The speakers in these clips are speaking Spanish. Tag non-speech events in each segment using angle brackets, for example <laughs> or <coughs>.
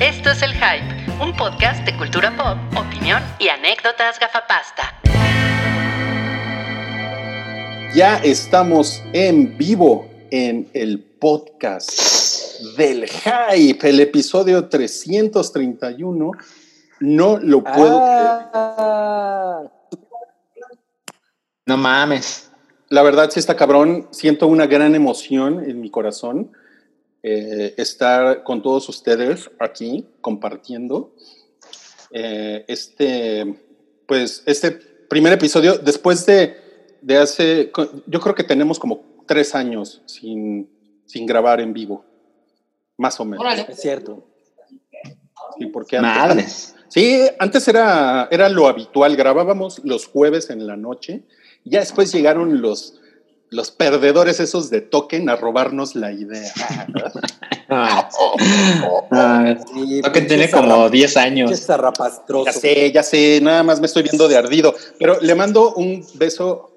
Esto es El Hype, un podcast de cultura pop, opinión y anécdotas gafapasta. Ya estamos en vivo en el podcast del Hype, el episodio 331. No lo puedo Ah. No mames. La verdad, sí está cabrón. Siento una gran emoción en mi corazón eh, estar con todos ustedes aquí compartiendo eh, este, pues, este primer episodio después de, de hace, yo creo que tenemos como tres años sin, sin grabar en vivo, más o menos. Órale. Es cierto. Sí, porque antes, Madres. Sí, antes era, era lo habitual, grabábamos los jueves en la noche, y ya después llegaron los, los perdedores esos de token a robarnos la idea. <laughs> Ah, ah, Sí, creo que tiene como zarra- 10 años. Ya sé, ya sé, nada más me estoy viendo de ardido, pero le mando un beso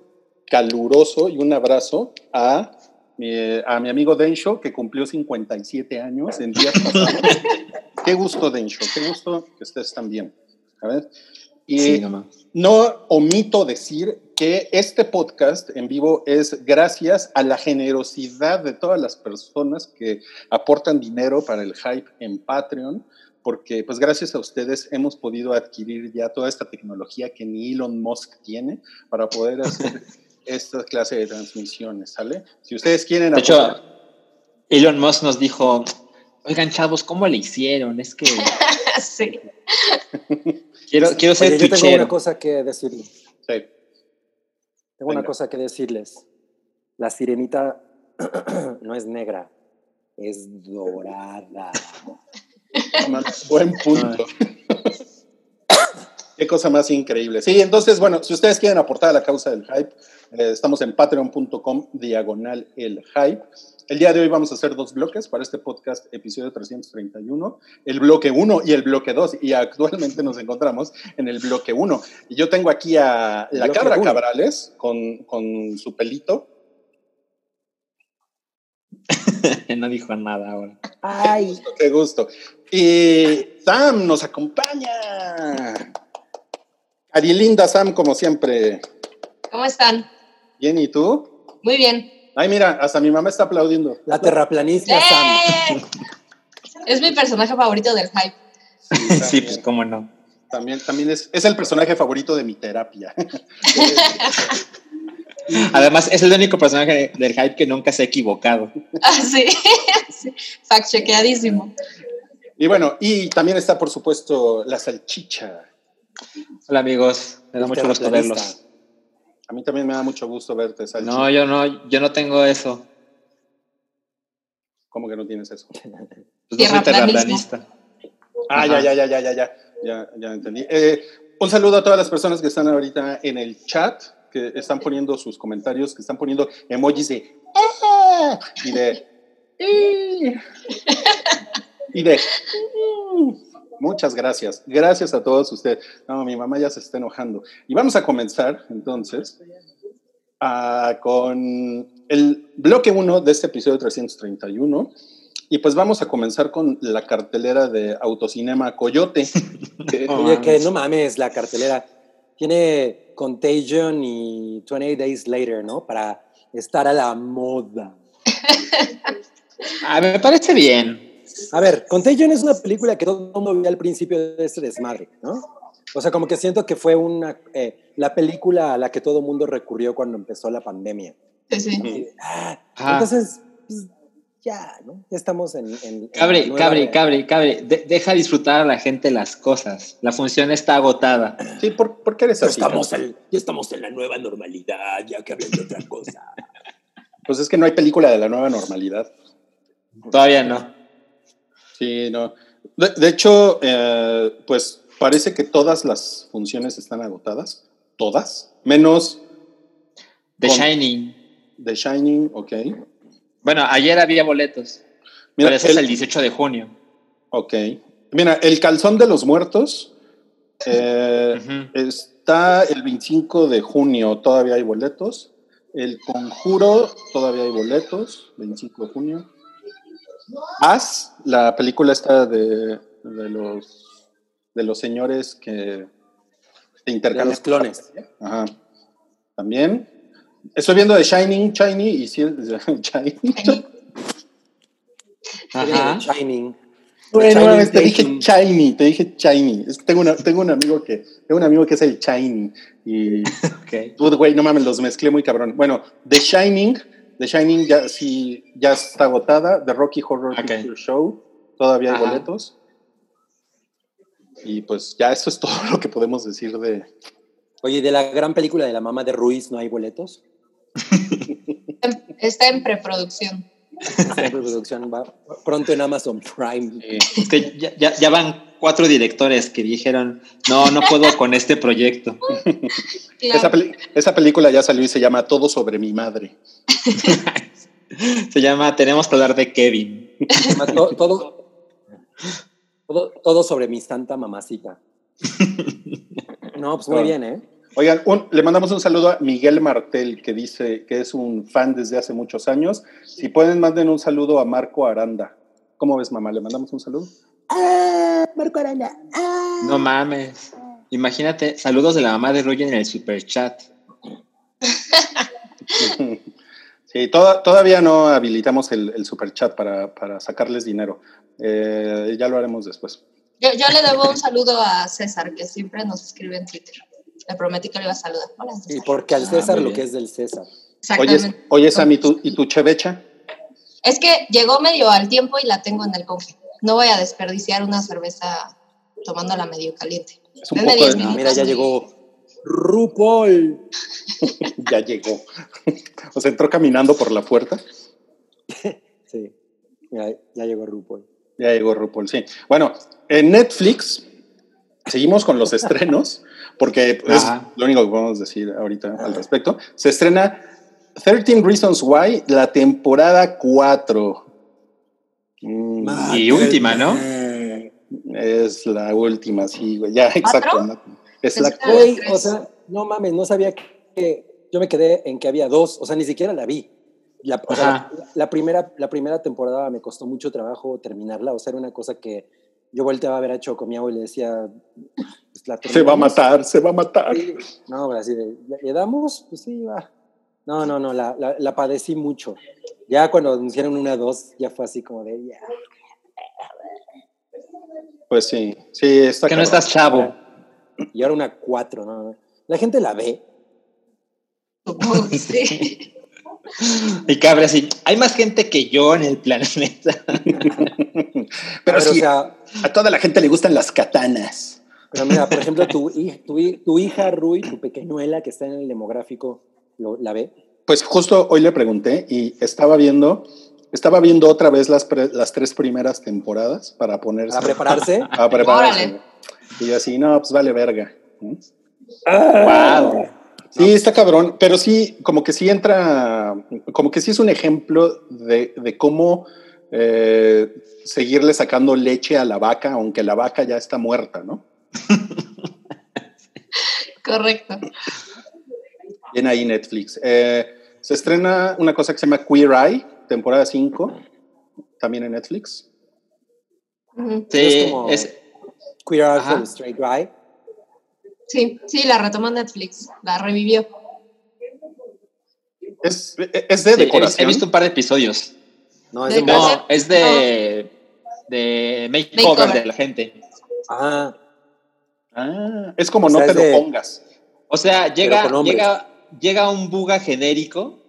caluroso y un abrazo a mi, a mi amigo Densho, que cumplió 57 años en días pasados. <laughs> qué gusto, Densho, qué gusto que estés tan bien. A ver. Y Sí, no omito decir que este podcast en vivo es gracias a la generosidad de todas las personas que aportan dinero para el hype en Patreon, porque pues gracias a ustedes hemos podido adquirir ya toda esta tecnología que ni Elon Musk tiene para poder hacer <laughs> esta clase de transmisiones, ¿sale? Si ustedes quieren De hecho, Elon Musk nos dijo, oigan chavos, ¿cómo le hicieron? Es que <laughs> Sí. <laughs> quiero, quiero ser Oye, yo tengo una cosa que decirles. Sí. Tengo una cosa que decirles. La sirenita <clears throat> no es negra, es dorada. <laughs> Buen punto. Qué cosa más increíble. Sí, entonces, bueno, si ustedes quieren aportar a la causa del hype, eh, estamos en patreon.com diagonal el hype. El día de hoy vamos a hacer dos bloques para este podcast, episodio 331, el bloque 1 y el bloque 2. Y actualmente nos encontramos en el bloque 1. Y yo tengo aquí a la cabra uno. Cabrales con, con su pelito. <laughs> no dijo nada ahora. ¡Ay! Qué gusto. Y Sam nos acompaña. Arilinda Sam, como siempre. ¿Cómo están? Bien, ¿y tú? Muy bien. Ay, mira, hasta mi mamá está aplaudiendo. La terraplanista Sam. ¡Eh! Es mi personaje favorito del hype. Sí, pues cómo no. También, también es, es el personaje favorito de mi terapia. <laughs> Además, es el único personaje del hype que nunca se ha equivocado. Ah, sí. <laughs> sí. Fact chequeadísimo. y bueno, y también está, por supuesto, la salchicha. Hola amigos, me da mucho gusto verlos. A mí también me da mucho gusto verte, salchicha. No, yo no, yo no tengo eso. ¿Cómo que no tienes eso? <laughs> Pues no soy terraplanista. Ah, ya, Ajá. ya, ya, ya, ya, ya, ya, ya entendí. Eh, un saludo a todas las personas que están ahorita en el chat, que están poniendo sus comentarios, que están poniendo emojis de "Ah", <laughs> y de "Eh", y de "Mm". Muchas gracias. Gracias a todos ustedes. No, mi mamá ya se está enojando. Y vamos a comenzar entonces ah, con el bloque 1 de este episodio 331. Y pues vamos a comenzar con la cartelera de Autocinema Coyote. <laughs> que- Oh. Oye, que no mames, la cartelera. Tiene Contagion y 28 Days Later, ¿no? Para estar a la moda. <laughs> Ah, me parece bien. A ver, Contagion es una película que todo el mundo vio al principio de este desmadre, ¿no? O sea, como que siento que fue una, eh, la película a la que todo el mundo recurrió cuando empezó la pandemia. Sí, sí. Ujú. Ah, entonces, pues, ya, ¿no? Ya estamos en... en- en Cabri, nueva- cabri, cabri, cabri. de- deja disfrutar a la gente las cosas. La función está agotada. Sí, ¿por, por qué eres Ya así? estamos, Carlos? en, ya estamos en la nueva normalidad, ya que hablen de otra cosa. <laughs> Pues es que no hay película de la nueva normalidad. Todavía no. Sí, no. De, de hecho, eh, pues parece que todas las funciones están agotadas. Todas. Menos The Con- Shining. The Shining, ok. Bueno, ayer había boletos. Mira, pero ese es el- el 18 de junio. Ok. Mira, El Calzón de los Muertos eh, está el 25 de junio, todavía hay boletos. El Conjuro, todavía hay boletos, 25 de junio. As, la película esta de, de los, de los señores que te De intercambian. los clones. Ajá. También. Estoy viendo de Shining, Shiny, y <laughs> Shiny. Ajá. Shining. Bueno, Shining vez te dije. Shiny, te dije Shiny. Es que tengo, una- tengo un amigo que tengo un amigo que es el Shiny. Y <laughs> Ok. Dude, güey, no mames, los mezclé muy cabrón. Bueno, The Shining, The Shining ya sí ya está agotada. The Rocky Horror Ok. Picture Show, todavía hay Ajá. boletos. Y pues ya eso es <laughs> todo lo que podemos decir de. Oye, ¿y de la gran película de la mamá de Ruiz no hay boletos? Está en preproducción. <laughs> Esta producción va pronto en Amazon Prime. eh, Es que ya, ya- ya van cuatro directores que dijeron, no, no puedo con este proyecto. Claro. <laughs> esa, peli- esa película ya salió y se llama Todo sobre mi madre. <laughs> Se llama Tenemos que hablar de Kevin. To- Todo, todo, todo sobre mi santa mamacita. <laughs> No, pues muy bien, ¿eh? Oigan, un- le mandamos un saludo a Miguel Martel, que dice que es un fan desde hace muchos años. Si pueden, manden un saludo a Marco Aranda. ¿Cómo ves, mamá? ¿Le mandamos un saludo? Ah, Marco Aranda. Ah. No mames. Imagínate, saludos de la mamá de Roger en el super chat. <laughs> Sí, toda- todavía no habilitamos el, el super chat para, para sacarles dinero. Eh, ya lo haremos después. Yo, yo le debo un saludo a César, que siempre nos escribe en Twitter. Le prometí que le iba a saludar. Hola, Y César. porque al Ah, César lo que es del César. Oye, Exactamente. oye Sammy, ¿tú, ¿y tu chevecha? Es que llegó medio al tiempo y la tengo en el conge. No voy a desperdiciar una cerveza tomándola medio caliente. Es un poco 10 de- mira, <laughs> ya llegó RuPaul. Ya llegó. o sea, entró caminando por la puerta. <laughs> Sí, mira, ya llegó RuPaul. Ya llegó RuPaul, sí. Bueno, en Netflix seguimos con los estrenos, porque es <laughs> Ajá. lo único que podemos decir ahorita al respecto. Se estrena 13 Reasons Why, la temporada 4. Y última, ¿no? es la última, sí, güey. Ya, exacto. ¿no? Es la Güey, o sea, no mames, no sabía que yo me quedé en que había dos, o sea, ni siquiera la vi. La, o sea, la- la primera, la primera temporada me costó mucho trabajo terminarla, o sea, era una cosa que yo volteaba a ver a Choco Miau y le decía, pues, ¿la Se va a matar, se va a matar. Sí. No, así de, ¿le, le damos? Pues sí, va. No, no, no, la, la, la padecí mucho. Ya cuando anunciaron una dos, ya fue así como de, ya. Pues sí, sí, está Que no estás chavo. Y ahora una cuatro, ¿no? no. La gente la ve. Sí. <laughs> Y cabre así, hay más gente que yo en el planeta. Pero sí, o sea, a toda la gente le gustan las katanas. Pero mira, por ejemplo, tu, tu hija Rui, tu pequeñuela que está en el demográfico, ¿lo- ¿la ve? Pues justo hoy le pregunté y estaba viendo, estaba viendo otra vez las, pre- las tres primeras temporadas para ponerse. ¿Para prepararse? <laughs> a prepararse. Órale. Y yo así, no, pues vale verga. ¿no? wow. Sí, está cabrón, pero sí, como que sí entra, como que sí es un ejemplo de, de cómo eh, seguirle sacando leche a la vaca, aunque la vaca ya está muerta, ¿no? <laughs> Correcto. Bien ahí Netflix. Eh, se estrena una cosa que se llama Queer Eye, temporada 5, también en Netflix. Sí, Es como- es, Queer Eye for the Straight Guy. Sí, sí, la retomó Netflix, la revivió. Es, es de sí, he, decoración. he visto un par de episodios. No, es De. No, es de, de makeover Makeover. de la gente. Ah, Ah, es como O no te de- lo pongas. O sea, llega, llega, llega un buga genérico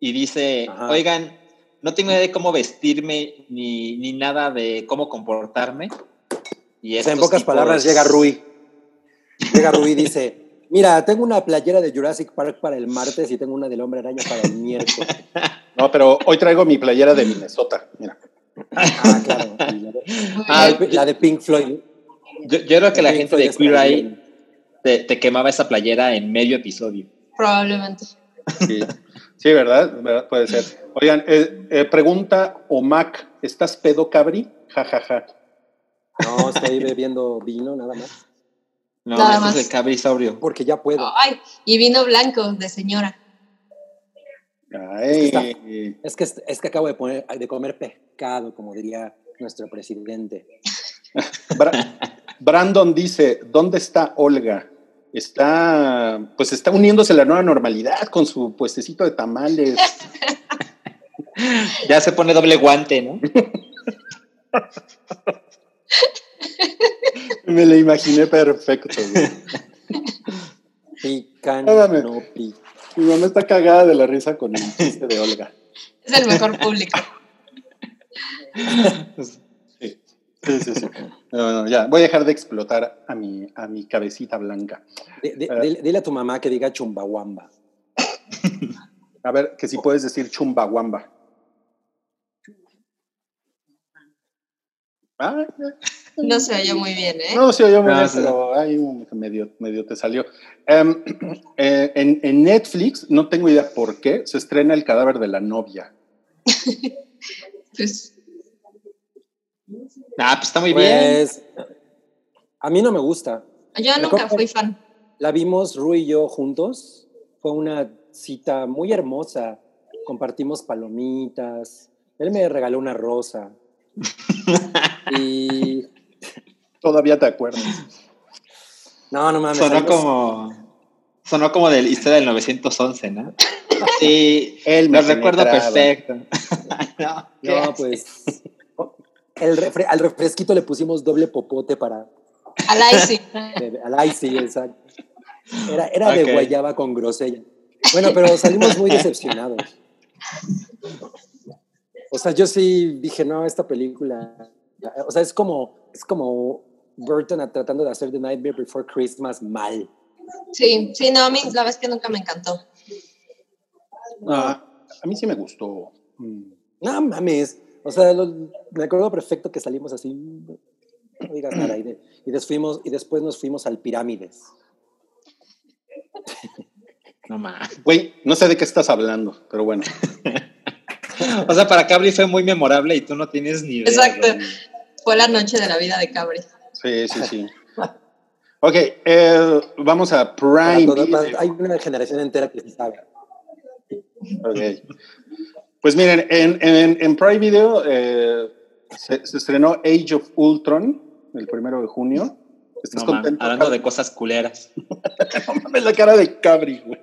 y dice, Ajá. oigan, no tengo idea de cómo vestirme ni, ni nada de cómo comportarme. Y o sea, en pocas tipos- palabras llega Rui. Llega Rui y dice, mira, tengo una playera de Jurassic Park para el martes y tengo una del Hombre Araña para el miércoles. <laughs> No, pero hoy traigo mi playera de Minnesota. Mira. Ah, claro. Y La de, Ah, la de- la de Pink Floyd. Yo, yo creo que la gente Floyd de Queer Eye te quemaba esa playera en medio episodio. Probablemente. Sí, sí ¿verdad? ¿verdad? Puede ser. Oigan, eh, eh, pregunta Omac, ¿estás pedo, cabri? Ja, ja, ja. No, estoy bebiendo vino nada más. No, Nada este más. es el cabrisaurio. Porque ya puedo. Ay, y vino blanco de señora. Ay, Es que, es que acabo de, poner, de comer pescado, como diría nuestro presidente. <laughs> Bra- Brandon dice, ¿dónde está Olga? Está, pues está uniéndose a la nueva normalidad con su puestecito de tamales. <laughs> Ya se pone doble guante, ¿no? <laughs> Me lo imaginé perfecto. güey. Pican, Hágame. no. Mi mamá está cagada de la risa con el chiste de Olga. Es el mejor público. <laughs> Sí, sí, sí. No, no, ya, voy a dejar de explotar a mi, a mi cabecita blanca. Eh. dile, dile a tu mamá que diga chumbawamba. A ver, que si puedes decir chumbawamba. Ah, No se oye muy bien, ¿eh? no, yo me No, sí. pero ahí un- medio, medio te salió. Em, <clears throat> eh, en, en Netflix, no tengo idea por qué, se estrena El cadáver de la novia. <laughs> Pues, Ah, pues está muy bien. Pues, a mí no me gusta. yo Me nunca fui fan. La vimos Ru y yo juntos. Fue una cita muy hermosa. Compartimos palomitas. Él me regaló una rosa. <laughs> y Todavía te acuerdas. no, no mames. Sonó salimos- como. Sonó como de la historia del 911, ¿no? Sí, Él me lo recuerdo penetraba. perfecto. <laughs> no, ¿qué No, pues. El refre- al refresquito le pusimos doble popote para. Al Icy. <laughs> al icy, exacto. Era, era de guayaba con grosella. Bueno, pero salimos muy decepcionados. O sea, yo sí dije, no, esta película. O sea, es como, es como Burton tratando de hacer The Nightmare Before Christmas mal. Sí, sí, no, a mí la verdad es que nunca me encantó. Ah, a mí sí me gustó. No mames. O sea, lo- me acuerdo perfecto que salimos así. No digas nada. Y, de- y des- fuimos- y después nos fuimos al Pirámides. No más. Güey, no sé de qué estás hablando, pero bueno. <laughs> O sea, para Cabri fue muy memorable y tú no tienes ni idea. Exacto. güey. Fue la noche de la vida de Cabri. Sí, sí, sí. Ok, eh, vamos a Prime todo- hay una generación entera que sí sabe. Ok. Pues miren, en, en, en Prime Video eh, se, se estrenó Age of Ultron el primero de junio. ¿Estás No, man, contento? hablando de cosas culeras. <laughs> No mames, la cara de Cabri, güey.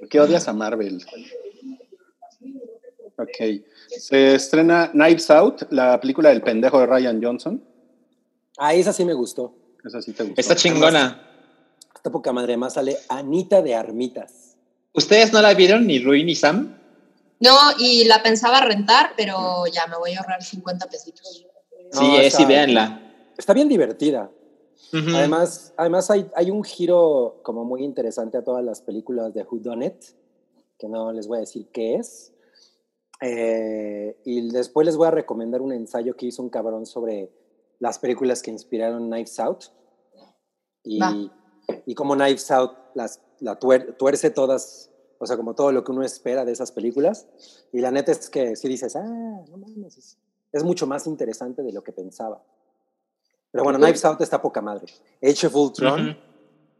¿Por <laughs> qué odias a Marvel? Ok. Se estrena Knives Out, la película del pendejo de Ryan Johnson. Ah, esa sí me gustó. Esa sí te gustó. Está chingona. Esta poca madre más sale Anita de Armitas. ¿Ustedes no la vieron ni Rui ni Sam? No, y la pensaba rentar, pero ya me voy a ahorrar 50 pesitos. No, sí, es, sí, véanla. Está bien divertida. Además, además hay, hay un giro como muy interesante a todas las películas de Who Done It, que no les voy a decir qué es. Eh, y después les voy a recomendar un ensayo que hizo un cabrón sobre las películas que inspiraron Knives Out. Y, Va. y como Knives Out las, la tuer- tuerce todas, o sea, como todo lo que uno espera de esas películas. Y la neta es que si dices, ah, no mames, es, es mucho más interesante de lo que pensaba. Pero bueno, Knives Out está poca madre. Age of Ultron,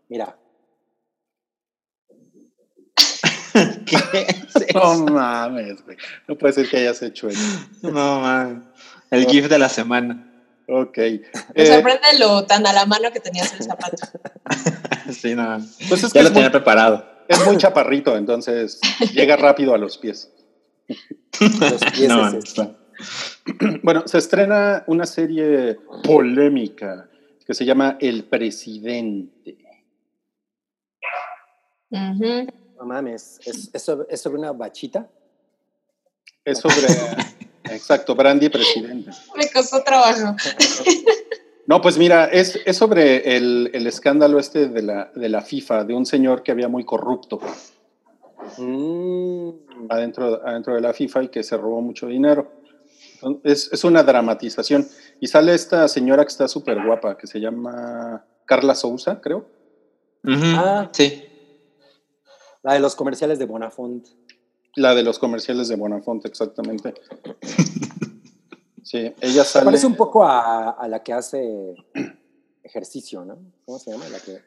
mira, <laughs> ¿Qué es <laughs> No eso? mames, güey. No puede ser que hayas hecho eso. No, man. El GIF de la semana. Ok. Me <laughs> Eh, sorprende lo tan a la mano que tenías el zapato. <laughs> Sí, no. pues es que Ya lo es tenía muy, preparado. es muy chaparrito, entonces <laughs> llega rápido a los pies. los pies No, es. <clears throat> Bueno, se estrena una serie polémica que se llama El Presidente. Ujú. No mames, ¿es, es sobre, es sobre una bachita? Es sobre, exacto, Brandy Presidente. Me costó trabajo. No, pues mira, es, es sobre el, el escándalo este de la, de la FIFA, de un señor que había muy corrupto Mm, adentro, adentro de la FIFA y que se robó mucho dinero. Es, es una dramatización. Y sale esta señora que está súper guapa, que se llama Carla Souza, creo. Ah. Sí. la de los comerciales de Bonafont. La de los comerciales de Bonafonte, exactamente. <laughs> Sí, ella Se sale. parece un poco a, a la que hace ejercicio, ¿no? ¿Cómo se llama? La que...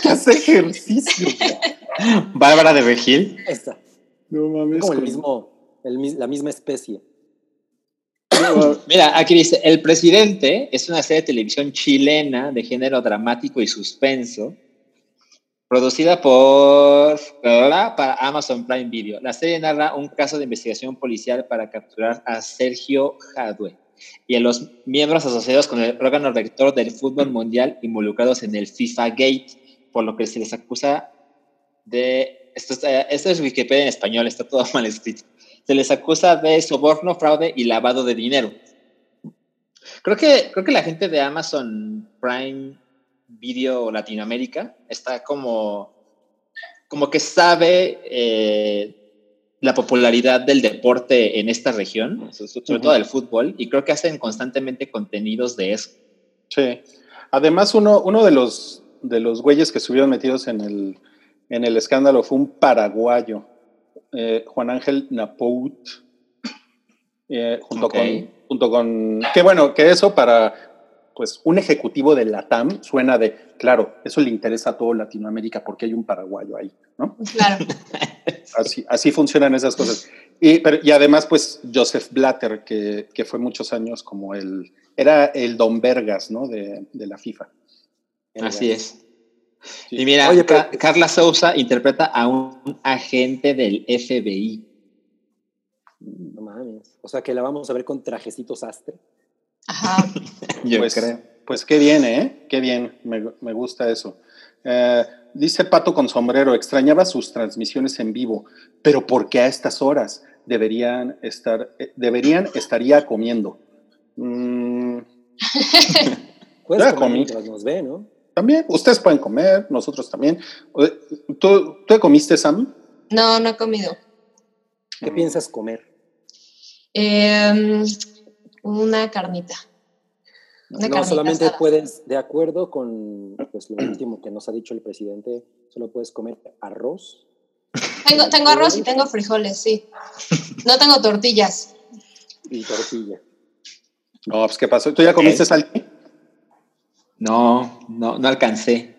que hace ejercicio. <laughs> Bárbara de Regil. Esta. No mames. Como el mismo, el la misma especie. <coughs> Mira, aquí dice, El Presidente es una serie de televisión chilena de género dramático y suspenso, producida por Amazon Prime Video. La serie narra un caso de investigación policial para capturar a Sergio Jadwe y a los miembros asociados con el órgano rector del fútbol mundial involucrados en el FIFA Gate, por lo que se les acusa de... Esto, esto es Wikipedia en español, está todo <laughs> mal escrito se les acusa de soborno, fraude y lavado de dinero. Creo que, creo que la gente de Amazon Prime Video Latinoamérica está como, como que sabe eh, la popularidad del deporte en esta región, sobre todo del fútbol, y creo que hacen constantemente contenidos de eso. Sí. Además, uno, uno de los de los güeyes que estuvieron metidos en el, en el escándalo fue un paraguayo eh, Juan Ángel Napout, eh, junto, con, junto con, qué bueno, que eso para pues un ejecutivo de la TAM suena de, claro, eso le interesa a todo Latinoamérica porque hay un paraguayo ahí, ¿no? Claro. <laughs> Así, así funcionan esas cosas. Y, pero, y además, pues, Joseph Blatter, que, que, fue muchos años como el, era el Don Vergas, ¿no? De, de la FIFA. Así es. Y mira, Oye, Carla Sousa interpreta a un agente del FBI. No mames. O sea que la vamos a ver con trajecitos astre. Ajá. <laughs> Yo pues, creo. Pues qué bien, ¿eh? Qué bien. Me, me gusta eso. Eh, dice Pato con sombrero, extrañaba sus transmisiones en vivo, pero ¿por qué a estas horas? Deberían estar, eh, deberían, estaría comiendo. Mm. <laughs> Comer mientras nos ve, ¿no? También, ustedes pueden comer, nosotros también. ¿Tú, ¿tú comiste, Sam? No, no he comido. ¿Qué mm. piensas comer? Eh, una carnita. Una no, solamente puedes, de acuerdo con pues, lo último que nos ha dicho el presidente, solo puedes comer arroz. Tengo, tengo arroz y tengo frijoles, sí. No tengo tortillas. Y tortilla. No, pues ¿qué pasó? ¿Tú ya comiste sal? No, no, no alcancé.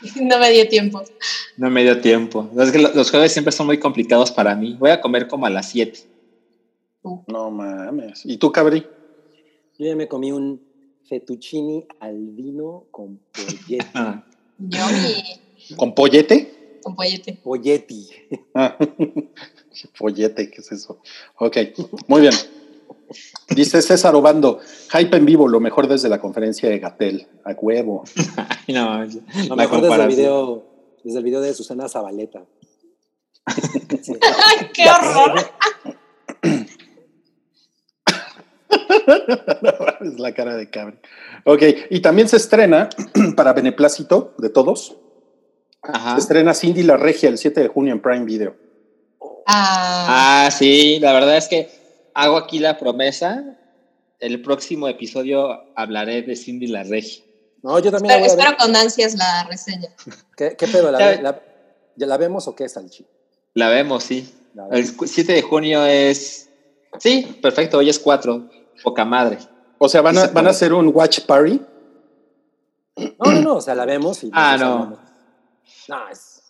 <laughs> no me dio tiempo. No me dio tiempo. Es que los jueves siempre son muy complicados para mí. Voy a comer como a las 7. Uh. No mames. ¿Y tú, Cabri? Yo ya me comí un fettuccini al vino con pollete. <laughs> Ah. ¿Con pollete? Con pollete. Polleti. Ah. <laughs> pollete, ¿qué es eso? Ok, muy bien. Dice César Obando, hype en vivo, lo mejor desde la conferencia de Gatel, a huevo. <laughs> no, lo mejor desde el, video, desde el video de Susana Zabaleta. ¡Qué horror! <laughs> es la cara de cabrón. Ok, y también se estrena <clears throat> para beneplácito de todos. Se estrena Cindy la Regia el 7 de junio en Prime Video. Ah. ah, sí, la verdad es que hago aquí la promesa. El próximo episodio hablaré de Cindy la Regia. No, yo también. Espero, espero con ansias la reseña. <laughs> ¿Qué, qué pedo? ¿La, la, la, vemos o qué, Salchi? La vemos, sí. El 7 de junio es. Sí, perfecto, hoy es 4. Poca madre. O sea, ¿van a, ¿van a hacer un watch party? No, no, no, o sea, la vemos y. Ah, no. No, es.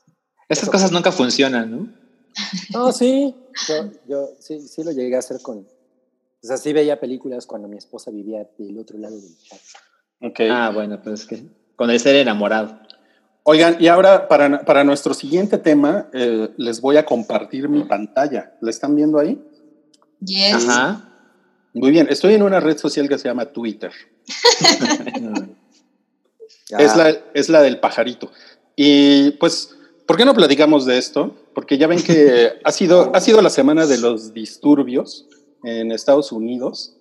Estas cosas nunca funcionan, ¿no? No, sí. Yo, yo sí, sí lo llegué a hacer con. O sea, sí veía películas cuando mi esposa vivía del otro lado del chat. Okay. Ah, bueno, pues es que con el ser enamorado. Oigan, y ahora para, para nuestro siguiente tema, eh, les voy a compartir mi pantalla. ¿La están viendo ahí? Yes. Ajá. Muy bien, estoy en una red social que se llama Twitter. <laughs> es, la, es la del pajarito. Y pues ¿Por qué no platicamos de esto? Porque ya ven que <laughs> ha sido, ha sido la semana de los disturbios en Estados Unidos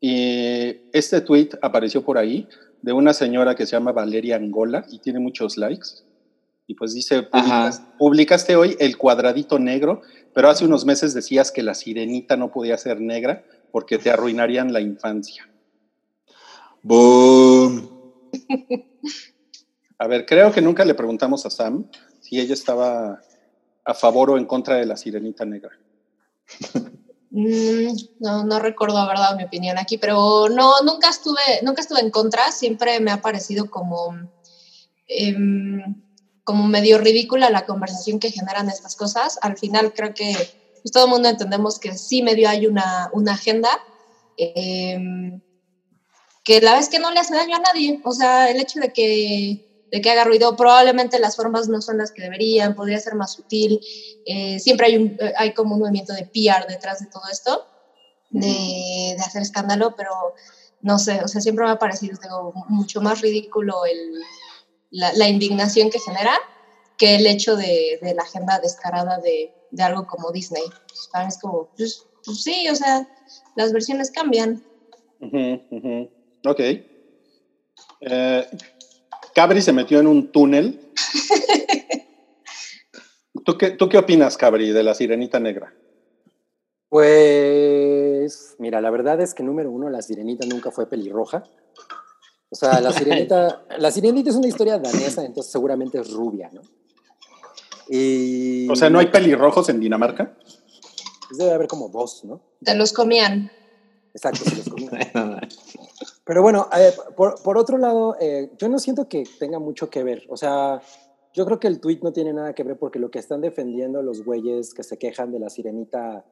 y este tweet apareció por ahí de una señora que se llama Valeria Angola y tiene muchos likes. Y pues dice, publicaste, hoy el cuadradito negro, pero hace unos meses decías que la sirenita no podía ser negra porque te arruinarían la infancia. Boom. A ver, creo que nunca le preguntamos a Sam y ella estaba a favor o en contra de la sirenita negra. Mm, no, no recuerdo haber dado mi opinión aquí, pero no, nunca estuve, nunca estuve en contra, siempre me ha parecido como, em, como medio ridícula la conversación que generan estas cosas. Al final creo que pues, todo el mundo entendemos que sí medio hay una, una agenda, em, que la vez que no le hace daño a nadie. O sea, el hecho de que, de que haga ruido, probablemente las formas no son las que deberían, podría ser más sutil. Eh, siempre hay, un, hay como un movimiento de PR detrás de todo esto, de, de hacer escándalo, pero no sé, o sea, siempre me ha parecido mucho más ridículo el, la, la, indignación que genera que el hecho de, de la agenda descarada de, de, algo como Disney. Pues, es como, pues, pues, sí, o sea, las versiones cambian. Ok. Eh, Cabri se metió en un túnel. <laughs> ¿Tú, qué, ¿Tú qué opinas, Cabri, de la sirenita negra? Pues, mira, la verdad es que número uno, la sirenita nunca fue pelirroja. O sea, la <laughs> sirenita, la sirenita es una historia danesa, entonces seguramente es rubia, ¿no? Y... O sea, ¿no hay pelirrojos en Dinamarca? Pues debe haber como dos, ¿no? Te los comían. Exacto, se los comían. <laughs> Pero bueno, eh, por, por, otro lado, eh, yo no siento que tenga mucho que ver. O sea, yo creo que el tweet no tiene nada que ver porque lo que están defendiendo los güeyes que se quejan de la sirenita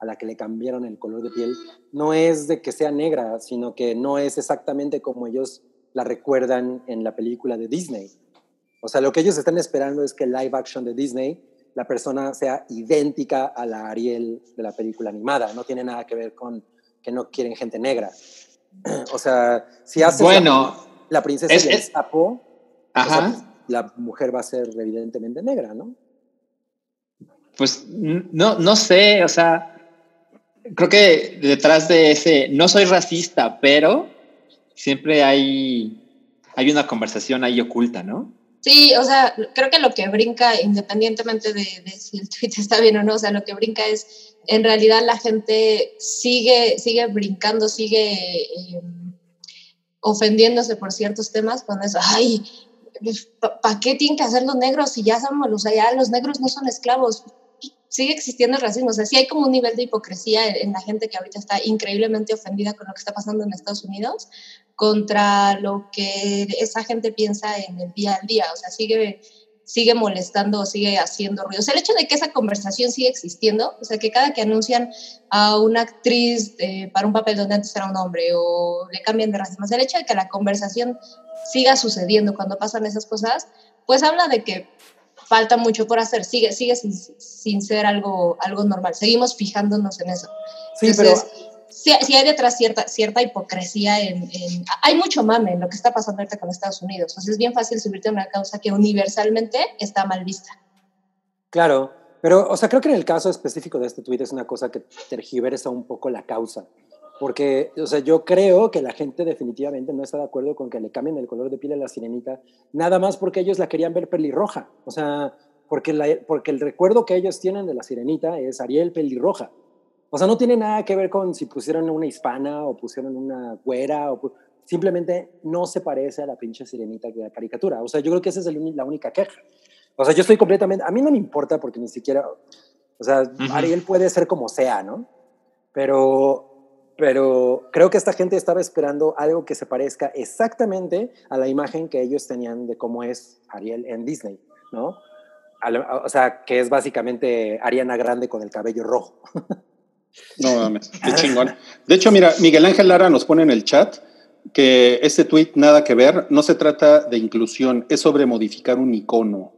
a la que le cambiaron el color de piel, no es de que sea negra, sino que no es exactamente como ellos la recuerdan en la película de Disney. O sea, lo que ellos están esperando es que el live action de Disney, la persona sea idéntica a la Ariel de la película animada. No tiene nada que ver con que no quieren gente negra. <clears throat> O sea, si hace bueno, la, princesa es, el sapo, la mujer va a ser evidentemente negra, ¿no? Pues no, no sé, o sea, creo que detrás de ese, no soy racista, pero siempre hay, hay una conversación ahí oculta, ¿no? Sí, o sea, creo que lo que brinca, independientemente de, si el tweet está bien o no, o sea, lo que brinca es, en realidad la gente sigue, sigue brincando, sigue eh, ofendiéndose por ciertos temas cuando es, ay, ¿para qué tienen que hacer los negros si ya sabemos, o sea, ya los negros no son esclavos? Sigue existiendo el racismo. O sea, sí hay como un nivel de hipocresía en, la gente que ahorita está increíblemente ofendida con lo que está pasando en Estados Unidos contra lo que esa gente piensa en el día al día. O sea, sigue, sigue molestando, sigue haciendo ruido. O sea, el hecho de que esa conversación sigue existiendo, o sea, que cada que anuncian a una actriz eh, para un papel donde antes era un hombre o le cambian de sea, el hecho de que la conversación siga sucediendo cuando pasan esas cosas, pues habla de que falta mucho por hacer, sigue, sigue sin, sin, ser algo, algo normal, seguimos fijándonos en eso. Sí, pero... Sí, hay detrás cierta, cierta hipocresía en, Hay mucho mame en lo que está pasando ahorita con Estados Unidos. Entonces es bien fácil subirte a una causa que universalmente está mal vista. Claro, pero, o sea, creo que en el caso específico de este tuit es una cosa que tergiversa un poco la causa. Porque, o sea, yo creo que la gente definitivamente no está de acuerdo con que le cambien el color de piel a la sirenita, nada más porque ellos la querían ver pelirroja. O sea, porque, la, porque el recuerdo que ellos tienen de la sirenita es Ariel pelirroja. O sea, no tiene nada que ver con si pusieron una hispana o pusieron una güera, o simplemente no se parece a la pinche sirenita de la caricatura. O sea, yo creo que esa es el, la única queja. O sea, yo estoy completamente, a mí no me importa porque ni siquiera, o sea, Ariel puede ser como sea, ¿no? Pero pero creo que esta gente estaba esperando algo que se parezca exactamente a la imagen que ellos tenían de cómo es Ariel en Disney, ¿no? O sea, que es básicamente Ariana Grande con el cabello rojo. <laughs> No mames, qué <laughs> chingón. De hecho, mira, Miguel Ángel Lara nos pone en el chat que este tweet nada que ver, no se trata de inclusión, es sobre modificar un icono.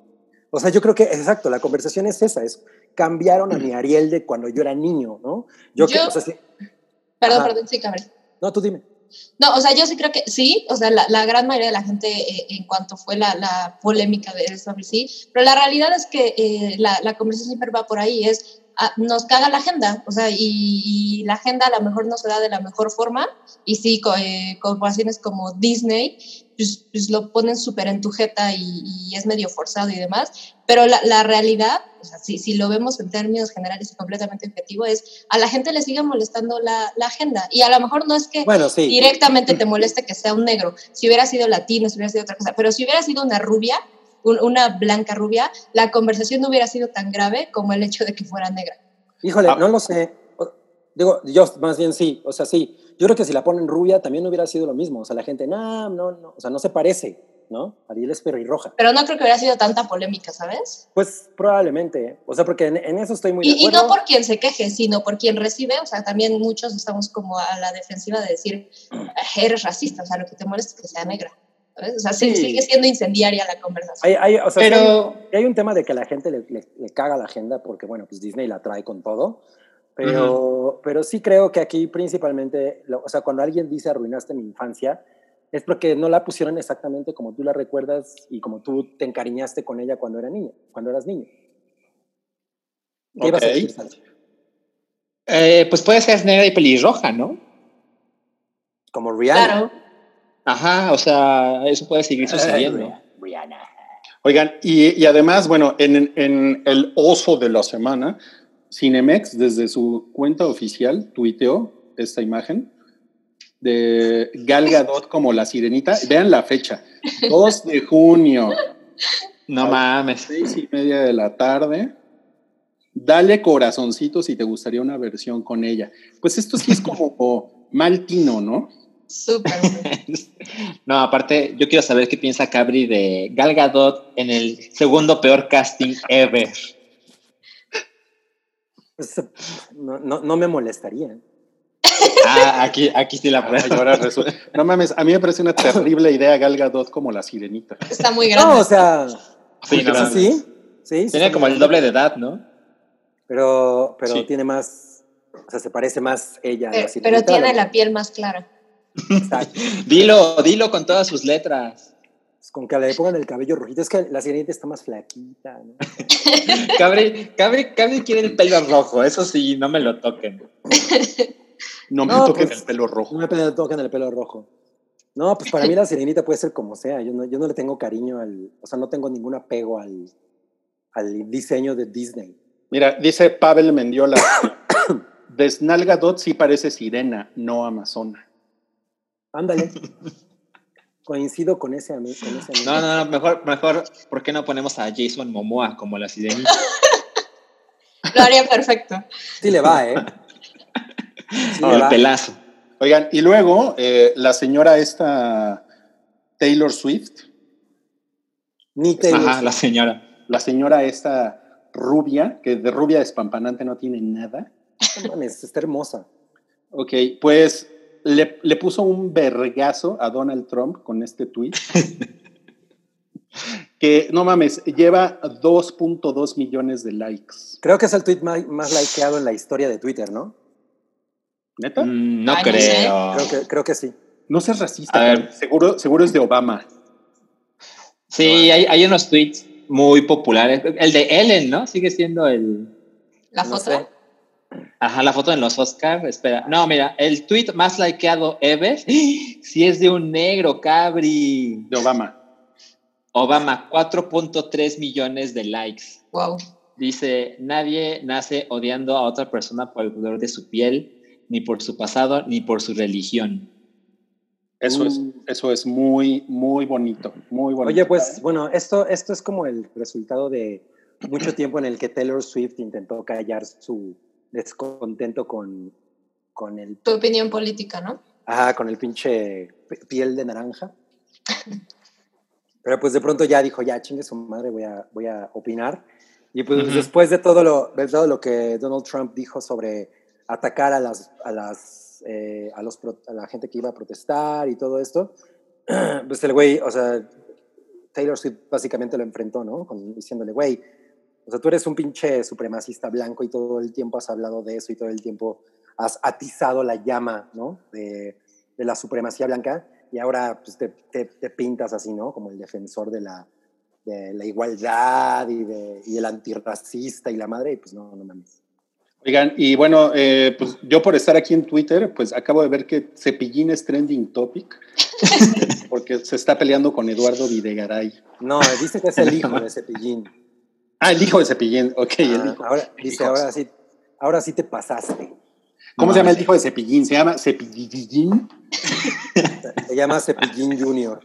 O sea, yo creo que, exacto, la conversación es esa, es cambiaron a mi <clears throat> Ariel de cuando yo era niño, ¿no? Yo, que, o sea, Perdón, perdón, sí, cabrón. No, tú dime. No, o sea, yo sí creo que sí, o sea, la, la gran mayoría de la gente eh, en cuanto fue la, la, polémica de eso, sí, pero la realidad es que eh, la, la, conversación siempre va por ahí, es nos caga la agenda, o sea, y, y, la agenda a lo mejor no se da de la mejor forma, y sí, eh, corporaciones como Disney pues, pues, lo ponen súper en tu jeta y, es medio forzado y demás, pero la, la realidad, o sea, si, si, lo vemos en términos generales y completamente objetivo, es a la gente le sigue molestando la, la agenda y a lo mejor no es que bueno, sí. directamente te moleste que sea un negro, si hubiera sido latino, si hubiera sido otra cosa, pero si hubiera sido una rubia, un, una blanca rubia, la conversación no hubiera sido tan grave como el hecho de que fuera negra. Híjole, ah. no lo sé. Digo, yo más bien sí, o sea, sí. Yo creo que si la ponen rubia también no hubiera sido lo mismo. O sea, la gente, no, no, no, o sea, no se parece. ¿no? Ariel es pelirroja. Pero no creo que hubiera sido tanta polémica, ¿sabes? Pues probablemente, o sea, porque en, en eso estoy muy de Y, y acuerdo. no por quien se queje, sino por quien recibe. O sea, también muchos estamos como a la defensiva de decir, "Ah, eres racista, o sea, lo que te molesta es que sea negra. ¿Sabes? O sea, sí- sigue siendo incendiaria la conversación. Hay, hay- o sea, Pero- hay, hay un tema de que a la gente le, le- le caga la agenda porque, bueno, pues Disney la trae con todo. Pero, pero sí creo que aquí principalmente, lo- o sea, cuando alguien dice arruinaste mi infancia, es porque no la pusieron exactamente como tú la recuerdas y como tú te encariñaste con ella cuando era niño, cuando eras niño. ¿Qué ibas a decir? Eh, pues puede ser negra y pelirroja, ¿no? Como Rihanna. Claro. Ajá, o sea, eso puede seguir sucediendo. Rihanna. Oigan, y, y además, bueno, en, en el oso de la semana, Cinemex, desde su cuenta oficial, tuiteó esta imagen de Gal Gadot como la sirenita. Vean la fecha, 2 de junio, No mames. seis y media de la tarde. Dale corazoncito si te gustaría una versión con ella. Pues esto sí es como mal tino, ¿no? Súper. <laughs> No, aparte, yo quiero saber qué piensa Cabri de Gal Gadot en el segundo peor casting ever. Pues, no, no, no me molestaría. Ah, aquí, aquí sí la prueba. ahora resulta- No mames, a mí me parece una terrible idea Gal Gadot como la sirenita. Está muy grande. No, o sea, Sí, no sí, sí, sí, Tiene como el doble de edad, ¿no? Pero, pero Sí. tiene más, o sea, se parece más ella. a la pero, sirenita, pero tiene la- la piel más clara. Exacto. <laughs> Dilo, dilo con todas sus letras. Pues Con que le pongan el cabello rojito. Es que la sirenita está más flaquita, ¿no? <laughs> Cabri, Cabri, Cabri quiere el pelo rojo, eso sí, no me lo toquen. No me No, toques pues- el pelo rojo. No me tocan el pelo rojo. No, pues para mí la sirenita puede ser como sea. Yo no, yo no le tengo cariño al. O sea, no tengo ningún apego al, al diseño de Disney. Mira, dice Pavel Mendiola, <coughs> Desnalga Dot sí parece sirena, no amazona. Ándale. <laughs> Coincido con ese amigo. Con ese amigo. No, no, no, mejor, mejor, ¿por qué no ponemos a Jason Momoa como la sirenita? <laughs> Lo haría perfecto. Sí le va, ¿eh? <laughs> Sí No, le el va. pelazo. Oigan, y luego eh, la señora esta Taylor Swift, Ni te Ajá, la señora. la señora esta rubia, que de rubia despampanante no tiene nada. no mames, está hermosa. Ok, pues le, le puso un vergazo a Donald Trump con este tweet. <laughs> que, no mames, lleva 2.2 millones de likes. Creo que es el tweet más, más likeado en la historia de Twitter, ¿no? ¿Neta? Mm, no Ay, no sé. creo. Creo que, creo que sí. No seas racista, A ver. seguro, seguro es de Obama. Sí, hay, hay unos tweets muy populares. El de Ellen, ¿no? Sigue siendo el. La No foto. sé. Ajá, la foto en los Oscars. Espera. No, mira, el tweet más likeado ever. <gasps> Sí, es de un negro, cabri. De Obama. Obama, 4.3 millones de likes. Wow. Dice: Nadie nace odiando a otra persona por el color de su piel, ni por su pasado, ni por su religión. Eso, es, Mm. eso es muy, muy bonito. Muy bonito. Oye, pues bueno, esto, esto es como el resultado de mucho tiempo en el que Taylor Swift intentó callar su descontento con, con el Tu opinión política, ¿no? Ajá, con el pinche piel de naranja. Pero pues de pronto ya dijo, ya chingue su madre, voy a, voy a opinar. Y pues después de todo, lo, de todo lo que Donald Trump dijo sobre atacar a, las, a, las, eh, a, los, a la gente que iba a protestar y todo esto, <clears throat> pues el güey, o sea, Taylor Swift básicamente lo enfrentó, ¿no? Con, diciéndole, güey, o sea, tú eres un pinche supremacista blanco y todo el tiempo has hablado de eso y todo el tiempo has atizado la llama, ¿no? De, de la supremacía blanca y ahora pues, te, te- te pintas así, ¿no? Como el defensor de la, de la igualdad y, de, y el antirracista y la madre, y pues no, no mames. Oigan, y bueno, eh, pues yo por estar aquí en Twitter, pues acabo de ver que Cepillín es trending topic, <laughs> porque se está peleando con Eduardo Videgaray. No, dice que es el hijo de Cepillín. <laughs> Ah, el hijo de Cepillín, ok, el Ah, hijo. ahora, el dice, hijo. ahora sí, ahora sí te pasaste. ¿Cómo No se llama el hijo de Cepillín? ¿Se llama Cepillín? Se llama Cepillín Junior.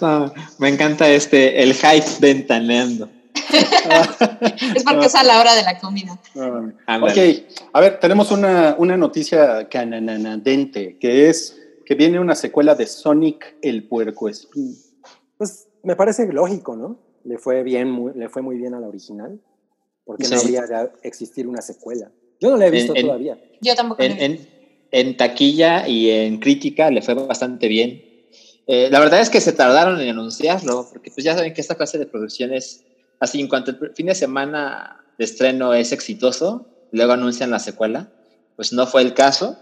No, <laughs> me encanta este, el hype ventaneando. <laughs> Es porque es a la hora de la comida. Ah, ok, a ver, tenemos una, una noticia cananadente, que es que viene una secuela de Sonic el puerco espín. Pues me parece lógico, ¿no? Le fue bien, muy, le fue muy bien a la original. Porque no Sí. habría de existir una secuela. Yo no la he visto En- en- todavía. Yo tampoco. En, en- en taquilla y en crítica le fue bastante bien. Eh, la verdad es que se tardaron en anunciarlo, porque pues ya saben que esta clase de producciones, así en cuanto el fin de semana de estreno es exitoso, luego anuncian la secuela. Pues no fue el caso,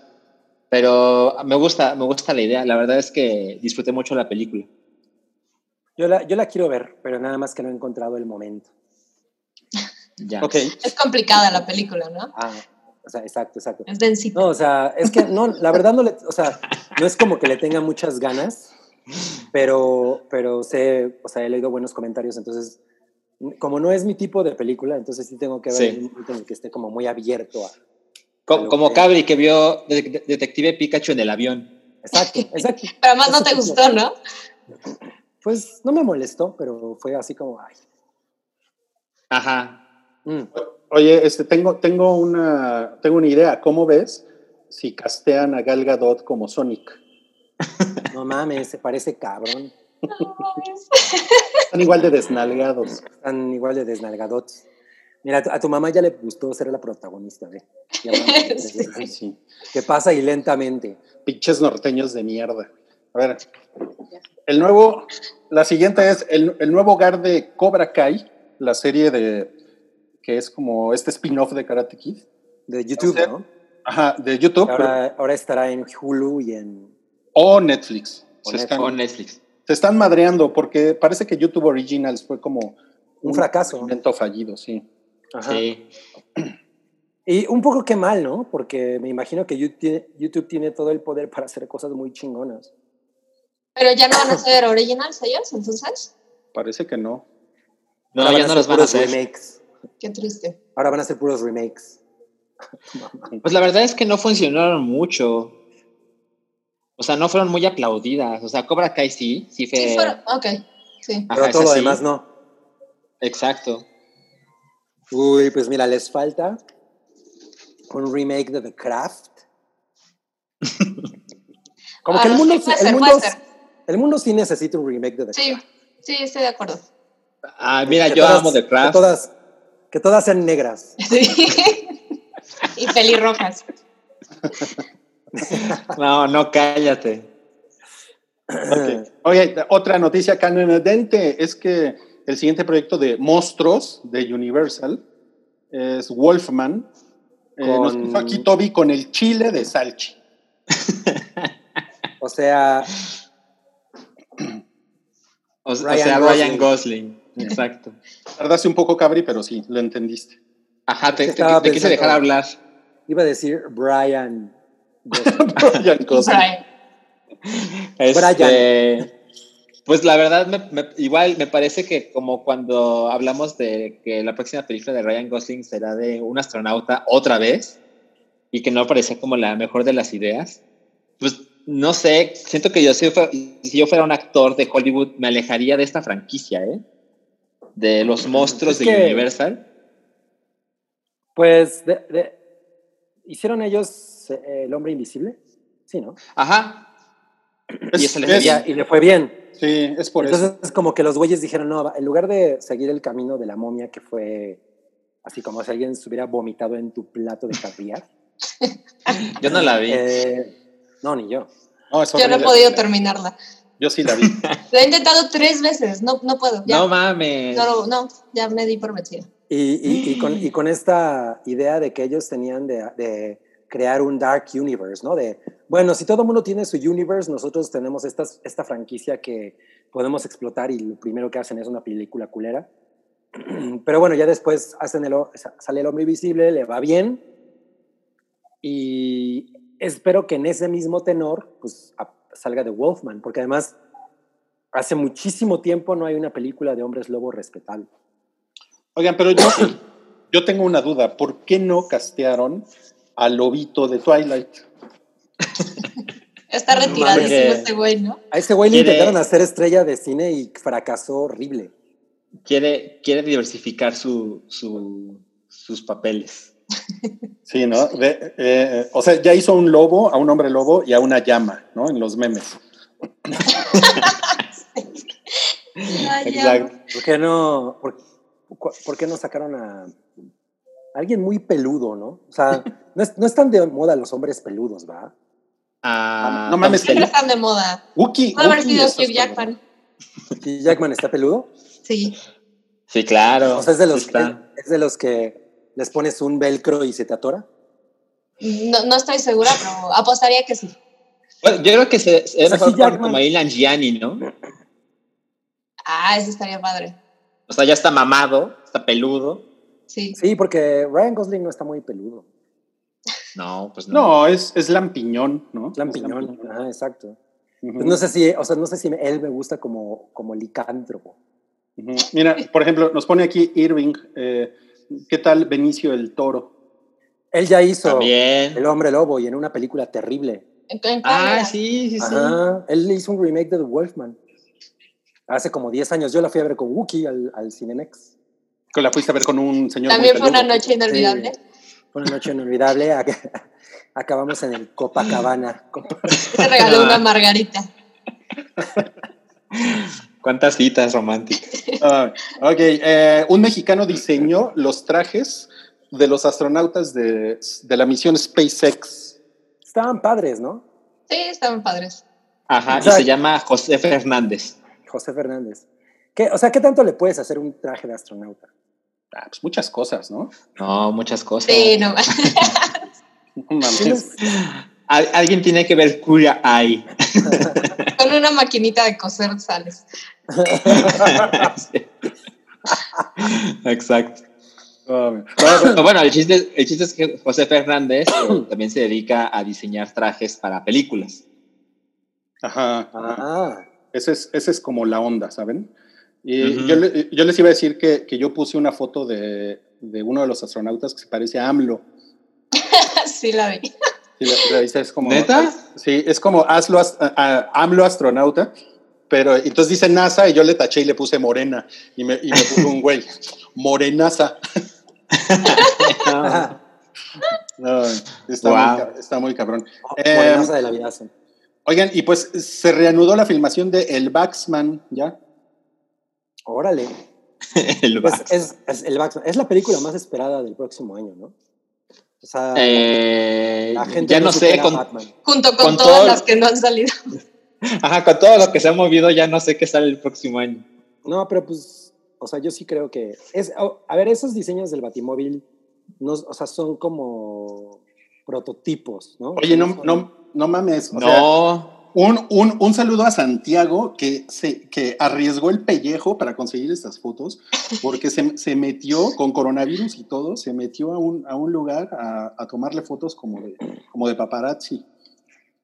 pero me gusta, me gusta la idea. La verdad es que disfruté mucho la película. Yo la, yo la quiero ver, pero nada más que no he encontrado el momento. Ya. Ok. Es complicada la película, ¿no? Ah, o sea, exacto, exacto. Es densita. No, o sea, es que no, la verdad no le, o sea, no es como que le tenga muchas ganas, pero, pero sé, o sea, he leído buenos comentarios, entonces, como no es mi tipo de película, entonces sí tengo que ver Sí. en un momento en el que esté como muy abierto a... Co- Como Cabri que vio de- de- Detective Pikachu en el avión. Exacto, exacto. Pero además no te gustó, ¿no? Pues no me molestó, pero fue así como, ay. Ajá. mm. Oye, este, tengo, tengo, una, tengo una idea. ¿Cómo ves si castean a Gal Gadot como Sonic? <laughs> No mames, se parece cabrón. <laughs> Están igual de desnalgados. Están igual de desnalgadotes. Mira, a tu- mamá ya le gustó ser la protagonista, ver, <laughs> Sí. Ay, sí. Que pasa y lentamente. Pinches norteños de mierda. A ver, el nuevo, la siguiente es el, el nuevo hogar de Cobra Kai, la serie de, que es como este spin-off de Karate Kid. De YouTube, sea, ¿no? Ajá, de YouTube pero- Ahora, estará en Hulu y en... o Netflix. O Se están, O Netflix. se están madreando porque parece que YouTube Originals fue como Un fracaso. experimento fallido, sí. Ajá. Sí. Y un poco qué mal, ¿no? Porque me imagino que YouTube tiene todo el poder para hacer cosas muy chingonas. Pero ya no van a ser originals ellos, entonces. Parece que no. No, Ahora ya no los van a hacer. remakes. Qué triste. Ahora van a ser puros remakes. <laughs> Pues la verdad es que no funcionaron mucho. O sea, no fueron muy aplaudidas. O sea, Cobra Kai sí, sí fue. Sí, fueron. Ok, sí. Ajá, Pero todo lo demás no. Exacto. Uy, pues mira, les falta un remake de The Craft. <laughs> Como Ah, que el no, mundo, sí, puede el, ser, mundo, puede ser. El mundo sí necesita un remake de The Sí, Craft. sí, estoy de acuerdo. Ah, mira, Que yo todas- amo The Que Craft. todas, que todas sean negras. <laughs> Sí. y pelirrojas. <laughs> No, no, cállate. Ok. Oye, otra noticia canadiense es que el siguiente proyecto de monstruos de Universal es Wolfman. Eh, nos Con- puso aquí Toby con el chile de Salchi. O sea, O, sea, Gosling. Ryan Gosling. <laughs> Exacto. Tardaste un poco, Cabri, pero sí, lo entendiste. Ajá, te, te- Estaba te quise dejar hablar. iba a decir Brian. Gosling. <laughs> Ryan Gosling. Brian. Este, Pues la verdad, me- me- igual me parece que como cuando hablamos de que la próxima película de Ryan Gosling será de un astronauta otra vez y que no parecía como la mejor de las ideas, pues no sé, siento que yo si, fue- si yo fuera un actor de Hollywood me alejaría de esta franquicia, ¿eh? De los monstruos Es de que- Universal. Pues, de- de- ¿hicieron ellos eh, El Hombre Invisible? Sí, ¿no? Ajá. Es- Y eso es- Y, ya- y le fue bien. sí, es por Entonces, eso. es como que los güeyes dijeron, no, en lugar de seguir el camino de la momia, que fue así como si alguien se hubiera vomitado en tu plato de caviar. <laughs> Yo no la vi. eh, no, ni yo. No, es Yo no he podido terminarla. Yo sí la vi. <laughs> Lo he intentado tres veces. No, no puedo. Ya. no No, mames. no, no, ya me di por vencida. Y, y- y con, y con esta idea de que ellos tenían de, de crear un Dark Universe, ¿no? De, bueno, si todo el mundo tiene su universe, nosotros tenemos estas, esta franquicia que podemos explotar y lo primero que hacen es una película culera. <clears throat> Pero bueno, ya después hacen el, o- sale el hombre invisible, le va bien. Y espero que en ese mismo tenor, pues a- salga de Wolfman, porque además hace muchísimo tiempo no hay una película de hombres lobo respetable. Oigan, pero yo, <coughs> yo tengo una duda. ¿Por qué no castearon al lobito de Twilight? <laughs> Está retiradísimo este güey, ¿no? A ese güey le Quiere- intentaron hacer estrella de cine y fracasó horrible. Quiere, quiere diversificar su, su- sus papeles. Sí, ¿no? De- eh, o sea, ya hizo un lobo, a un hombre lobo y a una llama, ¿no? En los memes. Exacto. ¿Por qué no, por, qué no sacaron a alguien muy peludo, no? O sea, <laughs> no, es- no están de moda los hombres peludos, ¿va? Ah, No mames, Siempre Tom están de moda. Wookie. Puede haber sido Hugh Jackman. ¿Y Jackman está peludo? Sí. Sí, claro. O sea, es de los, Sí está. es de los que les pones un velcro y se te atora. No, no estoy segura, pero apostaría que sí. Bueno, yo creo que se, se sea, mejor por Gianni, ¿no? Ah, eso estaría padre. O sea, ya está mamado, está peludo. Sí. Sí, porque Ryan Gosling no está muy peludo. No, pues no. No, es, es lampiñón, ¿no? Es lampiñón. Ajá, exacto. Pues no sé si, o sea, no sé si él me gusta como, como licántropo. Mira, por ejemplo, nos pone aquí Irving. eh, ¿Qué tal Benicio el Toro? Él ya hizo También. El Hombre Lobo y en una película terrible. ¿En- en cuál Ah, sí, sí, sí. Ajá, él hizo un remake de The Wolfman. Hace como 10 años. Yo la fui a ver con Wookiee al, al Cinemex. Que la fuiste a ver con un señor. También fue una noche inolvidable. Sí. Fue una noche inolvidable. Ac- <laughs> Acabamos en el Copacabana. Te regaló una margarita. <laughs> ¿Cuántas citas románticas? Ah, ok, eh, un mexicano diseñó los trajes de los astronautas de, de la misión SpaceX. Estaban padres, ¿no? Sí, estaban padres. Ajá, y se llama José Fernández. José Fernández. ¿Qué, o sea, ¿qué tanto le puedes hacer un traje de astronauta? Ah, pues muchas cosas, ¿no? No, muchas cosas. Sí, no <laughs> No mames. Alguien tiene que ver cuya hay. <laughs> Con una maquinita de coser sales. Sí. <laughs> Exacto. Bueno. El chiste, el chiste es que José Fernández eh, <coughs> también se dedica a diseñar trajes para películas. Ajá. ajá. Ah, Ese es, ese es como la onda, ¿saben? Y yo, le- yo les iba a decir que, que yo puse una foto de, de uno de los astronautas que se parece a AMLO. <laughs> sí, la vi. Sí, la- la es como, ¿Neta? Sí, es como hazlo a- a- AMLO astronauta, pero entonces dice NASA y yo le taché y le puse morena y me, y me puso un güey, morenaza. <laughs> No, está, Wow. muy, está muy cabrón. Eh, morenaza de la vida. sí. Oigan, y pues se reanudó la filmación de El Baxman, ¿ya? Órale. <laughs> El Pues es, es el Batman. Es la película más esperada del próximo año, ¿no? O sea, Eh, la gente ya no sé, con, Batman. Junto con, Con todas todo- las que no han salido. <laughs> ajá, con todo lo que se ha movido, ya no sé qué sale el próximo año. No, pero pues, o sea, yo sí creo que es, oh, a ver, esos diseños del Batimóvil, no, o sea, son como prototipos, ¿no? Oye, no, no, no mames. o sea, No, un, un, un saludo a Santiago que, se, que arriesgó el pellejo para conseguir estas fotos porque se, se metió con coronavirus y todo, se metió a un, a un lugar a, a tomarle fotos como de, como de paparazzi.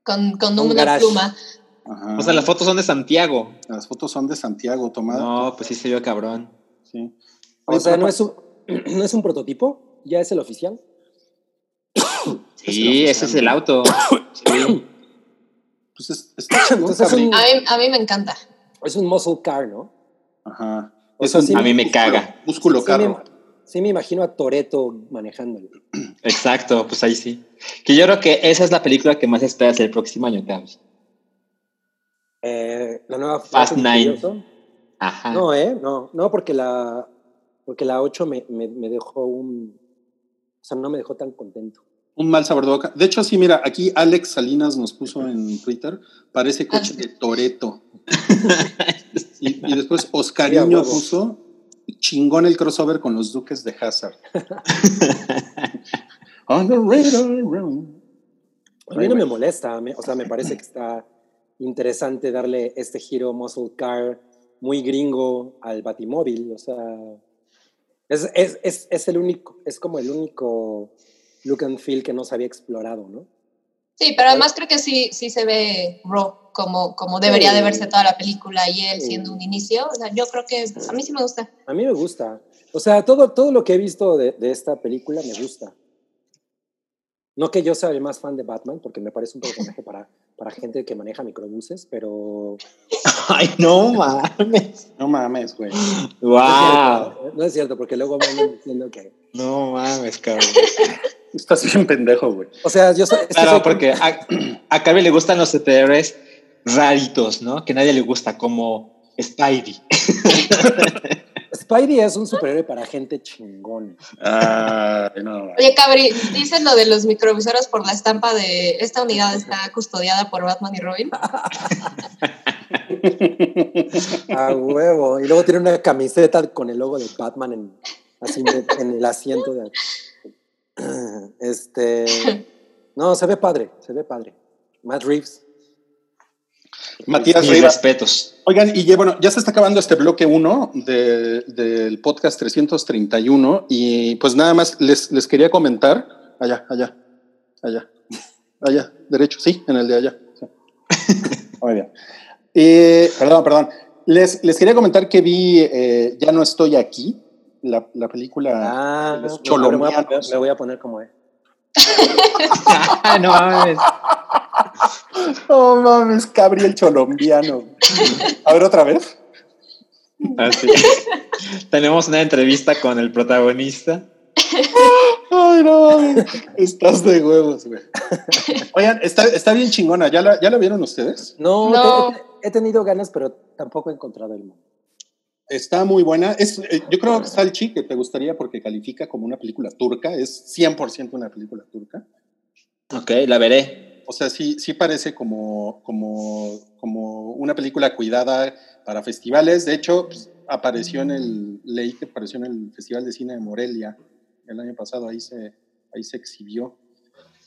Con, con Un una garage. pluma. Ajá. o sea, las fotos son de Santiago. Las fotos son de Santiago tomadas. No, pues sí se vio cabrón. Sí. O sea, no es, un, <clears throat> no es un prototipo, ya es el oficial. Sí, ese es el auto. <coughs> Sí. Pues es, está <coughs> chingón, Entonces es un- cabrón. A mí, a mí me encanta. Es un muscle car, ¿no? Ajá. Es sea, un sí- A mí me músculo- caga. Músculo Sí carro. me, sí me imagino a Toreto manejándolo. <coughs> Exacto, pues ahí sí. Que yo creo que esa es la película que más esperas el próximo año, Carlos. Eh, la nueva Fast Nine. Ajá. No, ¿eh? No, no, porque la, porque la 8 me, me, me dejó un... O sea, no me dejó tan contento. Un mal sabor de boca. De hecho, sí, mira, aquí Alex Salinas nos puso en <laughs> Twitter, parece coche de Toreto. <laughs> Y, y después Oscariño puso chingón el crossover con los Duques de Hazard. <laughs> On the radar, room. A mí no me molesta, o sea, me parece que está interesante darle este giro muscle car muy gringo al batimóvil, o sea, es, es, es, es el único, es como el único look and feel que no se había explorado, ¿no? Sí, pero además creo que sí, sí se ve raw, como, como debería de verse toda la película y él Sí. siendo un inicio. O sea, yo creo que a mí sí me gusta. A mí me gusta, o sea, todo, todo lo que he visto de, de esta película me gusta. No que yo sea el más fan de Batman, porque me parece un personaje para, para gente que maneja microbuses, pero <laughs> Ay, no mames. No mames, güey. no, Wow. es cierto, no es cierto, porque luego me diciendo que... No mames, cabrón. <laughs> Estás bien pendejo, güey. O sea, yo soy... Claro, soy- porque a, <clears throat> a Carmen le gustan los superhéroes raritos, ¿no? Que a nadie le gusta, como Spidey. <laughs> Spidey es un superhéroe para gente chingona. Ah, no. Oye, Cabri, dices lo de los microvisores por la estampa de esta unidad está custodiada por Batman y Robin. <laughs> A huevo. Y luego tiene una camiseta con el logo de Batman en, así en, en el asiento de. <clears throat> Este. No, se ve padre, se ve padre. Matt Reeves. Matías Mis Rivas. respetos. Oigan, y ya, bueno, ya se está acabando este bloque 1 del podcast 331 y pues nada más les, les quería comentar, allá, allá, allá, allá, derecho, sí, en el de allá. sí. <laughs> Muy bien. Eh, perdón, perdón. Les, les quería comentar que vi eh, Ya no estoy aquí, la, la película Ah, de los no, ahora me voy a poner- colombianos. me voy a poner como es. <laughs> no mames. No mames, Gabriel Colombiano. A ver otra vez. Así. <laughs> Tenemos una entrevista con el protagonista. Ay, no, mames. estás de huevos, güey. Oigan, está, está bien chingona. ¿Ya la, ¿Ya la vieron ustedes? No, No. te- he, he tenido ganas, pero tampoco he encontrado el modo. Está muy buena. Es, eh, yo creo que Salchi, que te gustaría porque califica como una película turca, es 100% una película turca. Ok, la veré. O sea, sí, sí parece como, como, como una película cuidada para festivales. De hecho, pues, apareció en el, leí que apareció en el Festival de Cine de Morelia el año pasado, ahí se, ahí se exhibió.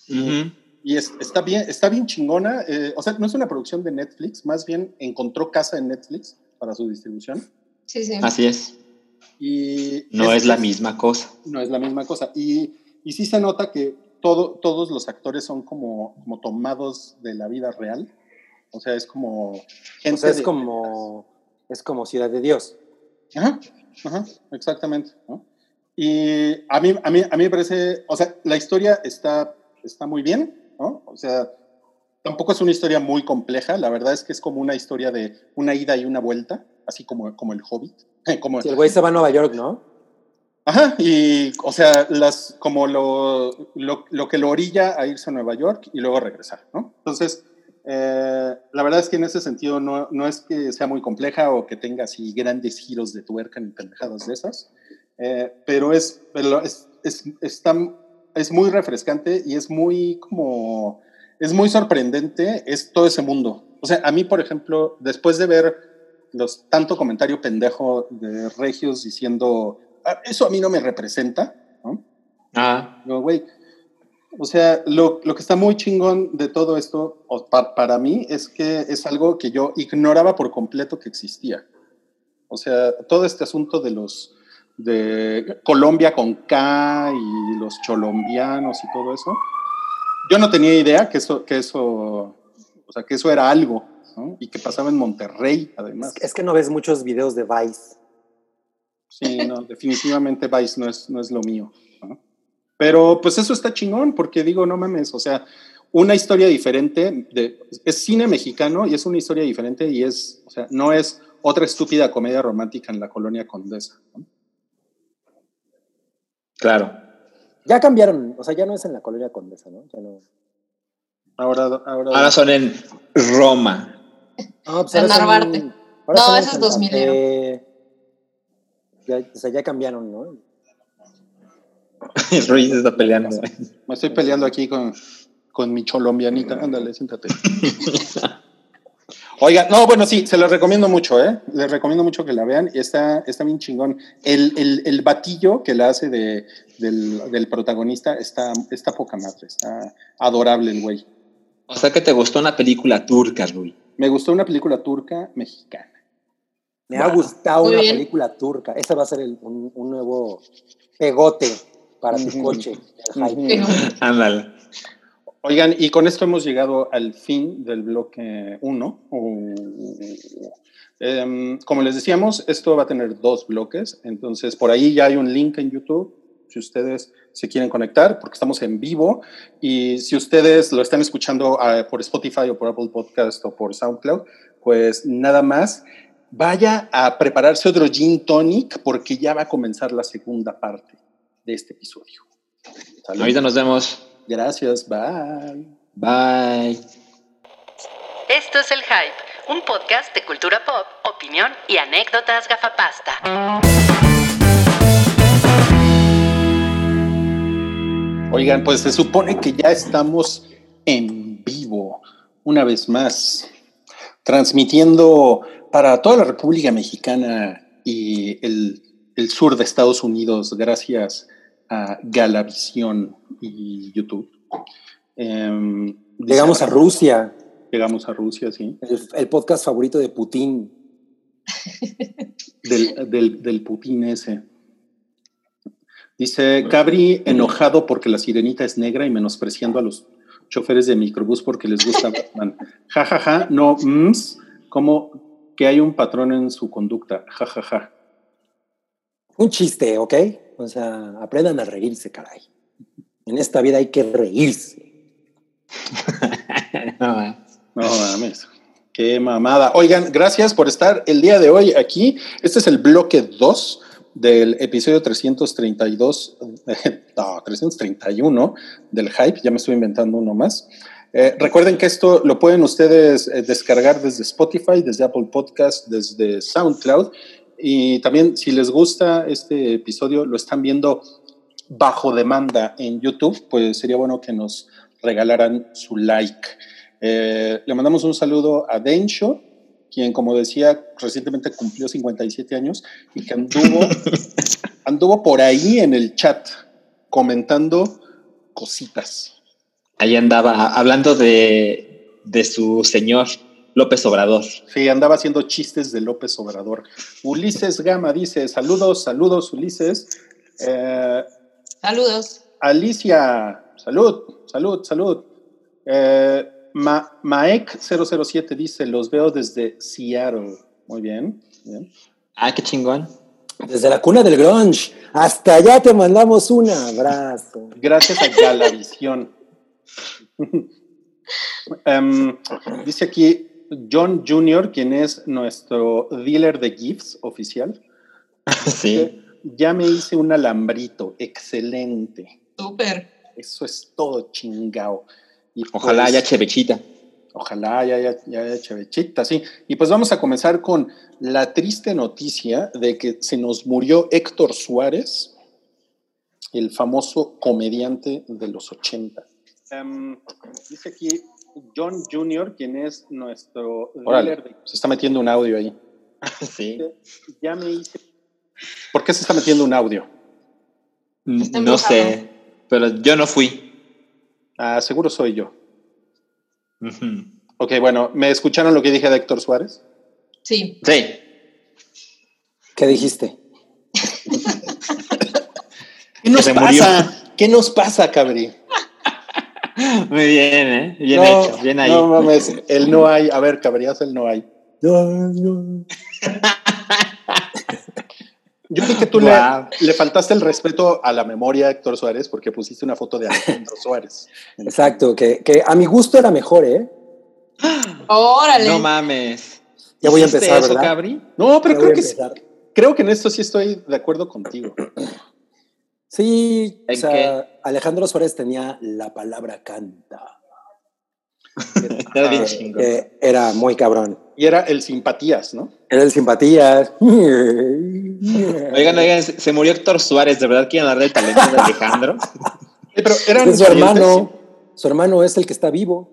Ujú. Y es- está, bien, está bien chingona. eh, o sea, no es una producción de Netflix, más bien encontró casa en Netflix para su distribución. Sí, sí. Así es. Y No es la misma cosa. No es la misma cosa. Y, y sí se nota que todo, todos los actores son como, como tomados de la vida real. O sea, es como O gente. sea, es de- como, es como Ciudad de Dios. Ajá, ajá, exactamente. ¿no? Y a mí, a, mí, a mí me parece, o sea, la historia está, está muy bien, ¿no? O sea, tampoco es una historia muy compleja, la verdad es que es como una historia de una ida y una vuelta, así como, como el Hobbit. <laughs> Como, Si el güey se va a Nueva York, ¿no? Ajá, y o sea, las, como lo, lo, lo que lo orilla a irse a Nueva York y luego regresar, ¿no? Entonces, eh, la verdad es que en ese sentido no, no es que sea muy compleja o que tenga así grandes giros de tuerca ni pendejadas de esas, eh, pero, es, pero es, es, está- es muy refrescante y es muy como, es muy sorprendente, es todo ese mundo. O sea, a mí, por ejemplo, después de ver los tanto comentario pendejo de Regios diciendo, "Ah, eso a mí no me representa, ¿no? Ah, No, güey. O sea, lo, lo que está muy chingón de todo esto, o pa- para mí, es que es algo que yo ignoraba por completo que existía. O sea, todo este asunto de los de Colombia con K y los cholombianos y todo eso, yo no tenía idea que eso, que eso, o sea, que eso era algo, ¿no? Y que pasaba en Monterrey, además. Es, es que no ves muchos videos de Vice. Sí, no, definitivamente Vice no es, no es lo mío. ¿no? Pero pues eso está chingón, porque digo, no mames, o sea, una historia diferente, de, es cine mexicano y es una historia diferente y es, o sea, no es otra estúpida comedia romántica en la colonia condesa. ¿no? claro. Ya cambiaron, o sea, ya no es en la colonia Condesa, ¿no? Ya no. Ahora, ahora, Ahora son en Roma. No, pues son- Narvarte. No, ese es Santa 2000 Fe. Ya, o sea, ya cambiaron, ¿no? <laughs> Ruiz está peleando. me estoy peleando aquí con, con mi cholombianita. Ándale, siéntate. Oiga, no, bueno, sí, se los recomiendo mucho, ¿eh? Les recomiendo mucho que la vean y está, está bien chingón. El, el, el batillo que la hace de, del, del protagonista está, está poca madre, está adorable el güey. O sea que te gustó una película turca, Rui. Me gustó una película turca mexicana. Me ha gustado una bien. película turca. Ese va a ser el- un, un nuevo pegote para tu Ujú. coche. Ándale. Oigan, y con esto hemos llegado al fin del bloque 1. como les decíamos, esto va a tener dos bloques, entonces por ahí ya hay un link en YouTube si ustedes se quieren conectar, porque estamos en vivo, y si ustedes lo están escuchando ah, por Spotify o por Apple Podcast o por SoundCloud, pues nada más, vaya a prepararse otro gin tonic, porque ya va a comenzar la segunda parte de este episodio. ¿Sale? Ahorita nos vemos. Gracias, bye. Bye. Esto es El Hype, un podcast de cultura pop, opinión y anécdotas gafapasta. Oigan, pues se supone que ya estamos en vivo, una vez más, transmitiendo para toda la República Mexicana y el, el sur de Estados Unidos, gracias a Galavisión y YouTube. Em, Llegamos a Rusia, Llegamos a Rusia, sí. el, el podcast favorito de Putin. Del, del, del Putin ese. Dice Cabri enojado porque la sirenita es negra y menospreciando a los choferes de microbús porque les gusta Batman. <laughs> Ja, ja, ja, no, mms, como que hay un patrón en su conducta. Ja, ja, ja. Un chiste, ¿ok? O sea, aprendan a reírse, caray. En esta vida hay que reírse. <laughs> No, eh. No mames. Qué mamada. Oigan, gracias por estar el día de hoy aquí. Este es el bloque 2 del episodio 332, <laughs> no, 331 del Hype. Ya me estoy inventando uno más. Eh, recuerden que esto lo pueden ustedes eh, descargar desde Spotify, desde Apple Podcast, desde SoundCloud. Y también, si les gusta este episodio, lo están viendo bajo demanda en YouTube, pues sería bueno que nos regalaran su like. Eh, le mandamos un saludo a Densho, quien, como decía, recientemente cumplió 57 años y que anduvo, <laughs> anduvo por ahí en el chat comentando cositas. Ahí andaba hablando de, de su señor López Obrador. Sí, andaba haciendo chistes de López Obrador. Ulises Gama dice, saludos, saludos, Ulises. Eh, Saludos. Alicia, salud, salud, salud. Eh, Ma- Maek007 dice, los veo desde Seattle. Muy bien, bien. Ah, qué chingón. Desde la cuna del grunge hasta allá te mandamos un abrazo. Gracias a Galavisión. <laughs> Em, dice aquí John Jr., quien es nuestro dealer de GIFs oficial. <laughs> Sí. Ya me hice un alambrito, excelente. Súper. Eso es todo chingao. Y Ojalá pues, haya chevechita. Ojalá ya haya, ya haya chevechita, sí. Y pues vamos a comenzar con la triste noticia de que se nos murió Héctor Suárez, el famoso comediante de los 80. Em, dice aquí John Jr., quien es nuestro Órale. de- Se está metiendo un audio ahí. <laughs> Sí. Ya me hice. ¿Por qué se está metiendo un audio? Está No sé, pero yo no fui. Ah, seguro soy yo. Ujú. Ok, bueno, ¿me escucharon lo que dije de Héctor Suárez? Sí. Sí. ¿Qué dijiste? <laughs> ¿Qué nos murió. pasa? ¿Qué nos pasa, Cabri? Muy bien, ¿eh? Bien no, hecho, bien ahí. No mames, el no hay. A ver, Cabri, haz el no hay. <laughs> Yo creo que tú le- le, faltaste el respeto a la memoria a Héctor Suárez porque pusiste una foto de Alejandro Suárez. Exacto, que, que a mi gusto era mejor, ¿eh? Órale. No mames. Ya voy a ¿Hiciste empezar, eso, ¿verdad? Cabri? No, pero Ya creo que, sí- creo que en esto sí estoy de acuerdo contigo. Sí, o ¿En sea, Alejandro Suárez tenía la palabra canta. <laughs> Era bien Ah, chingón. que era muy cabrón. Y era el simpatías, ¿no? Era el simpatías. Oigan, oigan, se se murió Héctor Suárez. ¿De verdad quieren hablar del talento de Alejandro? <laughs> Sí, pero eran Es su parientes, hermano. Su hermano es el que está vivo.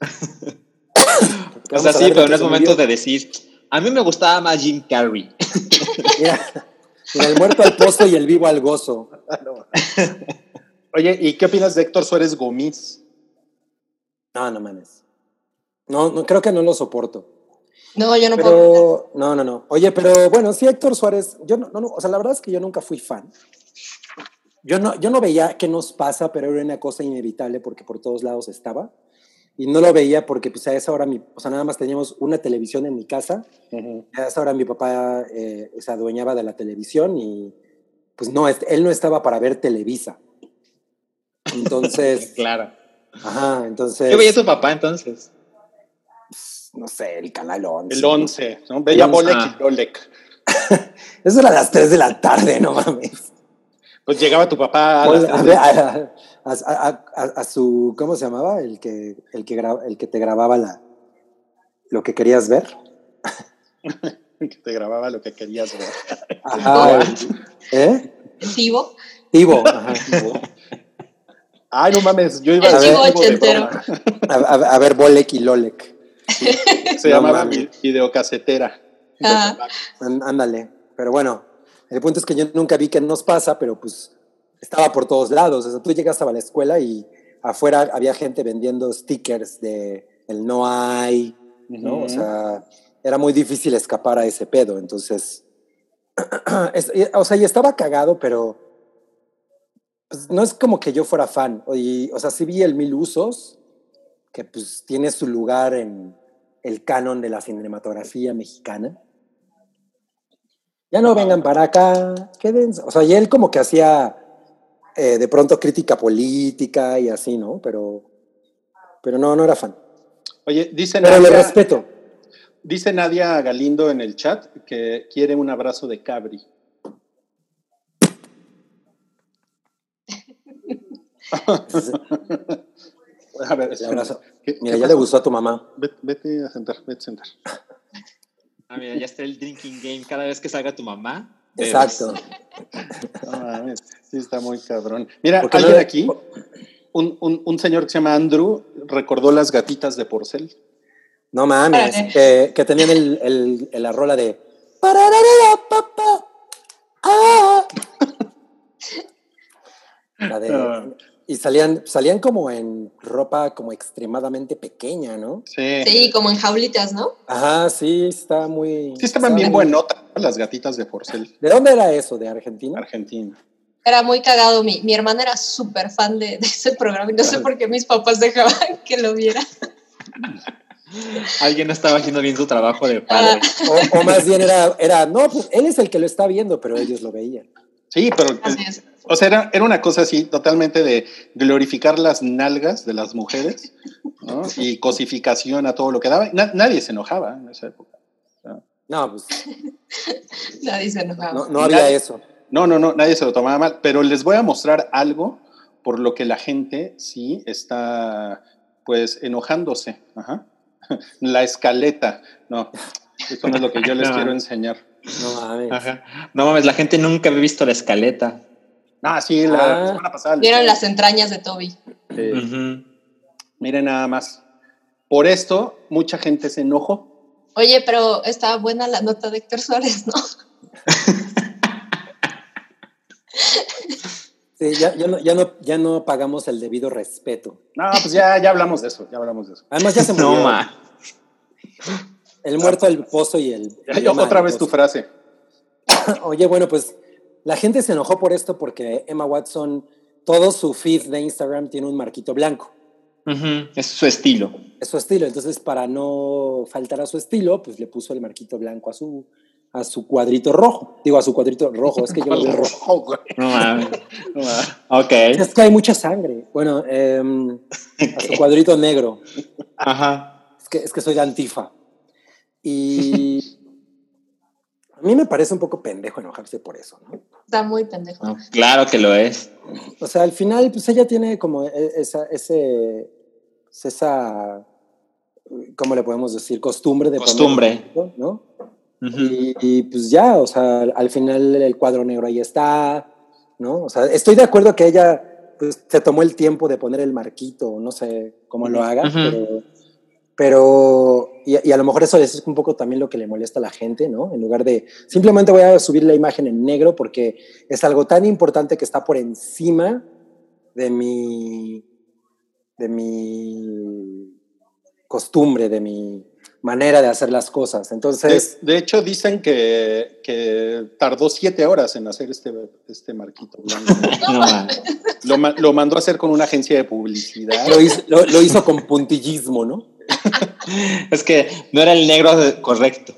<laughs> O sea, sí, pero no es momento de decir. A mí me gustaba más Jim Carrey. Mira, mira, el muerto al pozo y el vivo al gozo. Oye, ¿y qué opinas de Héctor Suárez Gómez? No, no mames. No, no, creo que no lo soporto. No, yo no puedo. Pero, no, no, no. Oye, pero bueno, sí, Héctor Suárez, yo no, no, no, o sea, la verdad es que yo nunca fui fan. Yo no, yo no veía qué nos pasa, pero era una cosa inevitable porque por todos lados estaba. Y no lo veía porque pues a esa hora, mi, o sea, nada más teníamos una televisión en mi casa. A esa hora mi papá eh, se adueñaba de la televisión y pues no, él no estaba para ver Televisa. <laughs> Entonces, claro. Ajá, entonces, ¿Qué veía tu papá entonces? no sé, el canal 11. El 11, ¿no? Once, Bolek ah. y Bolek. <laughs> Eso era a las 3 de la tarde, no mames. Pues llegaba tu papá a, a, tres de- a- a- a- a- a su, ¿cómo se llamaba? El que, el que, gra- el que te grababa la, lo que querías ver. <laughs> que te grababa lo que querías ver. Ajá. ¿Eh? Tivo. Tivo. Ajá. Ay, no mames, yo iba a ver. ochentero. <laughs> A, a- a ver, Bolek y Lolek. Se No llamaba mames. vi- videocasetera. Án- Ándale. Pero bueno, el punto es que yo nunca vi qué nos pasa, pero pues estaba por todos lados. O sea, tú llegas a la escuela y afuera había gente vendiendo stickers de el no hay, ¿no? O sea, era muy difícil escapar a ese pedo. Entonces, <clears throat> es- y- o sea, y estaba cagado, pero pues, no es como que yo fuera fan. Y, o sea, sí vi el Mil Usos, que pues tiene su lugar en el canon de la cinematografía mexicana. Ya no vengan para acá, quédense. O sea, y él como que hacía eh, de pronto crítica política y así, ¿no? Pero, pero no, no era fan. Oye, dice Pero le respeto. dice Nadia Galindo en el chat que quiere un abrazo de Cabri. <laughs> A ver, abrazo. ¿qué- Mira, qué ya le gustó a tu mamá. Vete, vete a sentar, vete a sentar. Ah, mira, ya está el drinking game. Cada vez que salga tu mamá. bebes. Exacto. No mames, sí está muy cabrón. Mira, Porque alguien no- aquí, un, un- un señor que se llama Andrew, recordó las gatitas de porcel. No mames, Órale. que, que tenían el, el- el- la rola de... "Pararara, papá, ah". <laughs> La de- Ah. Y salían, salían como en ropa como extremadamente pequeña, ¿no? Sí. Sí, como en jaulitas, ¿no? Ajá, sí, está muy... Sí, estaban está bien buenotas las gatitas de porcel. ¿De dónde era eso? ¿De Argentina? Argentina. Era muy cagado. Mi, mi hermana era súper fan de, de ese programa y no sé por qué mis papás dejaban que lo viera. Alguien no estaba haciendo bien su trabajo de padre. O, o más bien era, era, no, pues él es el que lo está viendo, pero ellos lo veían. Sí, pero, Así es. o sea, era, era una cosa así totalmente de glorificar las nalgas de las mujeres ¿no? <laughs> y cosificación a todo lo que daba. Na- nadie se enojaba en esa época. No, pues <laughs> Nadie se enojaba. no, no había Nadie- eso. No, no, no, nadie se lo tomaba mal, pero les voy a mostrar algo por lo que la gente sí está, pues, enojándose. Ajá. <laughs> La escaleta. No, esto no es lo que yo les No. quiero enseñar. No mames. Ajá. No mames, la gente nunca había visto la escaleta. Ah, sí, la Ah. semana pasada. Vieron las entrañas de Toby. eh. Miren nada más. Por esto, mucha gente se enojó. Oye, pero estaba buena la nota de Héctor Suárez, ¿no? <laughs> Sí, ya, ya no, ya, no, ya no pagamos el debido respeto. No, pues ya, ya hablamos de eso, ya hablamos de eso. Además ya se murió. No ma. El muerto, el pozo y el... Otra vez tu frase. <clears throat> Oye, bueno, pues la gente se enojó por esto porque Emma Watson, todo su feed de Instagram tiene un marquito blanco. Es su estilo. Es su estilo. Entonces, para no faltar a su estilo, pues le puso el marquito blanco a su, a su cuadrito rojo. Digo, a su cuadrito rojo. Es que yo <laughs> lo veo rojo. Güey. No mames. No, ah. Ok. Es que hay mucha sangre. Bueno, em, a su cuadrito negro. Ajá. Es que, es que soy de Antifa. Y a mí me parece un poco pendejo enojarse por eso, ¿no? Está muy pendejo. No, claro que lo es. O sea, al final, pues ella tiene como e- esa, ese, esa, ¿cómo le podemos decir? Costumbre de poner Costumbre. blanco, ¿no? Ujú. Y, y, pues ya, o sea, al final el cuadro negro ahí está, ¿no? O sea, estoy de acuerdo que ella pues, se tomó el tiempo de poner el marquito, no sé cómo lo haga, pero, pero y, y a lo mejor eso es un poco también lo que le molesta a la gente, ¿no? En lugar de simplemente voy a subir la imagen en negro porque es algo tan importante que está por encima de mi, de mi costumbre, de mi manera de hacer las cosas. Entonces, De, de hecho, dicen que, que tardó siete horas en hacer este, este marquito blanco. <laughs> Lo, lo mandó a hacer con una agencia de publicidad. lo hizo, lo- lo hizo con puntillismo, ¿no? <laughs> Es que no era el negro correcto.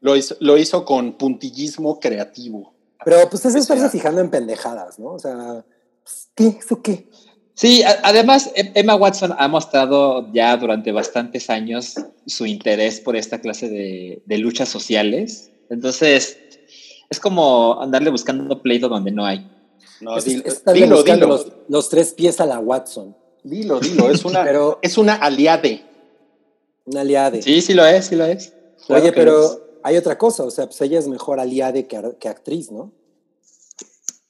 Lo hizo, lo hizo con puntillismo creativo. Pero pues es O estarse sea- fijando en pendejadas, ¿no? O sea, pues, ¿qué? ¿Eso qué? Sí, además Em- Emma Watson ha mostrado ya durante bastantes años su interés por esta clase de, de luchas sociales. Entonces, es como andarle buscando pleito donde no hay. No, Es- dilo, dilo, dilo, Los, los tres pies a la Watson. dilo, dilo, Es una, Pero- es una aliade. Una aliade. Sí, sí lo es, sí lo es. Claro Oye, es. pero hay otra cosa, o sea, pues ella es mejor aliade que, que actriz, ¿no?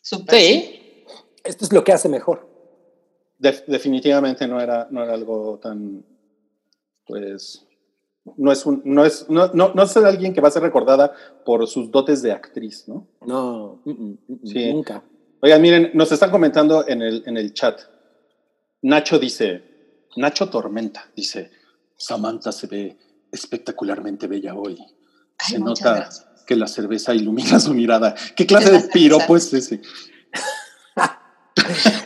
Súper. Sí. Esto es lo que hace mejor. Def- definitivamente no era, no era algo tan, pues, no es, un, no, es, no, no, no es alguien que va a ser recordada por sus dotes de actriz, ¿no? No, mm, mm, mm, Sí. nunca. Oigan, miren, nos están comentando en el, en el chat. Nacho dice, Nacho Tormenta dice, Samantha se ve espectacularmente bella hoy. Ay, se nota gracias. que la cerveza ilumina <laughs> su mirada. ¿Qué clase de la cerveza. piropo es ese? <laughs>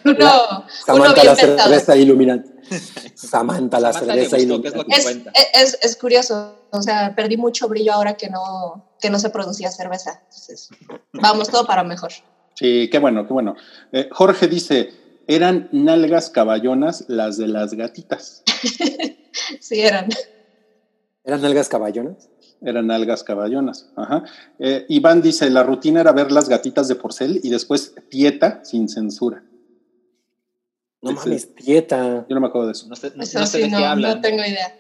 Uno, uno Samantha la cerveza iluminante. <laughs> Samantha la Samantha cerveza gustó, es Es, es, es curioso, o sea, perdí mucho brillo ahora que no, que no se producía cerveza. Entonces, vamos, todo para mejor. Sí, qué bueno, qué bueno. Eh, Jorge dice, eran nalgas caballonas las de las gatitas. <laughs> Sí, eran. ¿Eran nalgas caballonas? Eran nalgas caballonas. Ajá. Eh, Iván dice, la rutina era ver las gatitas de porcel y después dieta sin censura. No mames, dieta. Yo no me acuerdo de eso. No sé, no, Eso no sé sí, de qué no, hablan. no tengo idea.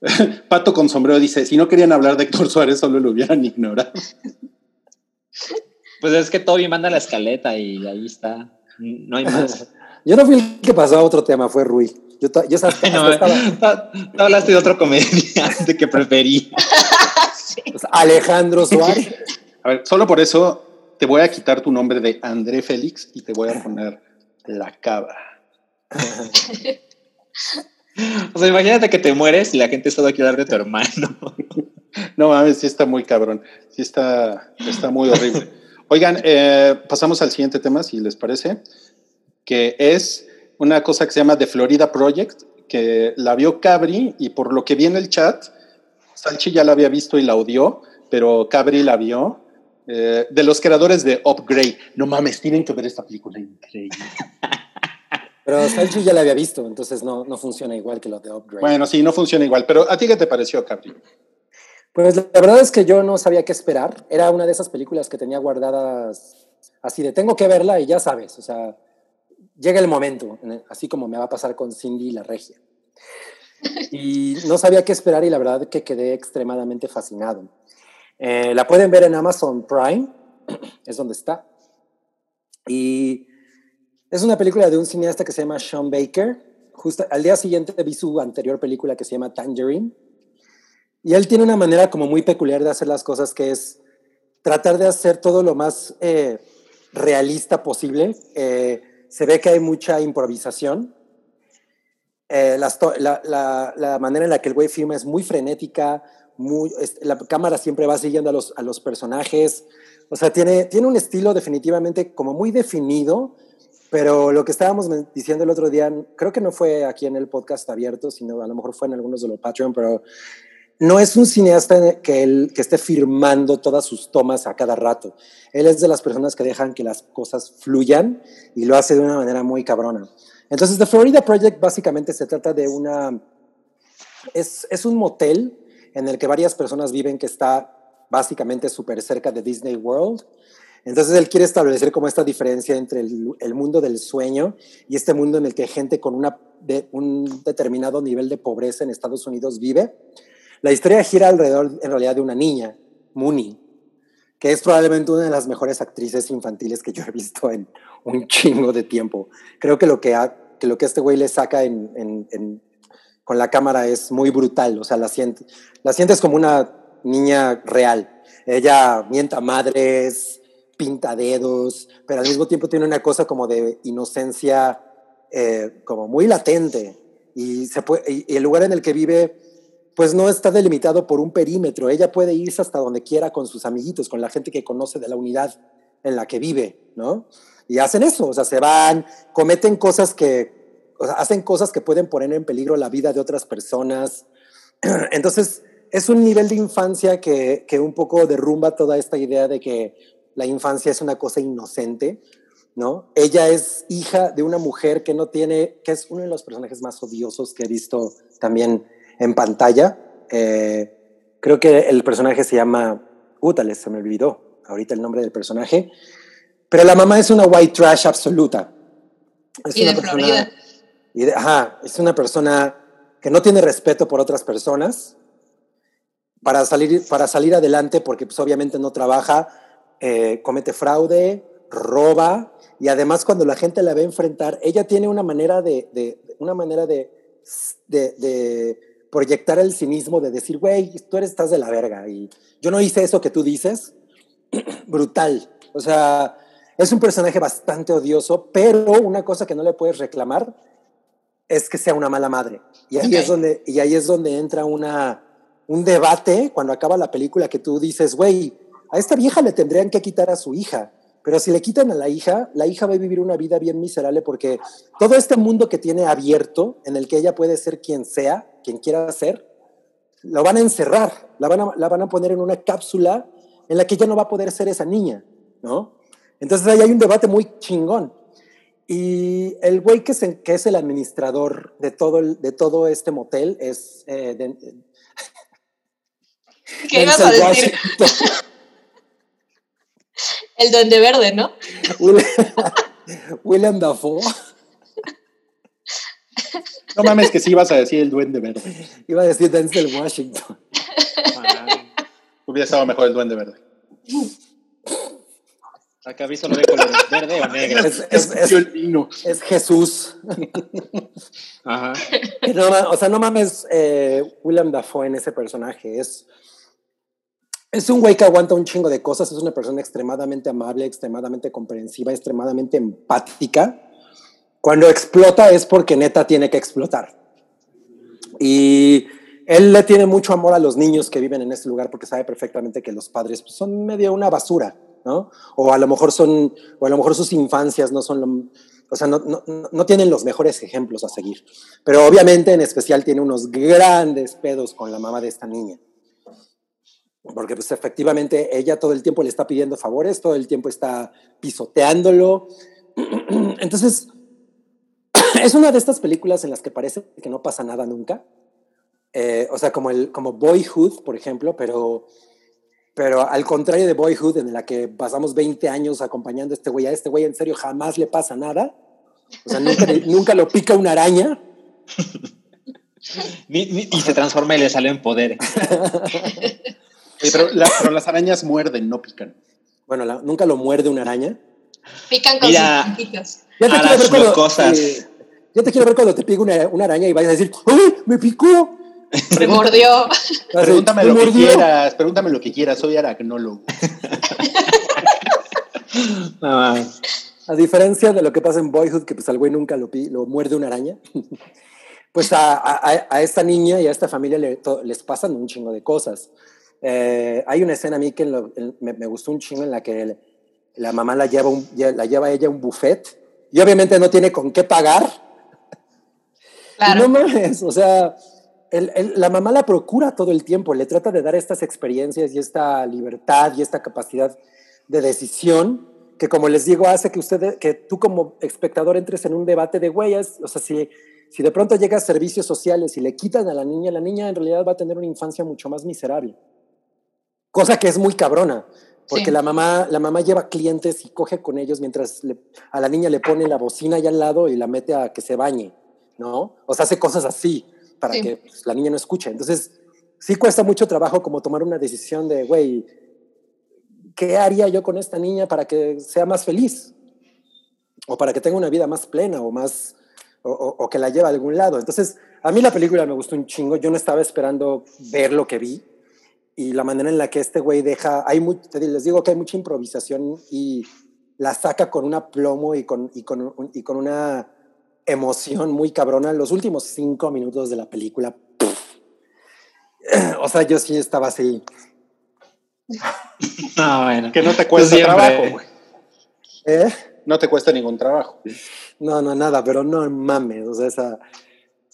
<laughs> Pato con sombrero dice, si no querían hablar de Héctor Suárez, solo lo hubieran ignorado. Pues es que Toby manda la escaleta y ahí está. No hay más. <laughs> Yo no fui el que pasó a otro tema, fue Rui. Yo, yo hasta- <laughs> No, estaba- no, no hablaste de otro comediante <laughs> que preferí. Sí. pues, Alejandro Suárez. A ver, solo por eso te voy a quitar tu nombre de André Félix y te voy a poner la cabra. O sea, imagínate que te mueres y la gente solo quiere hablar de tu hermano. No mames, sí está muy cabrón. Sí está, está muy horrible. Oigan, eh, pasamos al siguiente tema, si les parece, que es una cosa que se llama The Florida Project, que la vio Cabri y por lo que vi en el chat, Salchi ya la había visto y la odió, pero Cabri la vio. eh, de los creadores de Upgrade. No mames, tienen que ver esta película increíble. <laughs> Pero Salchi ya la había visto, entonces no, no funciona igual que lo de Upgrade. Bueno, sí, no funciona igual, pero ¿a ti qué te pareció, Cabri? Pues la verdad es que yo no sabía qué esperar. Era una de esas películas que tenía guardadas así de tengo que verla y ya sabes, o sea, llega el momento, así como me va a pasar con Cindy y la regia. Y no sabía qué esperar y la verdad que quedé extremadamente fascinado. Eh, la pueden ver en Amazon Prime, <clears throat> es donde está. Y es una película de un cineasta que se llama Sean Baker. Justo al día siguiente vi su anterior película que se llama Tangerine. Y él tiene una manera como muy peculiar de hacer las cosas que es tratar de hacer todo lo más eh, realista posible. Eh, se ve que hay mucha improvisación. Eh, la, la- la manera en la que el güey filma es muy frenética, muy, es- la cámara siempre va siguiendo a los, a los personajes. O sea, tiene, tiene un estilo definitivamente como muy definido, pero lo que estábamos diciendo el otro día, creo que no fue aquí en el podcast abierto, sino a lo mejor fue en algunos de los Patreon, pero no es un cineasta que, esté firmando todas sus tomas a cada rato. Él es de las personas que dejan que las cosas fluyan y lo hace de una manera muy cabrona. Entonces, The Florida Project básicamente se trata de una... Es, un motel en el que varias personas viven que está básicamente súper cerca de Disney World. Entonces él quiere establecer como esta diferencia entre el, mundo del sueño y este mundo en el que gente con un determinado nivel de pobreza en Estados Unidos vive. La historia gira alrededor en realidad de una niña, Mooney, que es probablemente una de las mejores actrices infantiles que yo he visto en un chingo de tiempo. Creo que lo que, ha, que, lo que este güey le saca en, en, en, con la cámara es muy brutal, o sea, la, siente, la sientes como una niña real. Ella mienta madres, pinta dedos, pero al mismo tiempo tiene una cosa como de inocencia eh, como muy latente y, se puede, y, el lugar en el que vive pues no está delimitado por un perímetro. Ella puede irse hasta donde quiera con sus amiguitos, con la gente que conoce de la unidad en la que vive, ¿no? Y hacen eso, o sea, se van, cometen cosas que, o sea, hacen cosas que pueden poner en peligro la vida de otras personas. <clears throat> Entonces, es un nivel de infancia que, que un poco derrumba toda esta idea de que la infancia es una cosa inocente, ¿no? Ella es hija de una mujer que no tiene, que es uno de los personajes más odiosos que he visto también en pantalla. Eh, creo que el personaje se llama, Útales, se me olvidó ahorita el nombre del personaje, pero la mamá es una white trash absoluta. Es y una de persona, Florida. y de, ajá, es una persona que no tiene respeto por otras personas para salir, para salir adelante, porque pues, obviamente no trabaja, eh, comete fraude, roba, y además cuando la gente la ve enfrentar, ella tiene una manera de, de una manera de, de, de, proyectar el cinismo, de decir, güey, tú eres, estás de la verga, y yo no hice eso que tú dices, <clears throat> brutal. O sea, es un personaje bastante odioso, pero una cosa que no le puedes reclamar es que sea una mala madre. Y ahí, okay. es, donde, y ahí es donde entra una, un debate cuando acaba la película que tú dices, güey, a esta vieja le tendrían que quitar a su hija. Pero si le quitan a la hija, la hija va a vivir una vida bien miserable porque todo este mundo que tiene abierto, en el que ella puede ser quien sea, quien quiera ser, lo van a encerrar, la van a, la van a poner en una cápsula en la que ella no va a poder ser esa niña, ¿no? Entonces ahí hay un debate muy chingón. Y el güey que, se, que, es el administrador de todo, el, de todo este motel es... Eh, de, ¿Qué ibas a decir? El duende verde, ¿no? William, <laughs> Dafoe. No mames que sí ibas a decir el duende verde. Iba a decir Denzel Washington. Ah, hubiera estado mejor el duende verde. Acá vi solo de color verde o negro. Es, es, es, es Jesús. Ajá. No, o sea, no mames eh, William Dafoe en ese personaje. Es, es un güey que aguanta un chingo de cosas. Es una persona extremadamente amable, extremadamente comprensiva, extremadamente empática. Cuando explota es porque neta tiene que explotar. Y él le tiene mucho amor a los niños que viven en ese lugar porque sabe perfectamente que los padres pues, son medio una basura. ¿no? O a lo mejor son, o a lo mejor sus infancias no son, o sea, no, tienen los mejores ejemplos a seguir. Pero obviamente en especial tiene unos grandes pedos con la mamá de esta niña. Porque pues efectivamente ella todo el tiempo le está pidiendo favores, todo el tiempo está pisoteándolo. <clears throat> Entonces, <clears throat> es una de estas películas en las que parece que no pasa nada nunca. Eh, o sea, como, el, como Boyhood, por ejemplo, pero pero al contrario de Boyhood, en la que pasamos 20 años acompañando a este güey, a este güey en serio jamás le pasa nada. O sea, nunca, nunca lo pica una araña. <laughs> ni, y se transforma y le sale en poder. <laughs> Oye, pero, la, pero, las arañas muerden, no pican. Bueno, la, nunca lo muerde una araña. Pican con Mira, sus. Ya te, quiero ver cuando, cosas. eh, ya te quiero ver cuando te pica una, una araña y vayas a decir, ¡ay, me picó! Me mordió. Pregúntame Me lo que quieras, pregúntame lo que quieras, soy aracnólogo. <laughs> Ah, A diferencia de lo que pasa en Boyhood, que pues al güey nunca lo, lo muerde una araña, <laughs> pues a, a- a esta niña y a esta familia le- to- les pasan un chingo de cosas. Eh, hay una escena a mí que lo- en- me, me gustó un chingo en la que el- la mamá la lleva, un- la lleva a ella a un buffet y obviamente no tiene con qué pagar. Claro. no mames, o sea, el- el- la mamá la procura todo el tiempo, le trata de dar estas experiencias y esta libertad y esta capacidad de decisión que, como les digo, hace que usted, que tú como espectador entres en un debate de güeyes, o sea, si, si de pronto llega a servicios sociales y le quitan a la niña, la niña en realidad va a tener una infancia mucho más miserable. Cosa que es muy cabrona, porque Sí. la, mamá, la mamá lleva clientes y coge con ellos mientras le- a la niña le pone la bocina allá al lado y la mete a que se bañe, ¿no? O sea, hace cosas así para Sí. que pues, la niña no escuche. Entonces, sí cuesta mucho trabajo como tomar una decisión de, güey, ¿qué haría yo con esta niña para que sea más feliz? O para que tenga una vida más plena o más, o, o- o que la lleve a algún lado. Entonces, a mí la película me gustó un chingo. Yo no estaba esperando ver lo que vi. Y la manera en la que este güey deja, hay muy, te digo- les digo que hay mucha improvisación y la saca con un aplomo y con, y con, y con una emoción muy cabrona. Los últimos cinco minutos de la película, pff. <clears throat> o sea, yo sí estaba así. <laughs> no, bueno. Que no te cuesta Siempre. trabajo, güey. ¿Eh? No te cuesta ningún trabajo. No, no, nada, pero no mames, o sea, esa,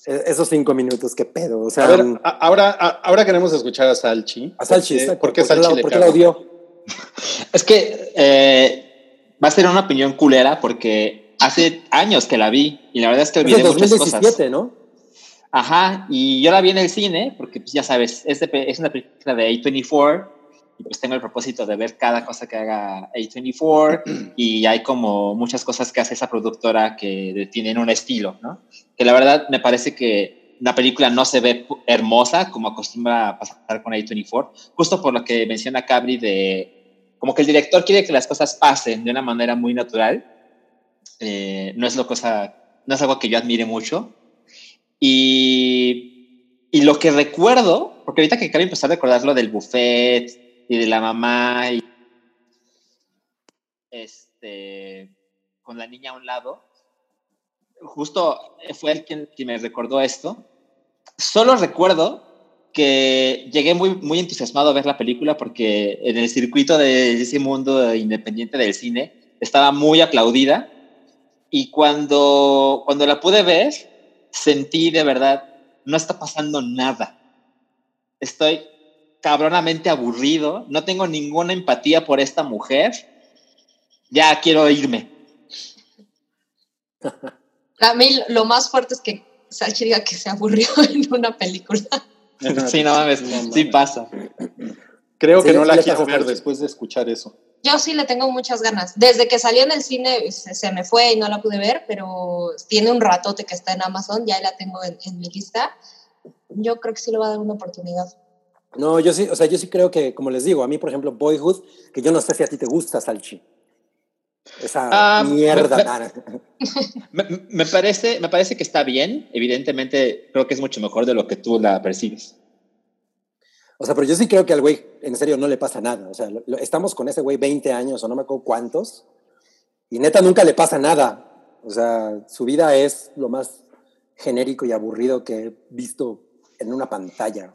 esos cinco minutos, qué pedo, o sea, A ver, a- ahora, a- ahora queremos escuchar a Salchi. a Salchi, ¿Por qué- exacto, ¿Por qué la- Salchi le por qué la odió? <laughs> Es que eh, va a ser una opinión culera porque hace años que la vi y la verdad es que Es olvidé de muchas cosas. 2017, ¿no? Ajá, y yo la vi en el cine porque pues, ya sabes, es, de es una película de A24 y pues tengo el propósito de ver cada cosa que haga A24 <clears throat> y hay como muchas cosas que hace esa productora que tienen un estilo, ¿no? Que la verdad me parece que una película no se ve hermosa como acostumbra a pasar con A24, justo por lo que menciona Cabri de como que el director quiere que las cosas pasen de una manera muy natural. Eh, no, es lo cosa, no es algo que yo admire mucho. Y, y lo que recuerdo, porque ahorita que acabo de empezar a recordar lo del buffet y de la mamá y este, con la niña a un lado, justo fue él quien, quien me recordó esto. Solo recuerdo que llegué muy, muy entusiasmado a ver la película porque en el circuito de ese mundo independiente del cine estaba muy aplaudida y cuando, cuando la pude ver sentí de verdad, no está pasando nada. Estoy cabronamente aburrido, no tengo ninguna empatía por esta mujer, ya quiero irme. <laughs> A mí lo más fuerte es que Salchi diga que se aburrió <laughs> en una película. <laughs> sí, no mames, sí pasa. Creo que no la quiero ver después de escuchar eso. Yo sí le tengo muchas ganas. Desde que salió en el cine se, se me fue y no la pude ver, pero tiene un ratote que está en Amazon, ya la tengo en, en mi lista. Yo creo que sí le va a dar una oportunidad. No, yo sí, o sea, yo sí creo que, como les digo, a mí, por ejemplo, Boyhood, que yo no sé si a ti te gusta, Salchi. Esa Ah, mierda. me- nada. <laughs> Me, me parece, me parece que está bien, evidentemente creo que es mucho mejor de lo que tú la percibes. O sea, pero yo sí creo que al güey, en serio, no le pasa nada. O sea, lo- lo- estamos con ese güey 20 años o no me acuerdo cuántos, y neta nunca le pasa nada. O sea, su vida es lo más genérico y aburrido que he visto en una pantalla.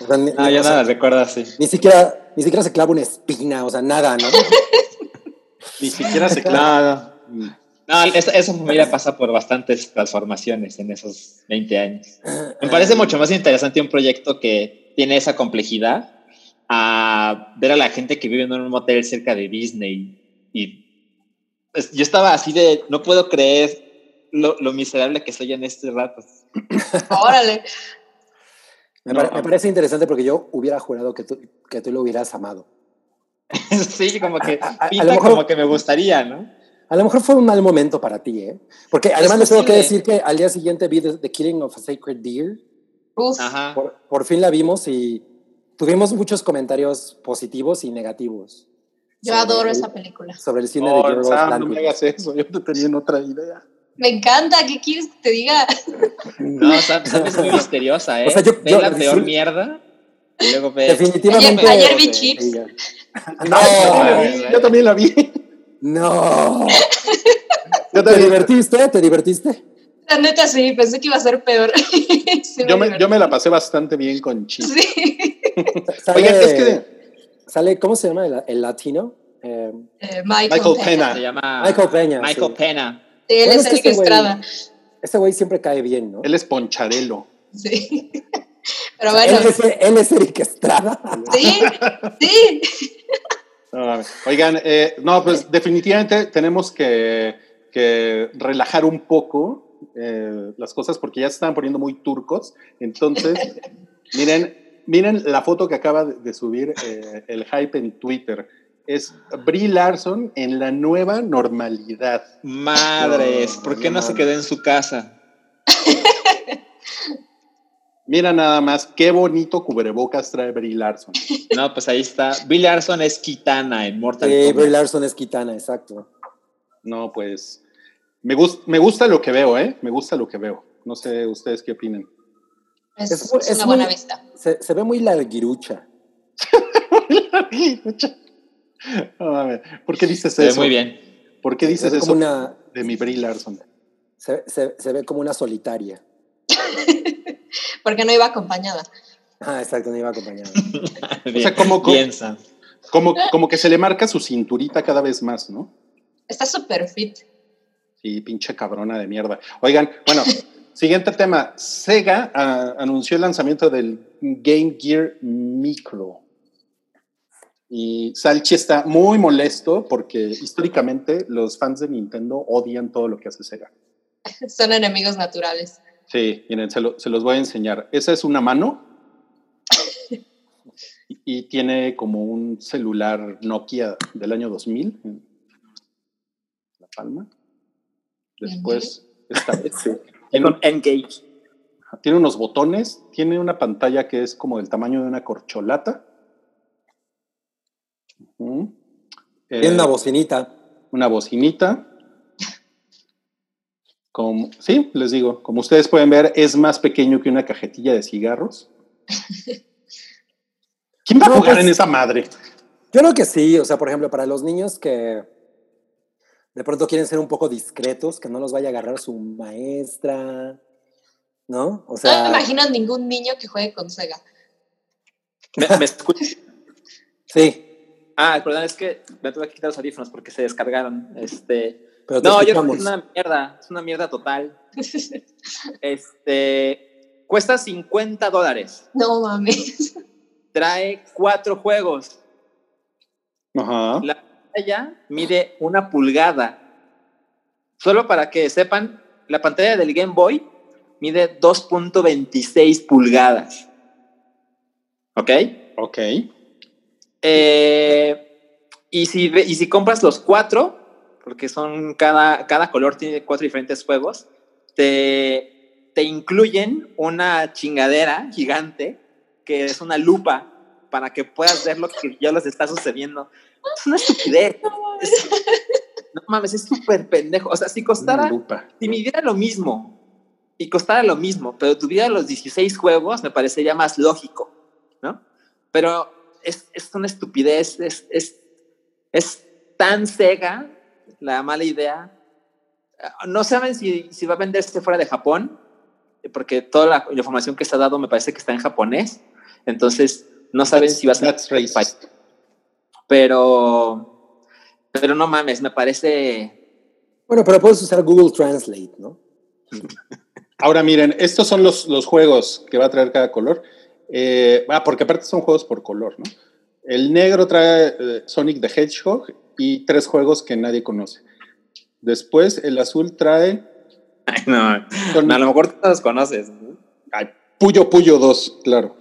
O sea, ni, Ah, ya o sea, nada, recuerda así. ni siquiera, ni siquiera se clava una espina, o sea, nada, ¿no? <laughs> Ni siquiera se clava. No, esa, esa familia pasa por bastantes transformaciones en esos 20 años. Me parece mucho más interesante un proyecto que tiene esa complejidad a ver a la gente que vive en un motel cerca de Disney. Y pues, yo estaba así de, no puedo creer lo, lo miserable que soy en este rato. Órale. Me, No, pare- me no. parece interesante porque yo hubiera jurado que tú, que tú lo hubieras amado. <laughs> sí, como que A- a- a pinta lo mejor- como que me gustaría, ¿no? A lo mejor fue un mal momento para ti, ¿eh? Porque además les tengo que decir que al día siguiente vi The, The Killing of a Sacred Deer. Uf. Ajá. Por, por fin la vimos y tuvimos muchos comentarios positivos y negativos. Yo adoro el- esa película. Sobre el cine de No, Yorgos Sam, no me hagas eso. Yo te tenía en otra idea. Me encanta. ¿Qué quieres que te diga? No, Sam es muy <laughs> misteriosa, ¿eh? O sea, yo- Ve yo- la peor mierda y luego ve... Definitivamente. Ayer- ayer vi Chips. ella- No, yo también la vi. No. Yo, ¿Te también- divertiste? ¿Te divertiste? La neta sí, pensé que iba a ser peor. <laughs> Sí, yo me, yo me la pasé bastante bien con Chis. Sí. <laughs> Sale, Oigan, es que sale, ¿cómo se llama el, el latino? Eh, Eh, Michael, Michael Pena. Pena. Se llama Michael Peña, Michael sí. Pena. Sí, él Bueno, es es que este güey- Estrada. este güey siempre cae bien, ¿no? él es Poncharelo. Sí. <laughs> Pero bueno, él, es, él es Eric Estrada. sí, sí. No. Oigan, eh, no, pues definitivamente tenemos que, que relajar un poco eh, las cosas porque ya se están poniendo muy turcos. Entonces, <laughs> miren, miren la foto que acaba de, de subir eh, el hype en Twitter. Es Brie Larson en la nueva normalidad. Madres, ¿por qué no se quedó en su casa? <laughs> Mira nada más qué bonito cubrebocas trae Brie Larson. No, pues ahí está. Bill Larson es Kitana en Mortal Sí, Kombat. Brie Larson es Kitana, exacto. No, pues me, gus- me gusta lo que veo, ¿eh? Me gusta lo que veo. No sé ustedes qué opinen. Es, Es es muy- es una buena muy- vista. Se, se ve muy larguirucha. <laughs> <laughs> ¿Por qué dices Se ve eso? muy bien. ¿Por qué dices ve eso como una, de mi Brie Larson? se, se- se ve como una solitaria. <laughs> Porque no iba acompañada. Ah, exacto, no iba acompañada. <laughs> Bien, sea, como- bien, Sam. Como, como que se le marca su cinturita cada vez más, ¿no? Está súper fit. Sí, pinche cabrona de mierda. Oigan, bueno, siguiente tema. Sega ah, anunció el lanzamiento del Game Gear Micro. Y Salchi está muy molesto porque históricamente los fans de Nintendo odian todo lo que hace Sega. <laughs> Son enemigos naturales. Sí, miren, se, lo- se los voy a enseñar. Esa es una mano <laughs> y, y tiene como un celular Nokia del año 2000 en la palma. Después está este. <laughs> Con Engage. Tiene unos botones, tiene una pantalla que es como del tamaño de una corcholata. Ujú. Tiene Eh, una bocinita. una bocinita. Como, sí, les digo, como ustedes pueden ver, es más pequeño que una cajetilla de cigarros. <laughs> ¿Quién va a jugar pues- en esa madre? Yo creo que sí, o sea, por ejemplo, para los niños que de pronto quieren ser un poco discretos, que no los vaya a agarrar su maestra, ¿no? O No me sea, imagino ningún niño que juegue con Sega. ¿Me, me escuchas? <laughs> sí, Ah, perdón, es que me tuve que quitar los audífonos porque se descargaron. Este, pero te no, yo creo que escuchamos. es una mierda, es una mierda total. <laughs> Este, cuesta 50 dólares. No mames. Trae cuatro juegos. Ajá. La pantalla mide una pulgada. Solo para que sepan, la pantalla del Game Boy mide 2.26 pulgadas. ¿Ok? Ok. Eh, y, si, y si compras los cuatro, porque son cada, cada color tiene cuatro diferentes juegos, te, te incluyen una chingadera gigante que es una lupa para que puedas ver lo que ya les está sucediendo. Es una estupidez. Es- no mames, es súper pendejo. O sea, si costara, si midiera lo mismo y costara lo mismo, pero tuviera los 16 juegos, me parecería más lógico, ¿no? Pero es, es una estupidez, es, es, es tan cega la mala idea. Ah, No saben si, si va a venderse fuera de Japón, porque toda la, la información que se ha dado me parece que está en japonés, entonces no saben si va a ser pero pero no mames, me parece Bueno, pero puedes usar Google Translate, ¿no? Ahora miren, estos son los, los juegos que va a traer cada color. Eh, ah, porque aparte son juegos por color, ¿no? El negro trae eh, Sonic the Hedgehog y tres juegos que nadie conoce. Después el azul trae <laughs> Ay, no, Sonic- a lo mejor tú los conoces. ¿no? ay, Puyo Puyo 2, claro.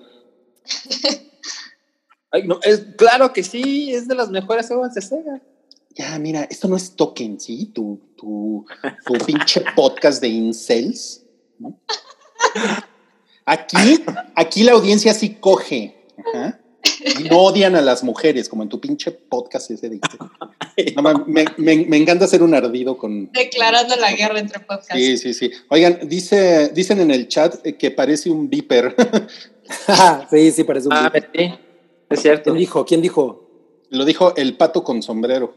<laughs> Ay, no, es, claro que sí, es de los mejores juegos de Sega. Ya, mira, esto no es token, ¿sí? Tu, tu, tu pinche podcast de incels. ¿no? <laughs> Aquí, aquí la audiencia sí coge. Ajá. Y no odian a las mujeres, como en tu pinche podcast ese de... No, me, me- me encanta hacer un ardido con... Declarando la guerra entre podcasts. Sí, sí, sí. Oigan, dice, dicen en el chat eh, que parece un viper. <laughs> sí, sí, parece un... Ah, video. sí, es cierto. ¿Quién dijo? ¿Quién dijo? Lo dijo el pato con sombrero.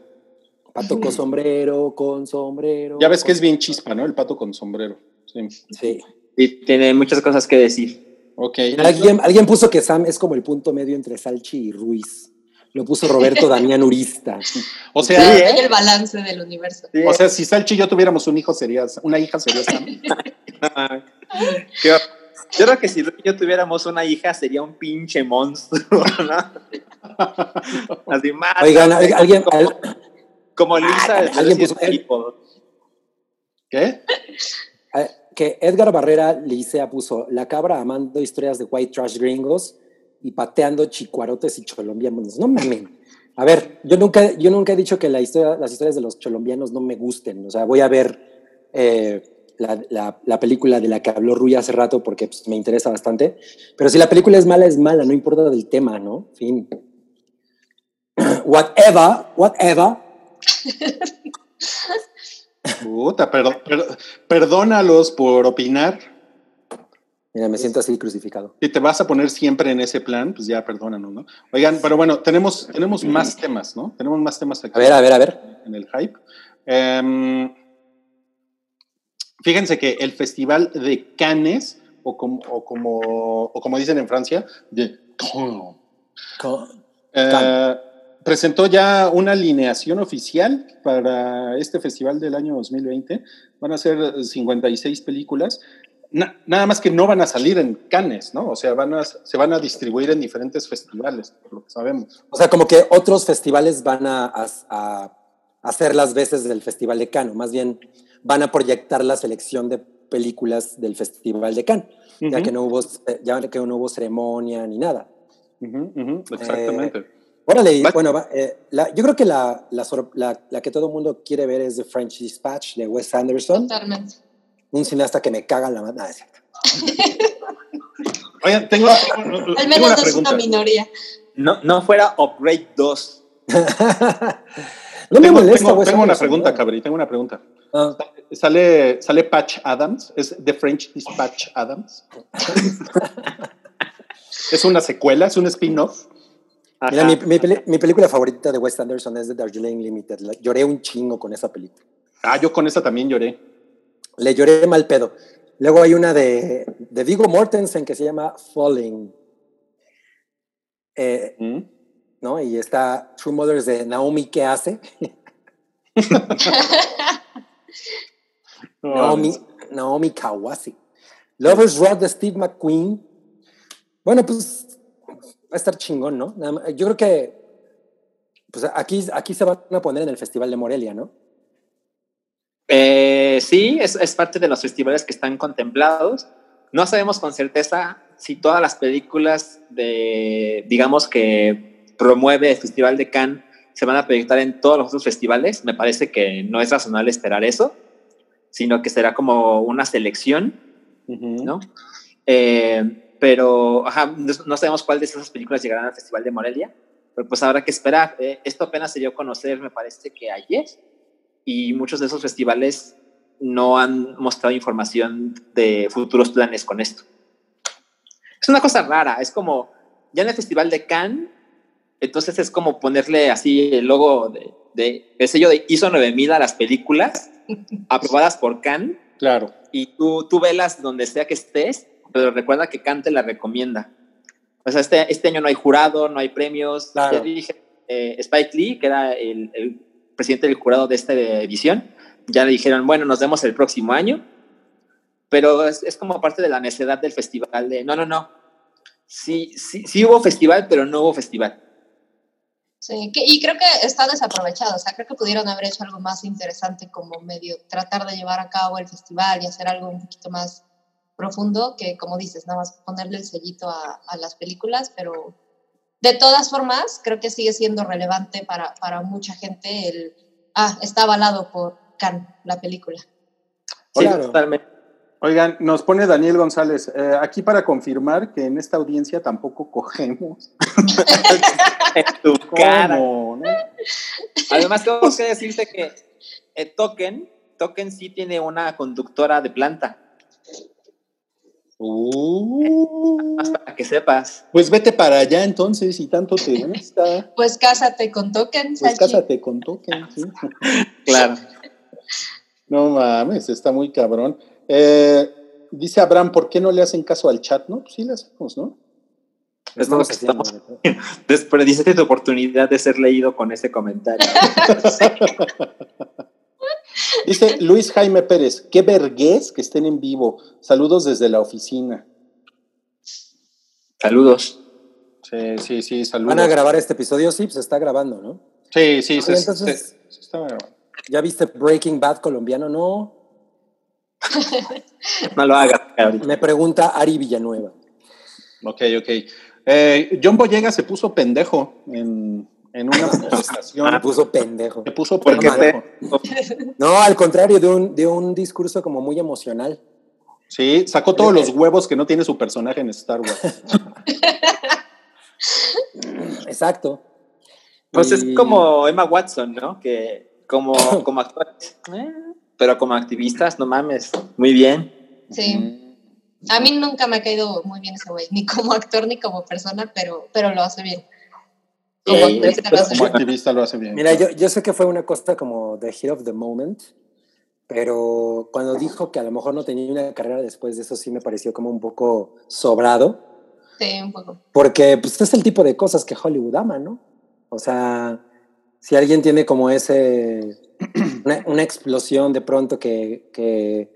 Pato con sombrero, con sombrero. Ya ves que con- es bien chispa, ¿no? El pato con sombrero. Sí. Sí. Y tiene muchas cosas que decir. Ok. Alguien, alguien puso que Sam es como el punto medio entre Salchi y Ruiz. Lo puso Roberto <laughs> Damián Urista. O Sí, sea, hay el balance del universo. o sea, si Salchi y yo tuviéramos un hijo, sería, una hija sería Sam. <laughs> Yo creo que si yo tuviéramos una hija sería un pinche monstruo, <laughs> ¿no? Así más. Oigan, al- alguien, como, al- como Lisa de alguien puso-. ¿Qué? Que Edgar Barrera Licea puso la cabra amando historias de white trash gringos y pateando chicuarotes y cholombianos. No mamen. A ver, yo nunca, yo nunca he dicho que las historias de los cholombianos no me gusten. O sea, voy a ver eh, la, la- la película de la que habló Rui hace rato porque pues, me interesa bastante. Pero si la película es mala, es mala, no importa del tema, ¿no? Fin. <clears throat> Whatever, whatever. <laughs> Puta, perdónalos por opinar. Mira, me siento así crucificado. Si te vas a poner siempre en ese plan, pues ya perdónanos, ¿no? Oigan, pero bueno, tenemos, tenemos más temas, ¿no? Tenemos más temas aquí A ver, a ver, a ver. en el hype. Em, fíjense que el Festival de Cannes, o como, o como, o como dicen en Francia, de Cannes, eh, Cannes. Presentó ya una alineación oficial para este festival del año 2020. Van a ser 56 películas. Na- nada más que no van a salir en Cannes, ¿no? O sea, van a, se van a distribuir en diferentes festivales, por lo que sabemos. O sea, como que otros festivales van a, a- a hacer las veces del Festival de Cannes, más bien van a proyectar la selección de películas del Festival de Cannes, ya, que no hubo, eh, ya que no hubo ceremonia ni nada. Exactamente. Órale, bueno, va, eh, la- yo creo que la, la, sor- la- la que todo el mundo quiere ver es The French Dispatch de Wes Anderson, Totalmente. un cineasta que me caga la madre. <laughs> Oigan, tengo, tengo Al menos no es pregunta. una minoría. No, no fuera Upgrade 2. <laughs> no me Tengo, molesta, tengo- una pregunta, Cabri, tengo una pregunta. Ah, Sale, sale Patch Adams, es The French Dispatch Adams. <laughs> es una secuela, es un spin-off. Mira, mi, mi peli- mi película favorita de Wes Anderson es The Darjeeling Limited. La- lloré un chingo con esa película. Ah, yo con esa también lloré. Le lloré mal pedo. Luego hay una de, de Viggo Mortensen que se llama Falling. Eh, ¿Mm? ¿no? Y está True Mothers de Naomi, ¿qué hace? <laughs> No, Naomi, Naomi Kawase. Lovers Rock de Steve McQueen. Bueno, pues va a estar chingón, ¿no? Yo creo que pues aquí, aquí se van a poner en el Festival de Morelia, ¿no? Eh, sí, es, es parte de los festivales que están contemplados. No sabemos con certeza si todas las películas de, digamos, que promueve el Festival de Cannes se van a proyectar en todos los otros festivales. Me parece que no es razonable esperar eso, sino que será como una selección. ¿no? Eh, pero ajá, no, no sabemos cuál de esas películas llegarán al Festival de Morelia, pero pues habrá que esperar. Eh, esto apenas se dio a conocer, me parece que ayer, y muchos de esos festivales no han mostrado información de futuros planes con esto. Es una cosa rara, es como, ya en el Festival de Cannes, entonces es como ponerle así el logo de, de el sello de ISO 9000 a las películas <laughs> aprobadas por Cannes Claro. y tú, tú velas donde sea que estés, pero recuerda que Cannes te la recomienda. O sea, este, este año no hay jurado, no hay premios. Claro. Ya dije, eh, Spike Lee, que era el, el presidente del jurado de esta edición, ya le dijeron, bueno, nos vemos el próximo año, pero es, es como parte de la necedad del festival de, no, no, no, sí, sí, sí hubo festival, pero no hubo festival. Sí, que- y creo que está desaprovechado, o sea, creo que pudieron haber hecho algo más interesante como medio tratar de llevar a cabo el festival y hacer algo un poquito más profundo que, como dices, nada más ponerle el sellito a, a las películas, pero de todas formas, creo que sigue siendo relevante para, para mucha gente el, ah, está avalado por Cannes, la película. Sí, Claro. totalmente. Oigan, nos pone Daniel González, eh, aquí para confirmar que en esta audiencia tampoco cogemos. <laughs> En tu cara. ¿Cómo? no? Además, tengo que decirte que eh, Token, Token sí tiene una conductora de planta, Uh, más <laughs> para que sepas. pues vete para allá entonces, si tanto te gusta. Pues cásate con Token, Pues Sachi. cásate con Token, sí. <laughs> Claro. No mames, está muy cabrón. Eh, dice Abraham, ¿por qué no le hacen caso al chat? No, pues sí le hacemos, ¿no? Es lo que estamos- <laughs> Desperdiciaste tu oportunidad de ser leído con ese comentario. Dice Luis Jaime Pérez, qué vergüenza que estén en vivo. Saludos desde la oficina. Saludos. Sí, sí, sí, saludos. ¿Van a grabar este episodio? Sí, se está grabando, ¿no? Sí, sí, Oye, se, entonces- se- se está grabando. ¿Ya viste Breaking Bad colombiano? No. <laughs> No lo hagas, cabrón. Me pregunta Ari Villanueva. Ok, ok. Eh, John Boyega se puso pendejo en, en una <laughs> manifestación. Me puso pendejo. Se puso ¿Por qué pendejo. No, al contrario, de un, de un discurso como muy emocional. Sí, sacó todos los huevos que no tiene su personaje en Star Wars. <laughs> Exacto. Pues es como Emma Watson, ¿no? Que como, <laughs> como actores, eh, pero como activistas, no mames, muy bien. Sí. A mí nunca me ha caído muy bien ese güey, ni como actor ni como persona, pero, pero lo hace bien. Como Sí, activista lo hace Como bien. activista lo hace bien. Mira, yo, yo sé que fue una cosa como the hit of the moment, pero cuando dijo que a lo mejor no tenía una carrera después de eso, sí me pareció como un poco sobrado, Sí, un poco. porque pues es el tipo de cosas que Hollywood ama, ¿no? O sea, si alguien tiene como ese, <clears throat> una, una explosión de pronto que, que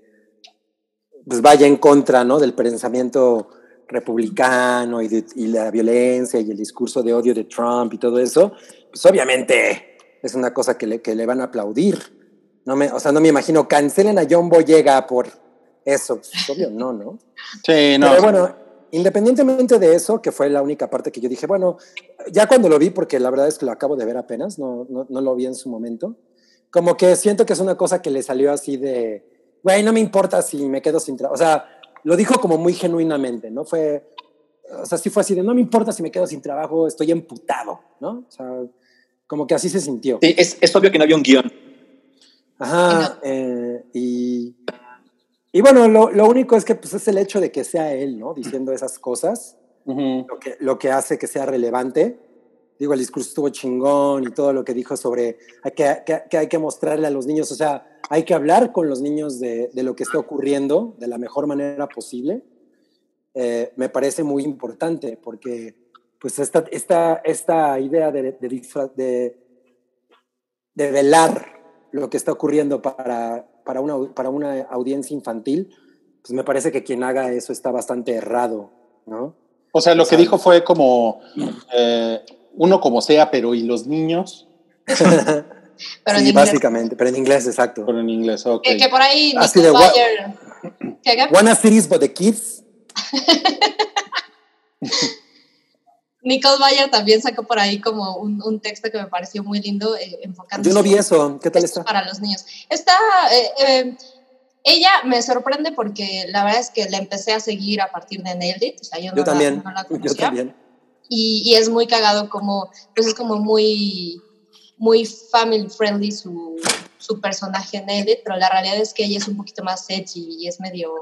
pues vaya en contra, ¿no? Del pensamiento republicano y, de- y la violencia y el discurso de odio de Trump y todo eso, pues obviamente es una cosa que le, que le van a aplaudir. No me, o sea, no me imagino, cancelen a John Boyega por eso. Pues, obvio, no, ¿no? Sí, no. Pero bueno, independientemente de eso, que fue la única parte que yo dije, bueno, ya cuando lo vi, porque la verdad es que lo acabo de ver apenas, no, no, no lo vi en su momento, como que siento que es una cosa que le salió así de, güey, no me importa si me quedo sin trabajo. O sea, lo dijo como muy genuinamente, ¿no? Fue, o sea, sí fue así de, no me importa si me quedo sin trabajo, estoy emputado, ¿no? O sea, como que así se sintió. Sí, es, es obvio que no había un guion. Ajá, eh, y, y bueno, lo, lo único es que pues, es el hecho de que sea él, ¿no? Diciendo esas cosas, Ujú. lo que, lo que hace que sea relevante. Digo, el discurso estuvo chingón y todo lo que dijo sobre que, que- que hay que mostrarle a los niños, o sea, hay que hablar con los niños de, de lo que está ocurriendo de la mejor manera posible. Eh, me parece muy importante porque pues esta, esta, esta idea de, de, de, velar lo que está ocurriendo para, para, una, para una audiencia infantil, pues me parece que quien haga eso está bastante errado, ¿no? O sea, lo que Exacto. dijo fue como eh, uno como sea, pero ¿y los niños? Pero en sí, inglés. básicamente, pero en inglés, exacto. Pero en inglés, ok. Que, que por ahí Así de Bayer. ¿Qué, qué? Wanna cities but the kids. <laughs> Nicole Bayer también sacó por ahí como un, un texto que me pareció muy lindo, eh, enfocando. Yo no vi eso. ¿Qué tal está? para los niños. Está. eh, eh, ella me sorprende porque la verdad es que la empecé a seguir a partir de Nailed It. O sea, yo, no Yo la- también. no la Yo también. Y, y es muy cagado como, pues es como muy, muy family friendly su, su personaje en Edit, pero la realidad es que ella es un poquito más edgy y es medio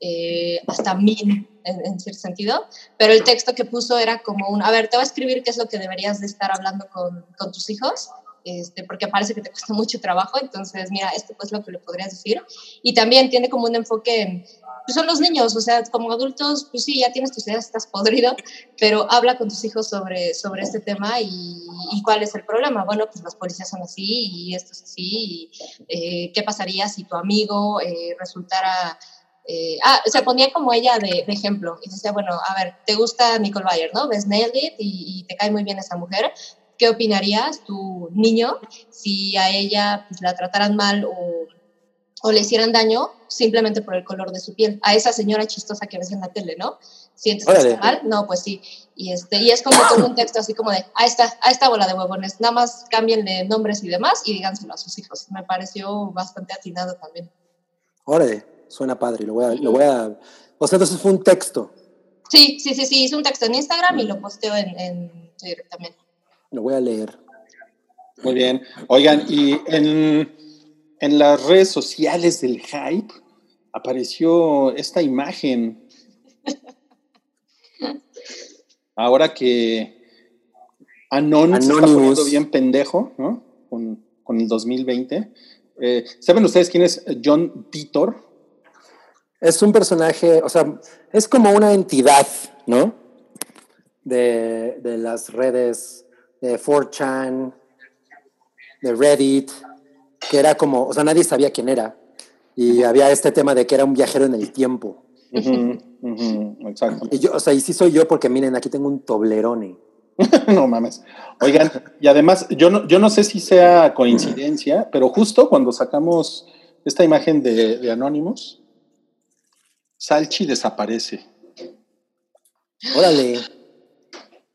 eh, hasta mean en, en cierto sentido, pero el texto que puso era como un, a ver, te voy a escribir qué es lo que deberías de estar hablando con, con tus hijos, este, porque parece que te cuesta mucho trabajo, entonces mira, esto pues lo que le podrías decir. Y también tiene como un enfoque, en, pues son los niños, o sea, como adultos, pues sí, ya tienes tus ideas, estás podrido, pero habla con tus hijos sobre, sobre este tema y, y cuál es el problema. Bueno, pues los policías son así y esto es así, y eh, qué pasaría si tu amigo eh, resultara... eh, ah, se ponía como ella de, de ejemplo y decía, bueno, a ver, te gusta Nicole Bayer, ¿no? Ves Nailed It y, y te cae muy bien esa mujer. ¿Qué opinarías tu niño si a ella pues, la trataran mal o, o le hicieran daño simplemente por el color de su piel? A esa señora chistosa que ves en la tele, ¿no? ¿Sientes que está mal? No, pues sí. Y, este, y es como todo un texto así como de, a esta, a esta bola de huevones, nada más cámbienle nombres y demás y díganselo a sus hijos. Me pareció bastante atinado también. Órale, suena padre. Lo voy a, lo voy a. O sea, entonces fue un texto. Sí, sí, sí, sí, hice un texto en Instagram y lo posteo en, en Twitter también. Lo voy a leer. Muy bien. Oigan, y en, en las redes sociales del hype apareció esta imagen. Ahora que Anon se está poniendo bien pendejo, ¿no? Con, con el 2020. Eh, ¿Saben ustedes quién es John Titor? Es un personaje, o sea, es como una entidad, ¿no? De, de las redes de 4chan, de Reddit, que era como, o sea, nadie sabía quién era. Y había este tema de que era un viajero en el tiempo. Ujú, exacto. Y yo, o sea, y sí soy yo porque miren, aquí tengo un toblerone. <laughs> No mames. Oigan, y además, yo no, yo no sé si sea coincidencia, pero justo cuando sacamos esta imagen de, de Anonymous, Salchi desaparece. Órale,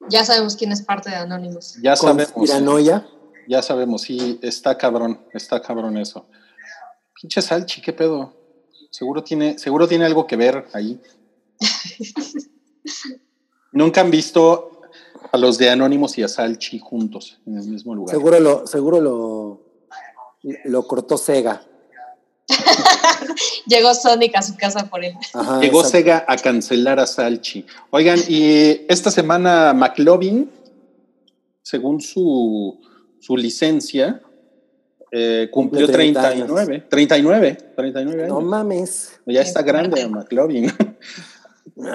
Ya sabemos quién es parte de Anonymous. Ya sabemos. conspiranoia. Ya sabemos, sí, está cabrón, está cabrón eso. Pinche Salchi, ¿qué pedo? Seguro tiene, seguro tiene algo que ver ahí. <laughs> Nunca han visto a los de Anonymous y a Salchi juntos en el mismo lugar. Seguro lo, seguro lo, lo cortó Sega. <laughs> Llegó Sonic a su casa por él. Ajá, Llegó exacto. Sega a cancelar a Salchi. Oigan, y esta semana McLovin, según su, su licencia, eh, cumplió Cumple 30 39. 39, 39 años. No mames. ya está grande McLovin. <laughs>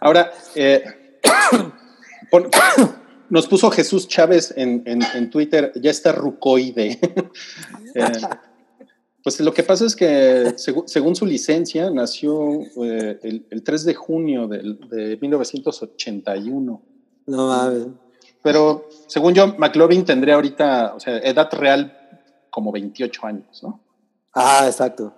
Ahora, eh, <coughs> pon- <coughs> nos puso Jesús Chávez en, en- en Twitter, ya está rucoide. <laughs> Eh, pues lo que pasa es que según su licencia nació eh, el, el 3 de junio del- de 1981. No mames. Pero según yo, McLovin tendría ahorita, o sea, edad real como 28 años, ¿no? Ah, exacto.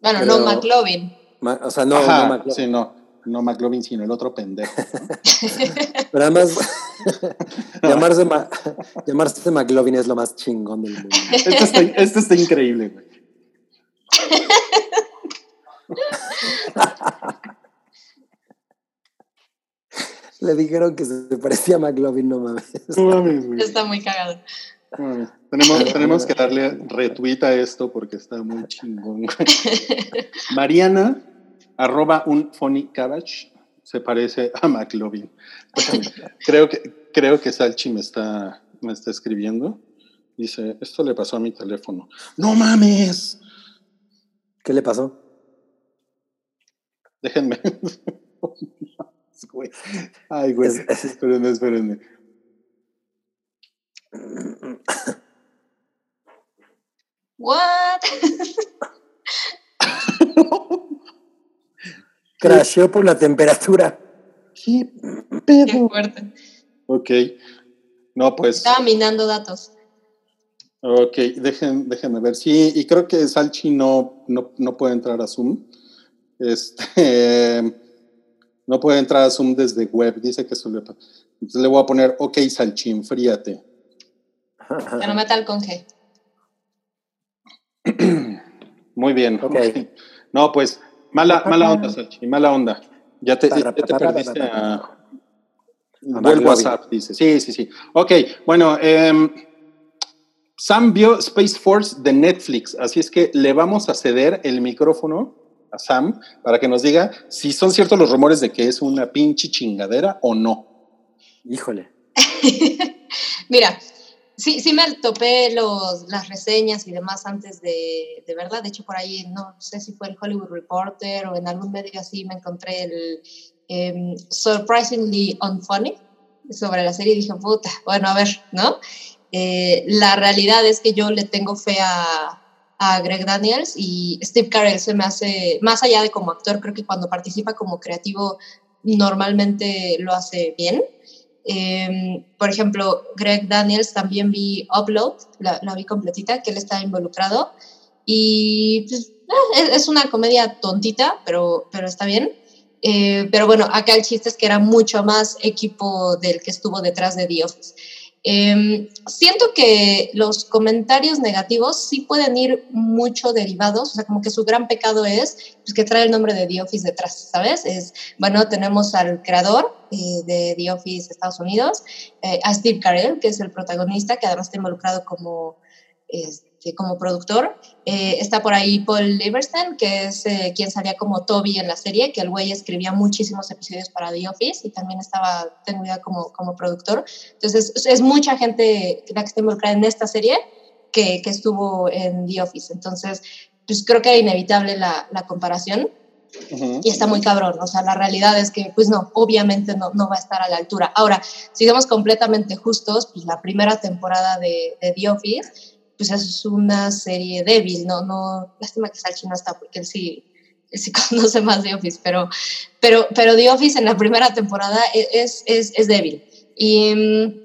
Bueno, Pero- no McLovin. Ma- o sea, no, Ajá, no McLovin. sí, no, no McLovin, sino el otro pendejo. ¿no? <laughs> Pero además, <laughs> llamarse, Ma- llamarse McLovin es lo más chingón del mundo. Esto está, esto está increíble, güey. Le dijeron que se parecía a McLovin, no mames. No mames, güey. Está muy cagado. No mames. Tenemos, tenemos que darle retweet a esto porque está muy chingón. güey. <laughs> Mariana, arroba un funny cabbage, se parece a McLovin. Creo que, creo que Salchi me está, me está escribiendo. Dice, esto le pasó a mi teléfono. ¡No mames! ¿Qué le pasó? Déjenme. <laughs> Güey. Ay, güey. Es- es- Espérenme, espérenme. ¿What? <laughs> <laughs> Crasheó por la temperatura. ¿Qué Qué pedo? fuerte. Ok. No, pues. Estaba minando datos. Ok, dejen, déjenme ver. Sí, y creo que Salchi no, no, no puede entrar a Zoom. Este, <laughs> no puede entrar a Zoom desde web. Dice que eso le. Entonces le voy a poner, ok, Salchi, enfríate. Que no meta el conge. <clears throat> Muy bien. Ok. ok. <laughs> No, pues, mala, mala onda, Salchi, mala onda. Ya te, ya te perdiste a... WhatsApp, dice. Sí, sí, sí. Ok, bueno, em, Sam vio Space Force de Netflix, así es que le vamos a ceder el micrófono a Sam para que nos diga si son ciertos los rumores de que es una pinche chingadera o no. Híjole. <laughs> Mira, sí, sí me topé los, las reseñas y demás antes de, de verdad. De hecho, por ahí, no sé si fue el Hollywood Reporter o en algún medio así, me encontré el em, Surprisingly Unfunny sobre la serie y dije, puta, bueno, a ver, ¿no? Eh, la realidad es que yo le tengo fe a, a Greg Daniels y Steve Carell se me hace, más allá de como actor, creo que cuando participa como creativo normalmente lo hace bien. Eh, por ejemplo, Greg Daniels también vi Upload, la, la vi completita, que él está involucrado. Y pues, eh, es, una comedia tontita, pero, pero está bien. Eh, pero bueno, acá el chiste es que era mucho más equipo del que estuvo detrás de The Office. Eh, siento que los comentarios negativos sí pueden ir mucho derivados, o sea, como que su gran pecado es pues, que trae el nombre de The Office detrás, ¿sabes? Es, bueno, tenemos al creador eh, de The Office Estados Unidos, eh, a Steve Carell, que es el protagonista, que además está involucrado como, este, como productor. Eh, está por ahí Paul Lieberstein, que es eh, quien salía como Toby en la serie, que el güey escribía muchísimos episodios para The Office y también estaba, tengo idea, como, como productor. Entonces, es, es mucha gente la que está involucrada en esta serie que, que estuvo en The Office. Entonces, pues creo que es inevitable la, la comparación y está muy cabrón. O sea, la realidad es que, pues no, obviamente no, no va a estar a la altura. Ahora, si somos completamente justos, pues la primera temporada de, de The Office, pues es una serie débil, ¿no? no lástima que Salchi no está, porque él sí, él sí <laughs> conoce más The Office, pero, pero, pero The Office en la primera temporada e, es, es, es débil. Y mm,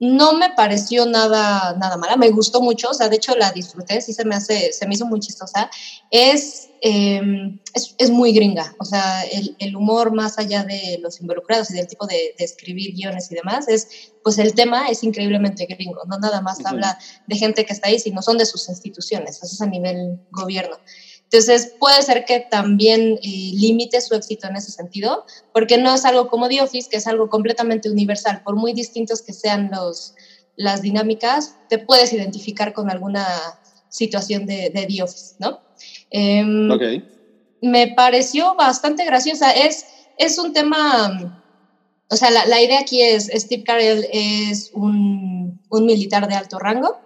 no me pareció nada, nada mala, me gustó mucho, o sea, de hecho la disfruté, sí se me, hace, se me hizo muy chistosa. Es, eh, es, es, muy gringa, o sea, el, el, humor más allá de los involucrados y del tipo de, de, escribir guiones y demás, es, pues el tema es increíblemente gringo, no nada más uh -huh. habla de gente que está ahí, sino son de sus instituciones, eso es a nivel gobierno. Entonces, puede ser que también eh, limite su éxito en ese sentido, porque no es algo como The Office, que es algo completamente universal. Por muy distintos que sean los, las dinámicas, te puedes identificar con alguna situación de, de The Office, ¿no? Eh, okay. Me pareció bastante graciosa. Es, es un tema, o sea, la, la idea aquí es, Steve Carell es un, un militar de alto rango,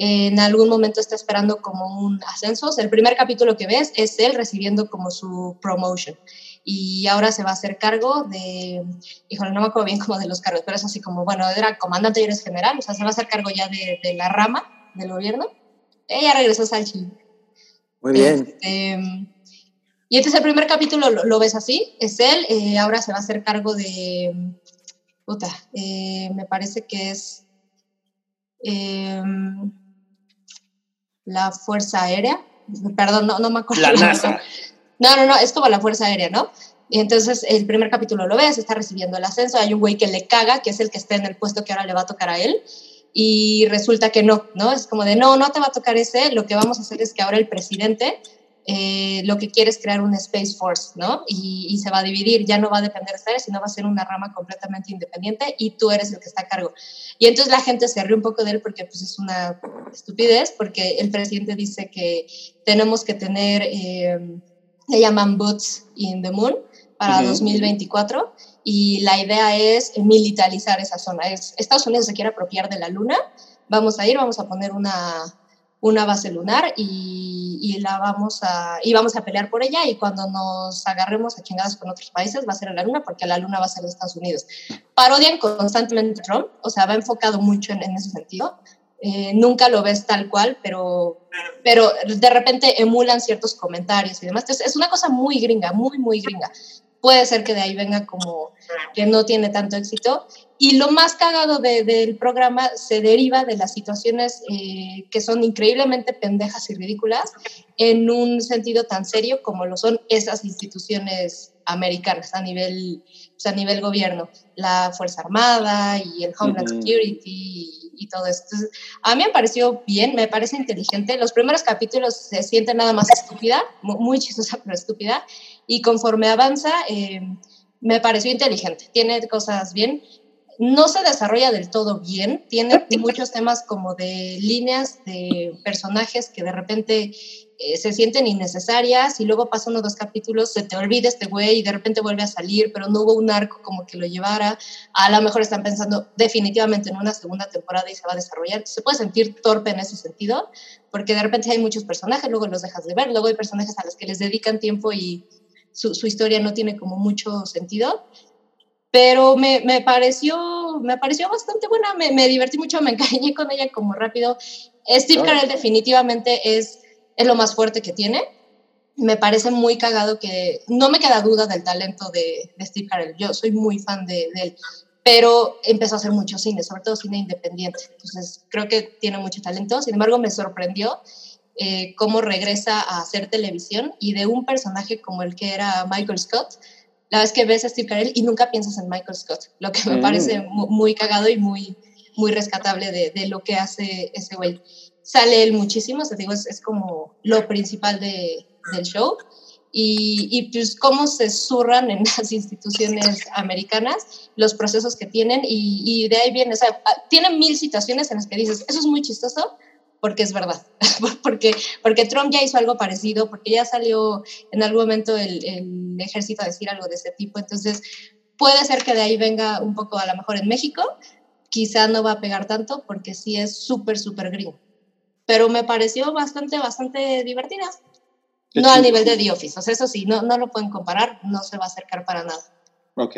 en algún momento está esperando como un ascenso. O sea, el primer capítulo que ves es él recibiendo como su promotion. Y ahora se va a hacer cargo de, híjole, no me acuerdo bien como de los cargos, pero es así como, bueno, era comandante y eres general, o sea, se va a hacer cargo ya de, de la rama del gobierno. Ella regresó a Salchi. Muy bien. Este, y entonces el primer capítulo lo, lo ves así, es él, eh, ahora se va a hacer cargo de, puta, eh, me parece que es... Eh, la Fuerza Aérea, perdón, no, no me acuerdo. La NASA. <laughs> No, no, no, es como la Fuerza Aérea, ¿no? Y entonces el primer capítulo lo ves, está recibiendo el ascenso, hay un güey que le caga, que es el que está en el puesto que ahora le va a tocar a él, y resulta que no, ¿no? Es como de, no, no te va a tocar ese, lo que vamos a hacer es que ahora el presidente eh, lo que quiere es crear un Space Force, ¿no? Y, se va a dividir, ya no va a depender de ustedes, sino va a ser una rama completamente independiente y tú eres el que está a cargo. Y entonces la gente se ríe un poco de él porque pues es una estupidez, porque el presidente dice que tenemos que tener, eh, le llaman boots in the moon para 2024 y la idea es militarizar esa zona. Es, Estados Unidos se quiere apropiar de la luna, vamos a ir, vamos a poner una, una base lunar y, y, la vamos a, y vamos a pelear por ella y cuando nos agarremos a chingadas con otros países va a ser en la luna porque la luna va a ser de Estados Unidos. Parodian constantemente Trump, o sea, va enfocado mucho en, en ese sentido. Eh, nunca lo ves tal cual, pero, pero de repente emulan ciertos comentarios y demás. Entonces, es una cosa muy gringa, muy, muy gringa. Puede ser que de ahí venga como que no tiene tanto éxito. Y lo más cagado del programa se deriva de las situaciones eh, que son increíblemente pendejas y ridículas en un sentido tan serio como lo son esas instituciones americanas a nivel, pues, a nivel gobierno, la Fuerza Armada y el Homeland Security y, todo esto. a mí me pareció bien, me parece inteligente. Los primeros capítulos se sienten nada más estúpida, muy chistosa pero estúpida, y conforme avanza... Eh, me pareció inteligente, tiene cosas bien. No se desarrolla del todo bien, tiene muchos temas como de líneas de personajes que de repente eh, se sienten innecesarias y luego pasan unos dos capítulos, se te olvida este güey y de repente vuelve a salir, pero no hubo un arco como que lo llevara. A lo mejor están pensando definitivamente en una segunda temporada y se va a desarrollar. Se puede sentir torpe en ese sentido, porque de repente hay muchos personajes, luego los dejas de ver, luego hay personajes a los que les dedican tiempo y su, historia no tiene como mucho sentido. Pero me, me pareció, me pareció bastante buena, me, me, divertí mucho, me encariñé con ella como rápido. Steve Carell definitivamente es, es lo más fuerte que tiene. Me parece muy cagado que no me queda duda del talento de, de Steve Carell. Yo soy muy fan de, de él pero empezó a hacer mucho cine, sobre todo cine independiente. Entonces, creo que tiene mucho talento. Sin embargo, me sorprendió eh, cómo regresa a hacer televisión y de un personaje como el que era Michael Scott, la vez que ves a Steve Carell y nunca piensas en Michael Scott, lo que me mm. parece muy, cagado y muy, muy rescatable de, de, lo que hace ese güey. Sale él muchísimo, te digo, es, es como lo principal de, del show. Y, y, pues cómo se zurran en <laughs> las instituciones americanas, los procesos que tienen y, y de ahí viene, o sea, tienen mil situaciones en las que dices, eso es muy chistoso, porque es verdad, <laughs> porque, porque Trump ya hizo algo parecido, porque ya salió en algún momento el, el, ejército a decir algo de ese tipo, entonces puede ser que de ahí venga un poco a lo mejor en México, quizá no va a pegar tanto porque sí es súper, súper gringo, pero me pareció bastante, bastante divertida. no al nivel de The Office, o sea, eso sí, no, no lo pueden comparar, no se va a acercar para nada. Ok.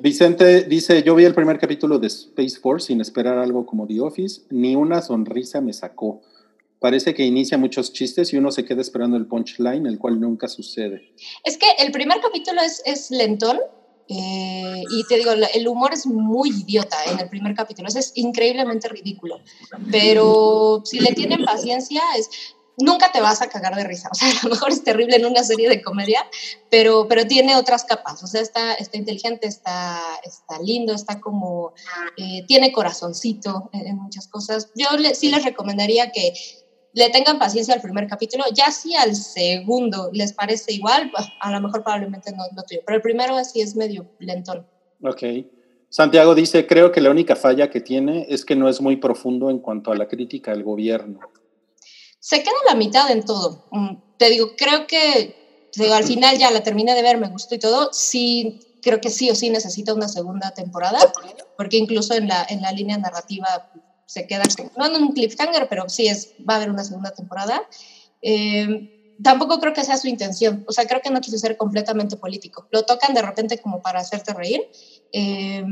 Vicente dice, yo vi el primer capítulo de Space Force sin esperar algo como The Office, ni una sonrisa me sacó. Parece que inicia muchos chistes y uno se queda esperando el punchline, el cual nunca sucede. Es que el primer capítulo es, es lentón eh, y te digo, el humor es muy idiota en el primer capítulo, es increíblemente ridículo, pero si le tienen paciencia, es, nunca te vas a cagar de risa. <laughs> O sea, a lo mejor es terrible en una serie de comedia, pero, pero tiene otras capas. O sea, está, está inteligente, está, está lindo, está como, eh, tiene corazoncito en, muchas cosas. Yo sí les recomendaría que le tengan paciencia al primer capítulo. Ya si al segundo les parece igual, pues, a lo mejor probablemente no lo tuyo. Pero el primero así es medio lentón. Ok. Santiago dice, creo que la única falla que tiene es que no es muy profundo en cuanto a la crítica al gobierno se queda la mitad en todo. Mm, te digo, creo que al final ya la terminé de ver, me gustó y todo. Sí, creo que sí o sí necesita una segunda temporada, porque incluso en la, en la línea narrativa se queda, no en un cliffhanger, pero sí es, va a haber una segunda temporada. Eh, tampoco creo que sea su intención, o sea, creo que no quiso ser completamente político. Lo tocan de repente como para hacerte reír. Eh,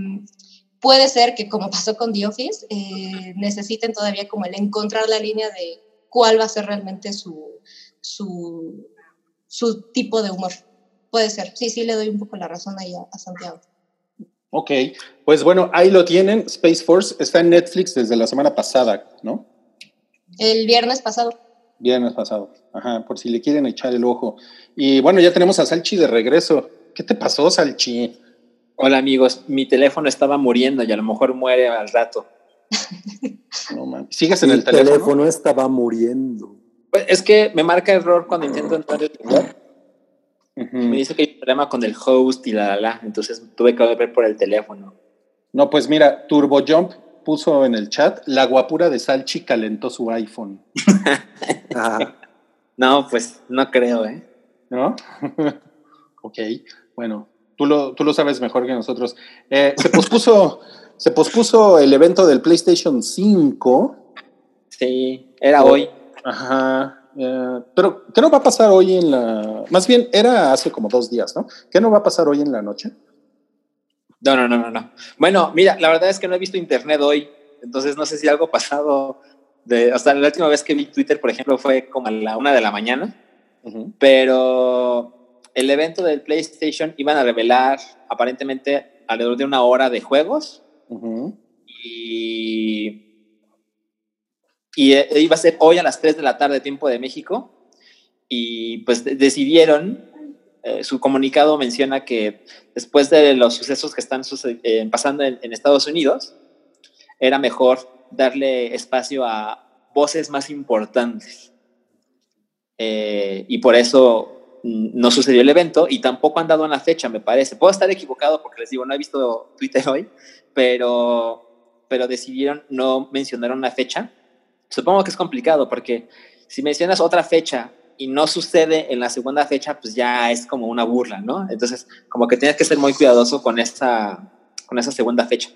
puede ser que, como pasó con The Office, eh, necesiten todavía como el encontrar la línea de cuál va a ser realmente su, su, su tipo de humor. Puede ser. Sí, sí, le doy un poco la razón ahí a, Santiago. Ok, pues bueno, ahí lo tienen. Space Force está en Netflix desde la semana pasada, ¿no? El viernes pasado. Viernes pasado, ajá, por si le quieren echar el ojo. Y bueno, ya tenemos a Salchi de regreso. ¿Qué te pasó, Salchi? Hola amigos, mi teléfono estaba muriendo y a lo mejor muere al rato. No, ¿Sigues en el, teléfono? estaba muriendo. Pues es que me marca error cuando intento entrar en el. Ujú. Me dice que hay un problema con el host y la, la, la. Entonces tuve que ver por el teléfono. No, pues mira, TurboJump puso en el chat, la guapura de Salchi calentó su iPhone, Ajá. <laughs> No, pues no creo, ¿eh? ¿no? <laughs> ok, bueno, tú lo, tú lo sabes mejor que nosotros. Eh, se pospuso, se pospuso el evento del PlayStation 5. Sí, era hoy. Ajá. eh, pero, ¿qué no va a pasar hoy en la. Más bien, era hace como dos días, ¿no? ¿Qué no va a pasar hoy en la noche? No, no, no, no, no. Bueno, mira, la verdad es que no he visto internet hoy, entonces no sé si algo pasado de, sea, la última vez que vi Twitter, por ejemplo, fue como a la una de la mañana, pero el evento del PlayStation iban a revelar aparentemente alrededor de una hora de juegos Y, eh, iba a ser hoy a las 3 de la tarde, tiempo de México, y pues de- decidieron, eh, su comunicado menciona que después de los sucesos que están eh, pasando en, Estados Unidos, era mejor darle espacio a voces más importantes. Y por eso no sucedió el evento y tampoco han dado una fecha, me parece. Puedo estar equivocado porque les digo, no he visto Twitter hoy, pero, pero decidieron no mencionar una fecha. Supongo que es complicado porque si mencionas otra fecha y no sucede en la segunda fecha, pues ya es como una burla, ¿no? Entonces, como que tienes que ser muy cuidadoso con esa, con esa segunda fecha.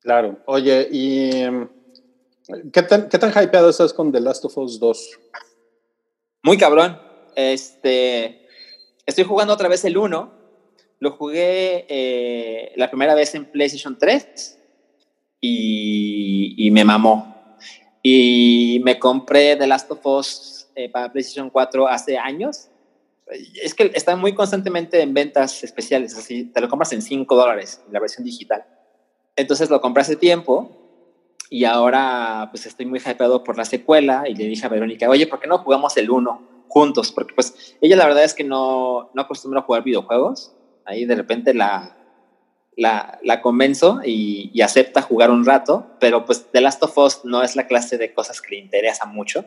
Claro. Oye, ¿y em, qué tan, qué tan hypeado estás con The Last of Us 2? Muy cabrón. Este, estoy jugando otra vez el 1. Lo jugué eh, la primera vez en PlayStation 3 y, me mamó. Y me compré The Last of Us eh, para PlayStation 4 hace años. Es que están muy constantemente en ventas especiales, así te lo compras en 5 dólares, la versión digital. Entonces lo compré hace tiempo y ahora pues estoy muy hypeado por la secuela y le dije a Verónica, oye, ¿por qué no jugamos el 1 juntos? Porque pues ella la verdad es que no, no acostumbra a jugar videojuegos. Ahí de repente la, la, la convenzo y, y, acepta jugar un rato, pero pues The Last of Us no es la clase de cosas que le interesa mucho.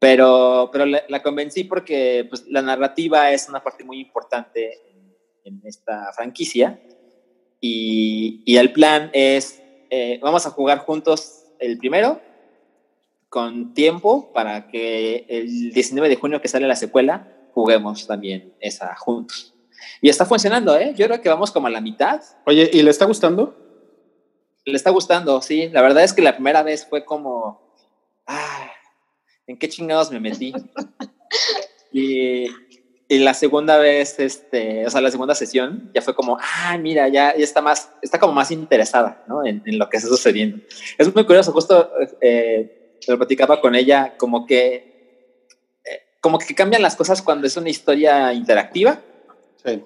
Pero, pero la, convencí porque pues, la narrativa es una parte muy importante en, en esta franquicia y, y, el plan es, eh, vamos a jugar juntos el primero con tiempo para que el 19 de junio que sale la secuela juguemos también esa juntos. Y está funcionando, ¿eh? Yo creo que vamos como a la mitad. Oye, ¿y le está gustando? Le está gustando, sí. La verdad es que la primera vez fue como, ah, ¿en qué chingados me metí? <laughs> y, y, la segunda vez, este, o sea, la segunda sesión, ya fue como, ah, mira, ya, ya está más, está como más interesada, ¿no? En, en, lo que está sucediendo. Es muy curioso, justo eh, lo platicaba con ella, como que, eh, como que cambian las cosas cuando es una historia interactiva. Sí.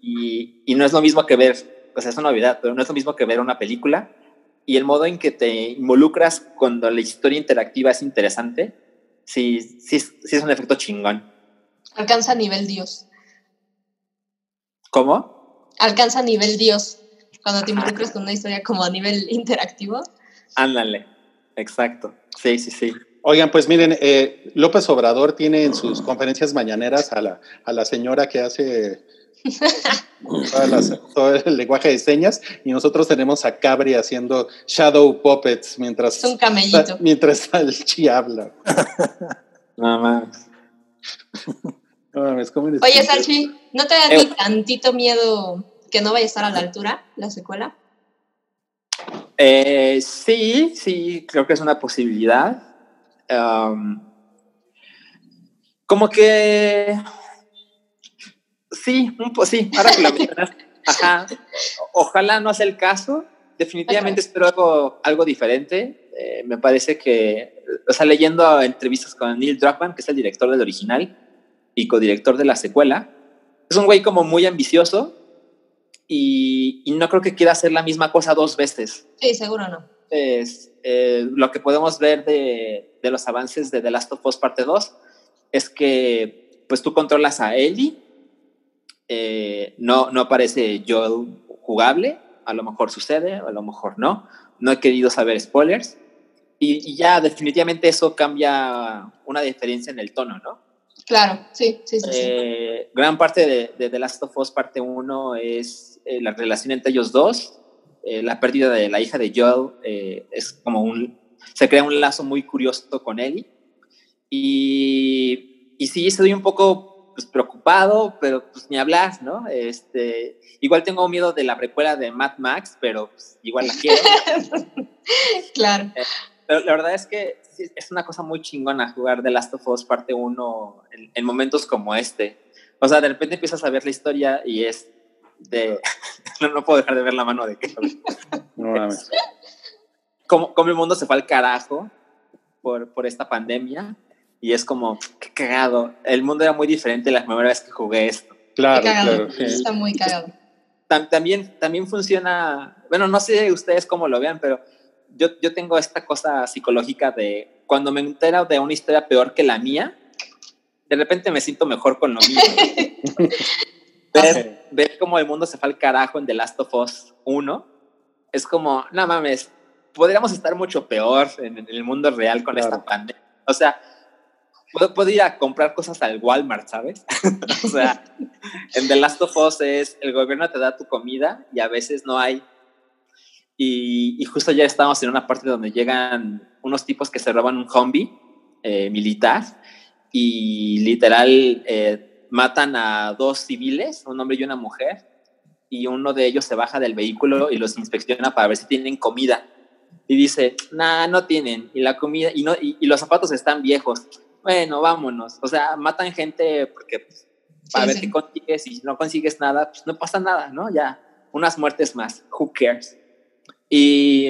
Y, y, no es lo mismo que ver, o sea, es una novedad, pero no es lo mismo que ver una película. Y el modo en que te involucras cuando la historia interactiva es interesante, sí, sí, sí es un efecto chingón. Alcanza nivel Dios. ¿Cómo? Alcanza nivel Dios. Cuando te involucras con una historia como a nivel interactivo. Ándale, exacto. Sí, sí, sí. Oigan, pues miren, eh, López Obrador tiene en sus conferencias mañaneras a la, a la señora que hace <laughs> las, todo el lenguaje de señas y nosotros tenemos a Cabri haciendo shadow puppets mientras, es un camellito. mientras Salchi habla. <laughs> Nada más. No mames, ¿cómo eres Oye, Salchi, ¿no te da eh, ni tantito miedo que no vaya a estar a la altura la secuela? Eh, sí, sí, creo que es una posibilidad. Um, como que sí, un po sí, ahora que lo mencionas, <laughs> ajá. Ojalá no sea el caso. Definitivamente okay. espero algo, algo diferente. Eh, me parece que, o sea, leyendo entrevistas con Neil Druckmann, que es el director del original y codirector de la secuela, es un güey como muy ambicioso y, y, no creo que quiera hacer la misma cosa dos veces. Sí, seguro no. Es, eh, lo que podemos ver de, de, los avances de The Last of Us parte 2 es que pues tú controlas a Ellie, eh, no, no aparece Joel jugable, a lo mejor sucede, a lo mejor no, no he querido saber spoilers, Y, y ya definitivamente eso cambia una diferencia en el tono, ¿no? Claro, sí, sí, sí. sí. Eh, gran parte de, de The Last of Us parte 1 es eh, la relación entre ellos dos. Eh, la pérdida de la hija de Joel eh, es como un... Se crea un lazo muy curioso con Ellie. Y, y sí, estoy un poco pues, preocupado, pero pues ni hablar, ¿no? Este, igual tengo miedo de la precuela de Mad Max, pero pues, igual la quiero. <laughs> claro. Pero la verdad es que es una cosa muy chingona jugar The Last of Us parte 1 en, en, momentos como este. O sea, de repente empiezas a ver la historia y es de... <laughs> no, no puedo dejar de ver la mano de que... No mames. Cómo, cómo el mundo se fue al carajo por, por esta pandemia y es como, qué cagado. El mundo era muy diferente la primera vez que jugué esto. Claro, Qué cagado. claro. sí. Está muy cagado. Tam- también, también funciona, bueno, no sé ustedes cómo lo vean, pero yo, yo tengo esta cosa psicológica de cuando me entero de una historia peor que la mía, de repente me siento mejor con lo mío. <laughs> ver, ver cómo el mundo se fue al carajo en The Last of Us 1, es como, no mames, podríamos estar mucho peor en, en el mundo real con Claro. esta pandemia. O sea, puedo, puedo ir a comprar cosas al Walmart, ¿sabes? <laughs> o sea, en The Last of Us es el gobierno te da tu comida y a veces no hay. Y, y justo ya estamos en una parte donde llegan unos tipos que se roban un zombie eh, militar y literal eh, matan a dos civiles, un hombre y una mujer, y uno de ellos se baja del vehículo y los inspecciona para ver si tienen comida. Y dice, nah, no tienen. Y la comida, y, no, y, y los zapatos están viejos. Bueno, vámonos. O sea, matan gente porque pues, para Sí, ver sí. qué consigues y si no consigues nada, pues no pasa nada, ¿no? Ya, unas muertes más. Who cares? Y,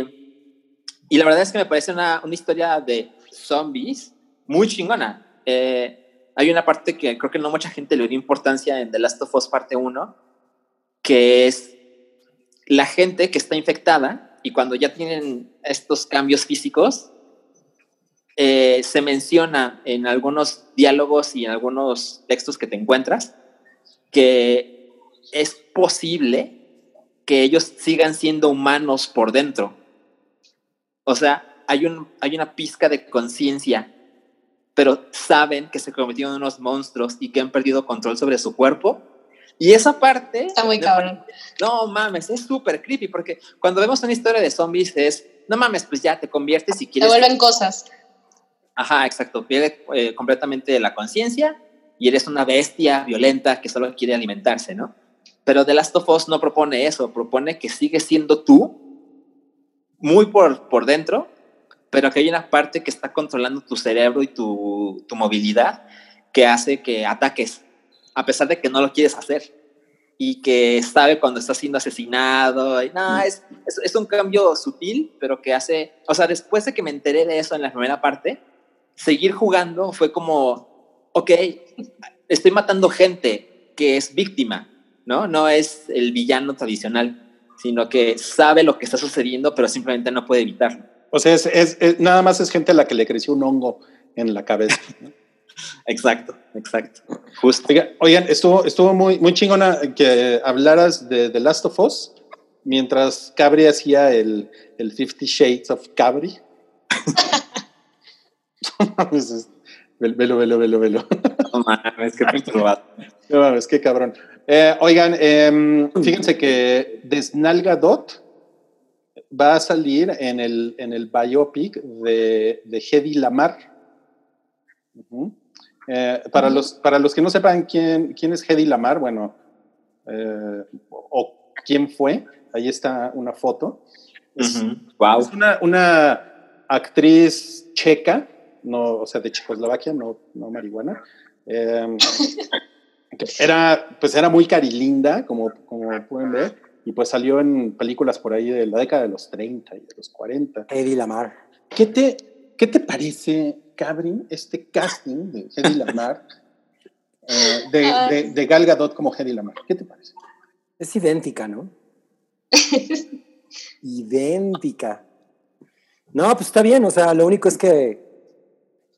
y la verdad es que me parece una, una historia de zombies muy chingona. Eh, hay una parte que creo que no mucha gente le dio importancia en The Last of Us parte 1, que es la gente que está infectada y cuando ya tienen estos cambios físicos, eh, se menciona en algunos diálogos y en algunos textos que te encuentras que es posible que ellos sigan siendo humanos por dentro. O sea, hay, un, hay una pizca de conciencia, pero saben que se convirtieron en unos monstruos y que han perdido control sobre su cuerpo. Y esa parte... Está muy cabrón. no mames, es súper creepy porque cuando vemos una historia de zombies es, no mames, pues ya te conviertes y Te quieres... vuelven cosas. Ajá, exacto, pierde eh, completamente la conciencia y eres una bestia violenta que solo quiere alimentarse, ¿no? Pero The Last of Us no propone eso, propone que sigues siendo tú, muy por, por dentro, pero que hay una parte que está controlando tu cerebro y tu, tu movilidad que hace que ataques, a pesar de que no lo quieres hacer y que sabe cuando estás siendo asesinado. Y, no, es, es, es un cambio sutil, pero que hace, o sea, después de que me enteré de eso en la primera parte, seguir jugando fue como, ok, estoy matando gente que es víctima, ¿no? No es el villano tradicional, sino que sabe lo que está sucediendo, pero simplemente no puede evitarlo. O sea, es, es- es- nada más es gente a la que le creció un hongo en la cabeza. <laughs> Exacto, exacto. Justo. Oiga- oigan, estuvo, estuvo muy, muy chingona que hablaras de The Last of Us mientras Cabri hacía el, el Fifty Shades of Cabri. <laughs> Velo, velo, velo, velo. No mames, qué perturbado. No mames, qué cabrón. Eh, oigan, em, fíjense que Desnalga Dot va a salir en el, en el biopic de, de Hedy Lamar. Eh, para, los, para los que no sepan quién, quién es Hedy Lamar, bueno, eh, o quién fue, ahí está una foto. Es, Wow. es una, una actriz checa, no, o sea, de Checoslovaquia, no, no marihuana. eh, <laughs> era, pues era muy carilinda, como, como pueden ver, y pues salió en películas por ahí de la década de los 30 y de los 40. Eddie Lamar. ¿Qué te, qué te parece, Cabri, este casting de Hedy Lamar, <laughs> eh, de, de, de Gal Gadot como Hedy Lamar? ¿Qué te parece? Es idéntica, ¿no? <laughs> idéntica. No, pues está bien, o sea, lo único es que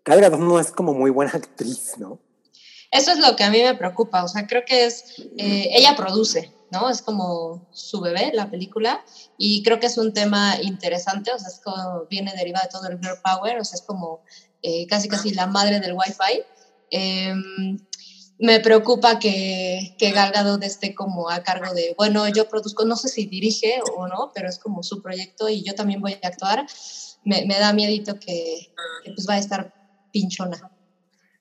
Gal Gadot no es como muy buena actriz, ¿no? Eso es lo que a mí me preocupa. O sea, creo que es. eh, ella produce. ¿no? Es como su bebé, la película, y creo que es un tema interesante, o sea, es como, viene derivado de todo el girl power, o sea, es como eh, casi casi la madre del wifi. Em, me preocupa que, que Gal Gadot esté como a cargo de, bueno, yo produzco, no sé si dirige o no, pero es como su proyecto y yo también voy a actuar. Me, me da miedito que, que pues va a estar pinchona.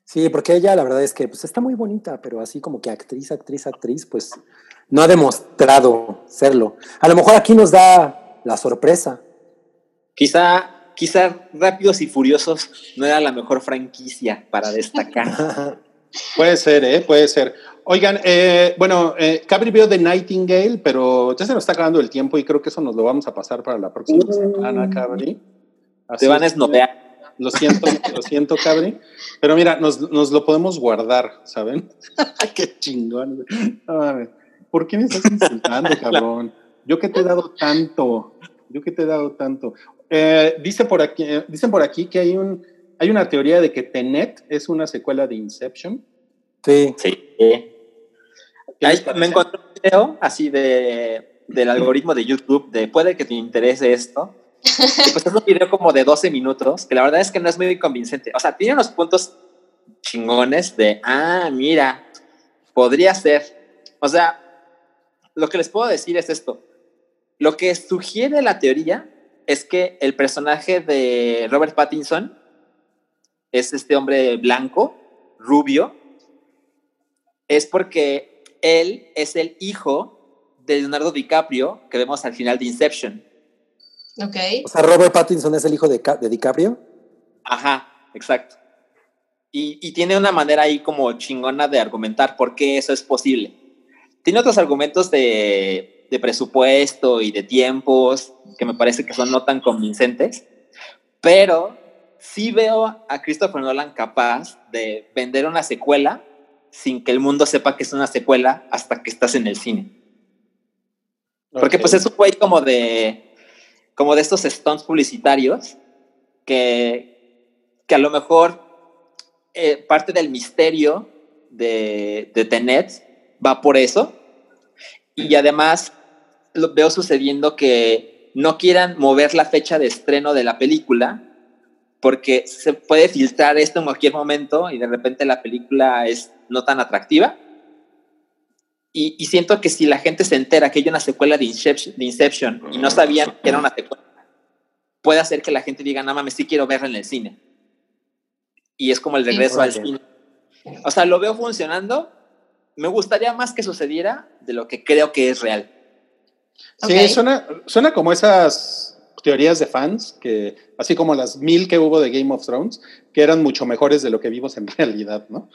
Sí, porque ella la verdad es que pues, está muy bonita, pero así como que actriz, actriz, actriz, pues no ha demostrado serlo. A lo mejor aquí nos da la sorpresa. Quizá, quizá Rápidos y Furiosos no era la mejor franquicia para destacar. <laughs> puede ser, ¿eh? Puede ser. Oigan, eh, bueno, eh, Cabri vio The Nightingale, pero ya se nos está acabando el tiempo y creo que eso nos lo vamos a pasar para la próxima Uh. semana, Cabri. Así Te van a es. Lo siento, lo siento, Cabri. Pero mira, nos, nos lo podemos guardar, ¿saben? <laughs> Qué chingón. ¿Por qué me estás insultando, <laughs> cabrón? Yo que te he dado tanto. Yo que te he dado tanto. Eh, dice por aquí, eh, dicen por aquí que hay, un, hay una teoría de que Tenet es una secuela de Inception. Sí. Sí. ¿Qué Ahí me encontré un video así de, del algoritmo de YouTube de puede que te interese esto. Pues es un video como de 12 minutos, que la verdad es que no es muy convincente. O sea, tiene unos puntos chingones de, ah, mira, podría ser. O sea, lo que les puedo decir es esto. Lo que sugiere la teoría es que el personaje de Robert Pattinson es este hombre blanco, rubio, es porque él es el hijo de Leonardo DiCaprio que vemos al final de Inception. Ok. O sea, Robert Pattinson es el hijo de, de DiCaprio. Ajá, exacto. Y, y tiene una manera ahí como chingona de argumentar por qué eso es posible. Tiene otros argumentos de, de presupuesto y de tiempos que me parece que son no tan convincentes, pero sí veo a Christopher Nolan capaz de vender una secuela sin que el mundo sepa que es una secuela hasta que estás en el cine. Porque Ok. pues es un güey como de, como de estos stunts publicitarios que, que a lo mejor eh, parte del misterio de, de Tenet va por eso. Y además lo veo sucediendo que no quieran mover la fecha de estreno de la película porque se puede filtrar esto en cualquier momento y de repente la película es no tan atractiva. Y, y siento que si la gente se entera que hay una secuela de Inception, de Inception y no sabían que era una secuela, puede hacer que la gente diga, no mames, sí quiero verla en el cine. Y es como el regreso al cine. O sea, lo veo funcionando. Me gustaría más que sucediera de lo que creo que es real. Sí, suena, suena como esas teorías de fans, que así como las mil que hubo de Game of Thrones, que eran mucho mejores de lo que vimos en <laughs> realidad, ¿no?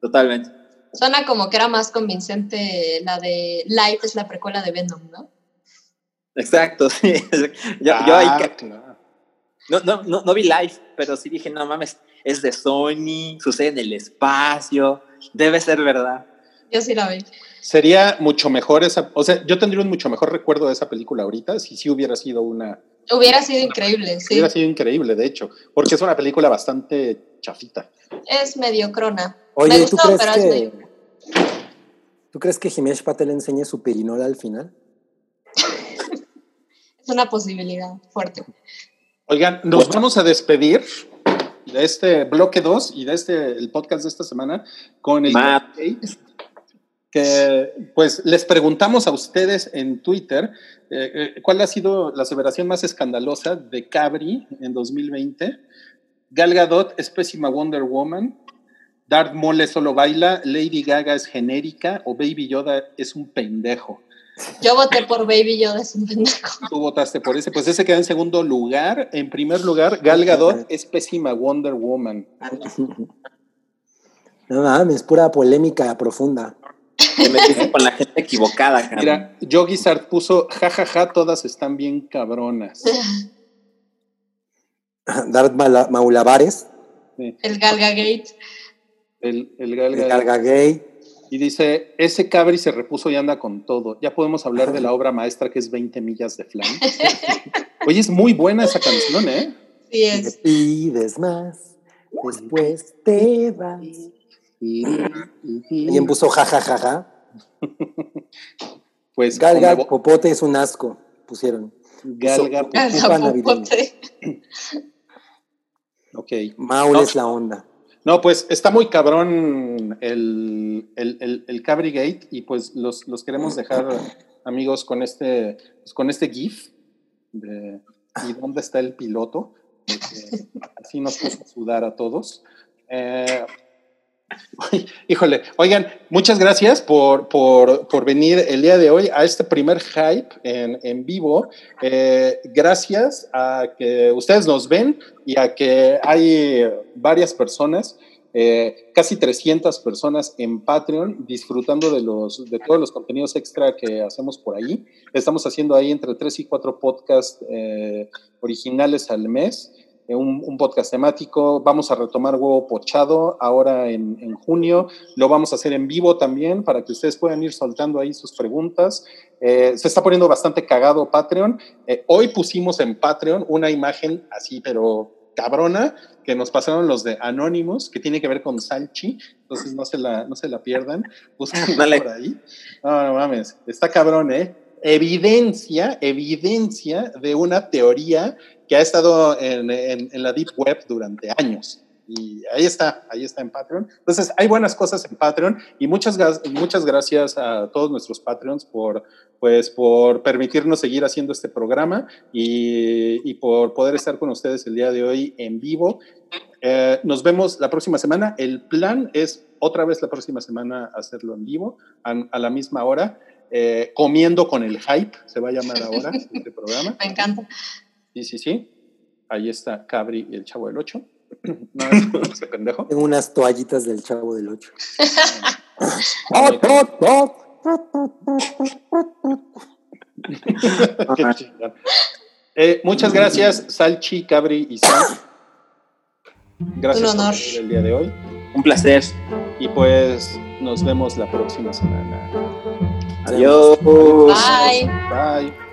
Totalmente. Suena como que era más convincente la de Life es la precuela de Venom, ¿no? Exacto, <laughs> sí. Yo, yo ahí Ah, claro. no, no, no, no vi live, pero sí dije, no mames, es de Sony, sucede en el espacio, debe ser verdad. Yo sí la vi. Sería mucho mejor esa, o sea, yo tendría un mucho mejor recuerdo de esa película ahorita si sí hubiera sido una, Hubiera sido increíble, sí. hubiera sido increíble, de hecho, porque es una película bastante chafita. Es medio crona. Oye, Me ¿tú gustó, crees pero es medio que ¿Tú crees que Himesh Patel enseñe su pirinola al final? <laughs> Es una posibilidad fuerte. Oigan, nos vamos a despedir de este bloque 2 y de este el podcast de esta semana con el que pues les preguntamos a ustedes en Twitter eh, eh, cuál ha sido la aseveración más escandalosa de Cabri en 2020. Gal Gadot es pésima Wonder Woman, Darth Mole solo baila, Lady Gaga es genérica o Baby Yoda es un pendejo. Yo voté por Baby Yoda, es un pendejo. Tú votaste por ese, pues ese queda en segundo lugar. En primer lugar, Gal Gadot es pésima Wonder Woman. <laughs> No mames, pura polémica profunda. Te metiste con la gente equivocada, cabrón. Mira, Yogi Sart puso, jajaja, todas están bien cabronas. <laughs> Darth Maulavares, El Galga Gate. El, el Gal gay. Y dice, ese cabri se repuso y anda con todo. Ya podemos hablar de la <laughs> obra maestra que es 20 millas de flan. <laughs> Oye, es muy buena esa canción, ¿eh? Sí me es. pides más, después te vas. Y Alguien puso jajajaja. pues... Galga Popote es un asco, pusieron. Galga, Puso-. Popote. <laughs> ok. Maul No. es la onda. No, pues está muy cabrón el, el, el, Cabrigate y pues los, los queremos dejar, amigos, con este, pues, con este GIF de ¿y dónde está el piloto? Así nos puso sudar a todos. Eh, <laughs> híjole, oigan, muchas gracias por, por, por venir el día de hoy a este primer hype en, en vivo. Eh, gracias a que ustedes nos ven y a que hay varias personas, eh, casi 300 personas en Patreon disfrutando de, los, de todos los contenidos extra que hacemos por ahí. Estamos haciendo ahí entre 3 y 4 podcasts eh, originales al mes. Eh, Un, un, podcast temático. Vamos a retomar Huevo Pochado ahora en, en, junio. Lo vamos a hacer en vivo también para que ustedes puedan ir soltando ahí sus preguntas. Eh, se está poniendo bastante cagado Patreon. Eh, hoy pusimos en Patreon una imagen así, pero cabrona, que nos pasaron los de Anonymous, que tiene que ver con Salchi. Entonces no se la, no se la pierdan. Busquen por ahí. No, no mames. Está cabrón, ¿eh? Evidencia, evidencia de una teoría que ha estado en, en, en, la Deep Web durante años. Y ahí está, ahí está en Patreon. Entonces, hay buenas cosas en Patreon y muchas, muchas gracias a todos nuestros Patreons por, pues, por permitirnos seguir haciendo este programa y, y por poder estar con ustedes el día de hoy en vivo. Eh, nos vemos la próxima semana. El plan es otra vez la próxima semana hacerlo en vivo a, a la misma hora. Eh, comiendo con el hype, se va a llamar ahora <laughs> este programa. Me encanta. Sí, sí, sí. Ahí está Cabri y el Chavo del 8. No, ese pendejo. Tengo unas toallitas del Chavo del 8. <laughs> eh, muchas gracias, Salchi, Cabri y Sam. Gracias por el día de hoy. Un placer. Y pues nos vemos la próxima semana. Adiós. Bye. Bye.